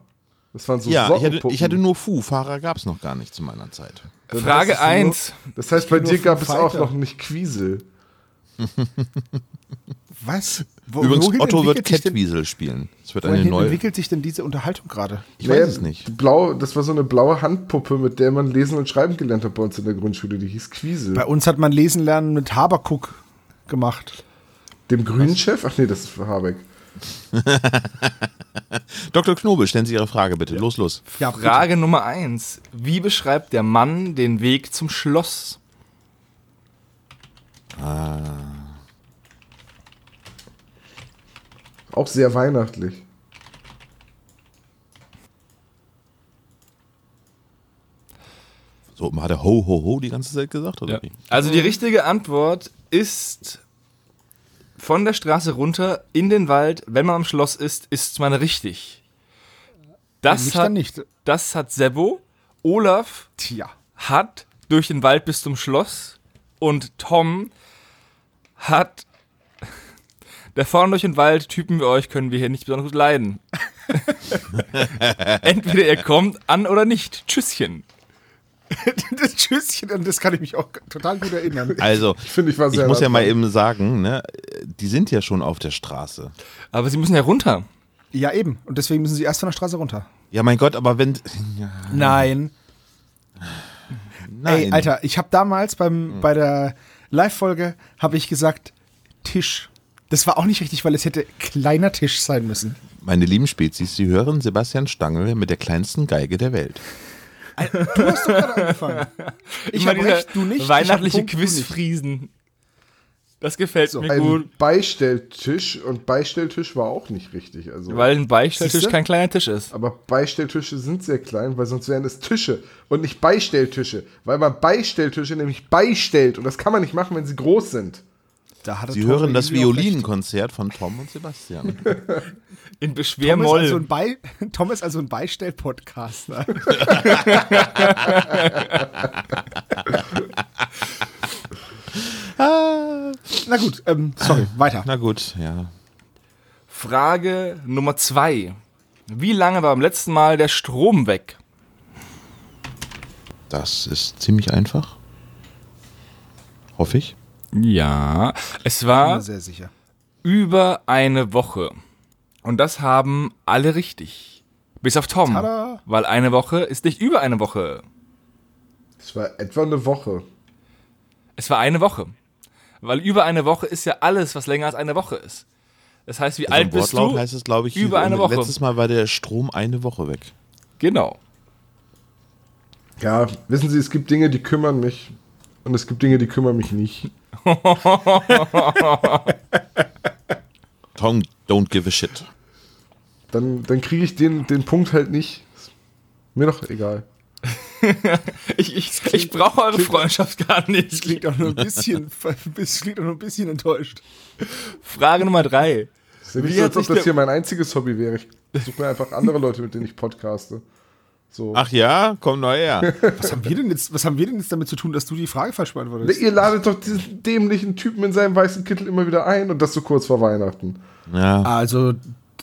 Das waren so Ja, ich hatte, Sockenpuppen. ich hatte nur Fu, Fahrer gab es noch gar nicht zu meiner Zeit. Dann Frage heißt es nur- 1. Das heißt, bei dir gab es auch noch nicht Quiesel. Was? Wo, Übrigens, wohin Otto wird Catwiesel spielen. Es wird eine neue. entwickelt sich denn diese Unterhaltung gerade? Ich weiß es nicht. Blau, das war so eine blaue Handpuppe, mit der man lesen und schreiben gelernt hat bei uns in der Grundschule. Die hieß Quiesel. Bei uns hat man Lesen lernen mit Habakuk gemacht. Dem grünen Chef? Ach nee, das ist für Habeck. Dr. Knobel, stellen Sie Ihre Frage bitte. Los, los. Ja, Frage Nummer 1. Wie beschreibt der Mann den Weg zum Schloss? Auch sehr weihnachtlich. So, hat er ho, ho, ho die ganze Zeit gesagt? Oder wie? Also die richtige Antwort ist Von der Straße runter in den Wald, wenn man am Schloss ist, ist man richtig. Das Nicht hat, nicht. das hat Sebo. Olaf Tja. hat durch den Wald bis zum Schloss und Tom hat der vorne durch den Wald Typen wie euch können wir hier nicht besonders gut leiden. Entweder ihr kommt an oder nicht. Tschüsschen. Das Tschüsschen, an das kann ich mich auch total gut erinnern. Also, Ich finde, ich war ich sehr muss ja mal eben sagen, ne, die sind ja schon auf der Straße. Aber sie müssen ja runter. Ja, eben. Und deswegen müssen sie erst von der Straße runter. Ja, mein Gott, aber wenn. Ja, Nein. nein. Ey, Alter, ich habe damals beim, bei der Live-Folge habe ich gesagt Tisch. Das war auch nicht richtig, weil es hätte kleiner Tisch sein müssen. Meine lieben Spezies, Sie hören Sebastian Stangl mit der kleinsten Geige der Welt. Du hast doch gerade angefangen. Ich habe recht, du nicht. Weihnachtliche. Quizfriesen. Das gefällt mir Ein gut. Beistelltisch und Beistelltisch war auch nicht richtig. Also, Weil ein Beistelltisch kein kleiner Tisch ist. aber Beistelltische sind sehr klein, weil sonst wären es Tische und nicht Beistelltische. Weil man Beistelltische nämlich beistellt und das kann man nicht machen, wenn sie groß sind. Sie Tom hören das. Violinkonzert von Tom und Sebastian. In Tom ist, Beschwermoll. also ein Bei Tom ist also ein Beistell-Podcaster. Na gut, ähm, sorry, weiter. Na gut, ja. Frage Nummer zwei. Wie lange war beim letzten Mal der Strom weg? Das ist ziemlich einfach. Hoffe ich. Ja, es Ich bin war mir sehr sicher. über eine Woche. Und das haben alle richtig. Bis auf Tom. Tada. Weil eine Woche ist nicht über eine Woche. Es war etwa eine Woche. Es war eine Woche. Weil über eine Woche ist ja alles, was länger als eine Woche ist. Das heißt, wie Also alt bist du? heißt es, glaube ich, Über eine Woche. letztes Mal war der Strom eine Woche weg. Genau. Ja, wissen Sie, es gibt Dinge, die kümmern mich und es gibt Dinge, die kümmern mich nicht. Tom, don't give a shit. Dann, dann kriege ich den, den Punkt halt nicht. Ist mir doch egal. Ich, ich, ich brauche eure Freundschaft gar nicht. Klingt auch nur ein bisschen, klingt auch nur ein bisschen enttäuscht. Frage Nummer drei. Wie nicht so, als ob das der- hier mein einziges Hobby wäre. Ich suche mir einfach andere Leute, mit denen ich podcaste. So. Ach ja, komm neu her. Was haben wir denn jetzt, was haben wir denn jetzt damit zu tun, dass du die Frage falsch Ne, beantwortest? Ihr ladet doch diesen dämlichen Typen in seinem weißen Kittel immer wieder ein und das so kurz vor Weihnachten. Ja, Also,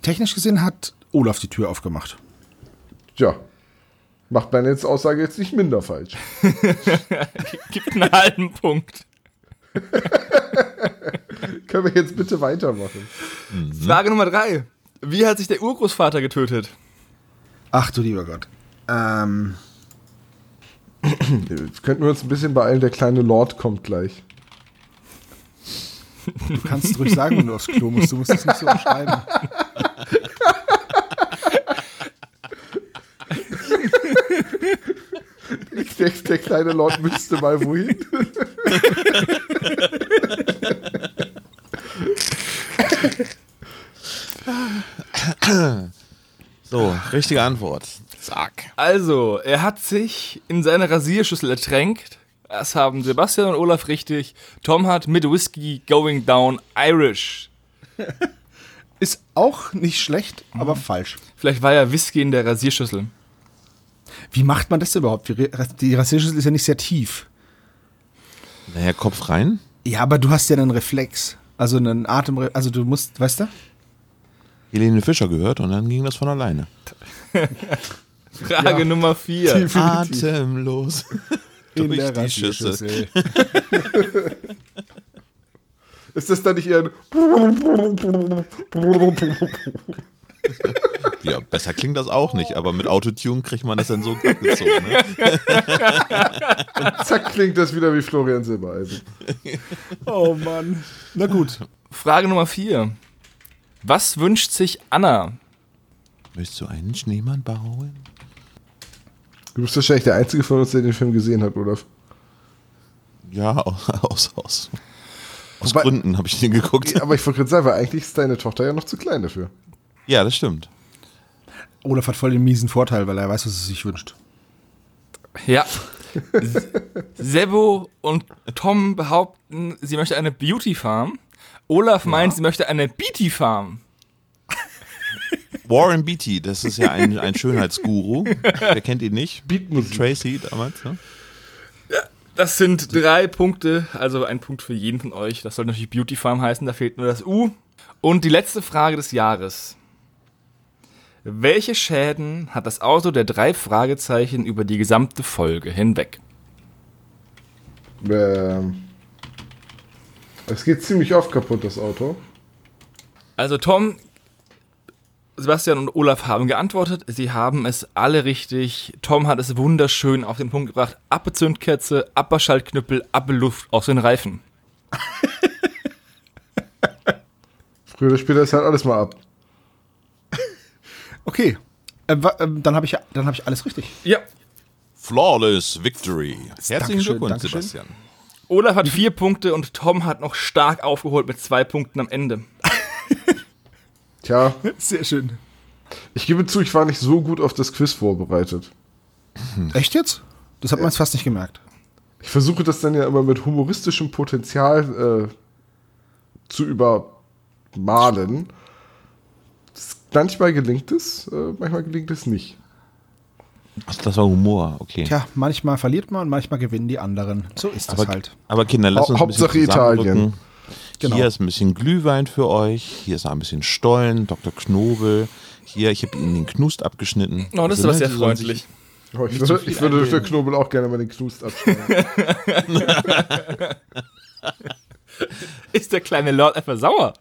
technisch gesehen hat Olaf die Tür aufgemacht. Tja. Macht meine jetzt Aussage jetzt nicht minder falsch. Gibt einen halben Punkt. Können wir jetzt bitte weitermachen? Frage Nummer drei. Wie hat sich der Urgroßvater getötet? Ach du lieber Gott. Ähm, Könnten wir uns ein bisschen beeilen, der kleine Lord kommt gleich. du kannst ruhig sagen, wenn du aufs Klo musst. Du musst es nicht so umschreiben. Der, der kleine Lord müsste mal wohin. so, richtige Antwort. Zack. Also, er hat sich in seine Rasierschüssel ertränkt. Das haben Sebastian und Olaf richtig. Tom hat mit Whisky going down Irish. Ist auch nicht schlecht, aber falsch. Vielleicht war ja Whisky in der Rasierschüssel. Wie macht man das überhaupt? Die Rasierschüssel ist ja nicht sehr tief. Naja, Kopf rein. Ja, aber du hast ja einen Reflex. Also einen Atem, also du musst, weißt du? Helene Fischer gehört und dann ging das von alleine. Frage Nummer vier. Definitiv. Atemlos. In Durch der die Schüssel. Ist das dann nicht eher ein Ja, besser klingt das auch nicht, aber mit Autotune kriegt man das dann so gezogen. Ne? Zack, klingt das wieder wie Florian Silbereisen. Oh Mann. Na gut. Frage Nummer vier. Was wünscht sich Anna? Möchtest du einen Schneemann bauen? Du bist wahrscheinlich der Einzige von uns, der den Film gesehen hat, Olaf. Ja, aus, aus, aus Wobei- Gründen habe ich den geguckt. Aber ich wollte gerade sagen, weil eigentlich ist deine Tochter ja noch zu klein dafür. Ja, das stimmt. Olaf hat voll den miesen Vorteil, weil er weiß, was er sich wünscht. Ja. Sebo und Tom behaupten, sie möchte eine Beauty Farm. Olaf meint, sie möchte eine Beatty Farm. Warren Beatty, das ist ja ein, ein Schönheitsguru. Wer kennt ihn nicht? Beatmusik. Tracy damals, ne? Das sind drei Punkte, also ein Punkt für jeden von euch. Das soll natürlich Beauty Farm heißen, da fehlt nur das U. Und die letzte Frage des Jahres. Welche Schäden hat das Auto der drei Fragezeichen über die gesamte Folge hinweg? Ähm, es geht ziemlich oft kaputt, das Auto. Also Tom, Sebastian und Olaf haben geantwortet. Sie haben es alle richtig. Tom hat es wunderschön auf den Punkt gebracht. Appe Zündkerze, Appe Schaltknüppel, Appe Luft aus den Reifen. Früher oder später ist halt alles mal ab. Okay. Äh, wa- ähm, dann habe ich, dann hab ich alles richtig. Ja. Flawless Victory. Herzlichen Dankeschön, Glückwunsch, Dankeschön. Sebastian. Olaf hat vier Punkte und Tom hat noch stark aufgeholt mit zwei Punkten am Ende. Tja, Sehr schön. ich gebe zu, ich war nicht so gut auf das Quiz vorbereitet. Echt jetzt? Das hat man jetzt fast nicht gemerkt. Ich versuche das dann ja immer mit humoristischem Potenzial äh, zu übermalen. Das, manchmal gelingt es, äh, manchmal gelingt es nicht. Ach, das war Humor, okay. Tja, manchmal verliert man, manchmal gewinnen die anderen. So ist das aber, halt. aber Kinder, lasst Hau- uns ein bisschen Hauptsache Italien. Genau. Hier ist ein bisschen Glühwein für euch. Hier ist ein bisschen Stollen, Dr. Knobel. Hier, ich habe Ihnen den Knust abgeschnitten. Oh, das ist Also, aber ne, sehr freundlich. Oh, ich würde, viel ich würde für Knobel auch gerne mal den Knust abschneiden. Ist der kleine Lord etwa sauer?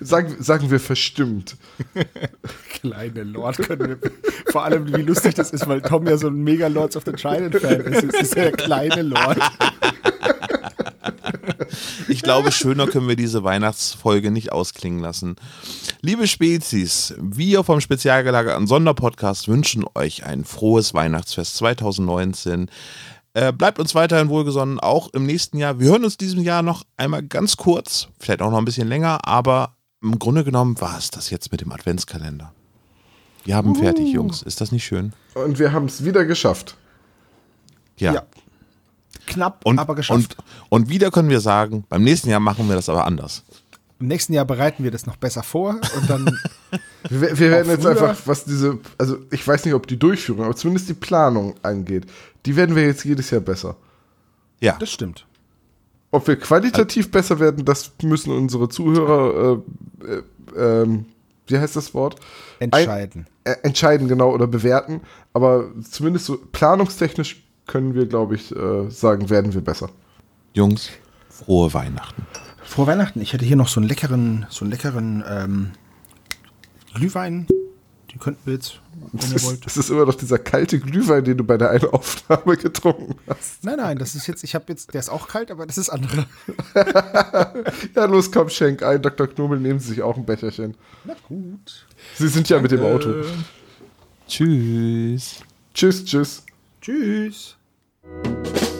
sagen, sagen wir verstimmt. Kleine Lord können wir. Vor allem, wie lustig das ist, weil Tom ja so ein mega Lords of the Trident-Fan ist. Es ist der kleine Lord. Ich glaube, schöner können wir diese Weihnachtsfolge nicht ausklingen lassen. Liebe Spezies, wir vom Spezialgelagerten Sonderpodcast wünschen euch ein frohes Weihnachtsfest 2019. Äh, bleibt uns weiterhin wohlgesonnen, auch im nächsten Jahr. Wir hören uns diesem Jahr noch einmal ganz kurz, vielleicht auch noch ein bisschen länger, aber im Grunde genommen war es das jetzt mit dem Adventskalender. Wir haben fertig, Jungs. Ist das nicht schön? Und wir haben es wieder geschafft. Ja. Ja. Knapp, Und, aber geschafft. und, und wieder können wir sagen, beim nächsten Jahr machen wir das aber anders. Im nächsten Jahr bereiten wir das noch besser vor und dann. Wir, wir werden jetzt einfach, was diese, also ich weiß nicht, ob die Durchführung, aber zumindest die Planung angeht, die werden wir jetzt jedes Jahr besser. Ja. Das stimmt. Ob wir qualitativ besser werden, das müssen unsere Zuhörer, äh, äh, ähm, wie heißt das Wort? Entscheiden. Ein, äh, entscheiden, genau, oder bewerten. Aber zumindest so planungstechnisch können wir, glaube ich, äh, sagen, werden wir besser. Jungs, frohe Weihnachten. Vor Weihnachten, ich hätte hier noch so einen leckeren, so einen leckeren ähm, Glühwein. Den könnten wir jetzt, wenn ihr ist, wollt. es ist immer noch dieser kalte Glühwein, den du bei der einen Aufnahme getrunken hast. Nein, nein, das ist jetzt, ich habe jetzt, der ist auch kalt, aber das ist andere. Ja, los, komm, schenk ein. Dr. Knobel, nehmen Sie sich auch ein Becherchen. Na gut. Sie sind ja mit dem Auto. Tschüss. Tschüss, tschüss. Tschüss. Thank you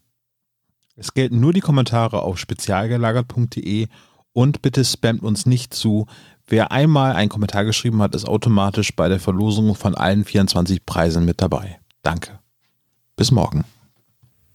es gelten nur die Kommentare auf spezialgelagert.de und bitte spamt uns nicht zu. Wer einmal einen Kommentar geschrieben hat, ist automatisch bei der Verlosung von allen 24 Preisen mit dabei. Danke. Bis morgen.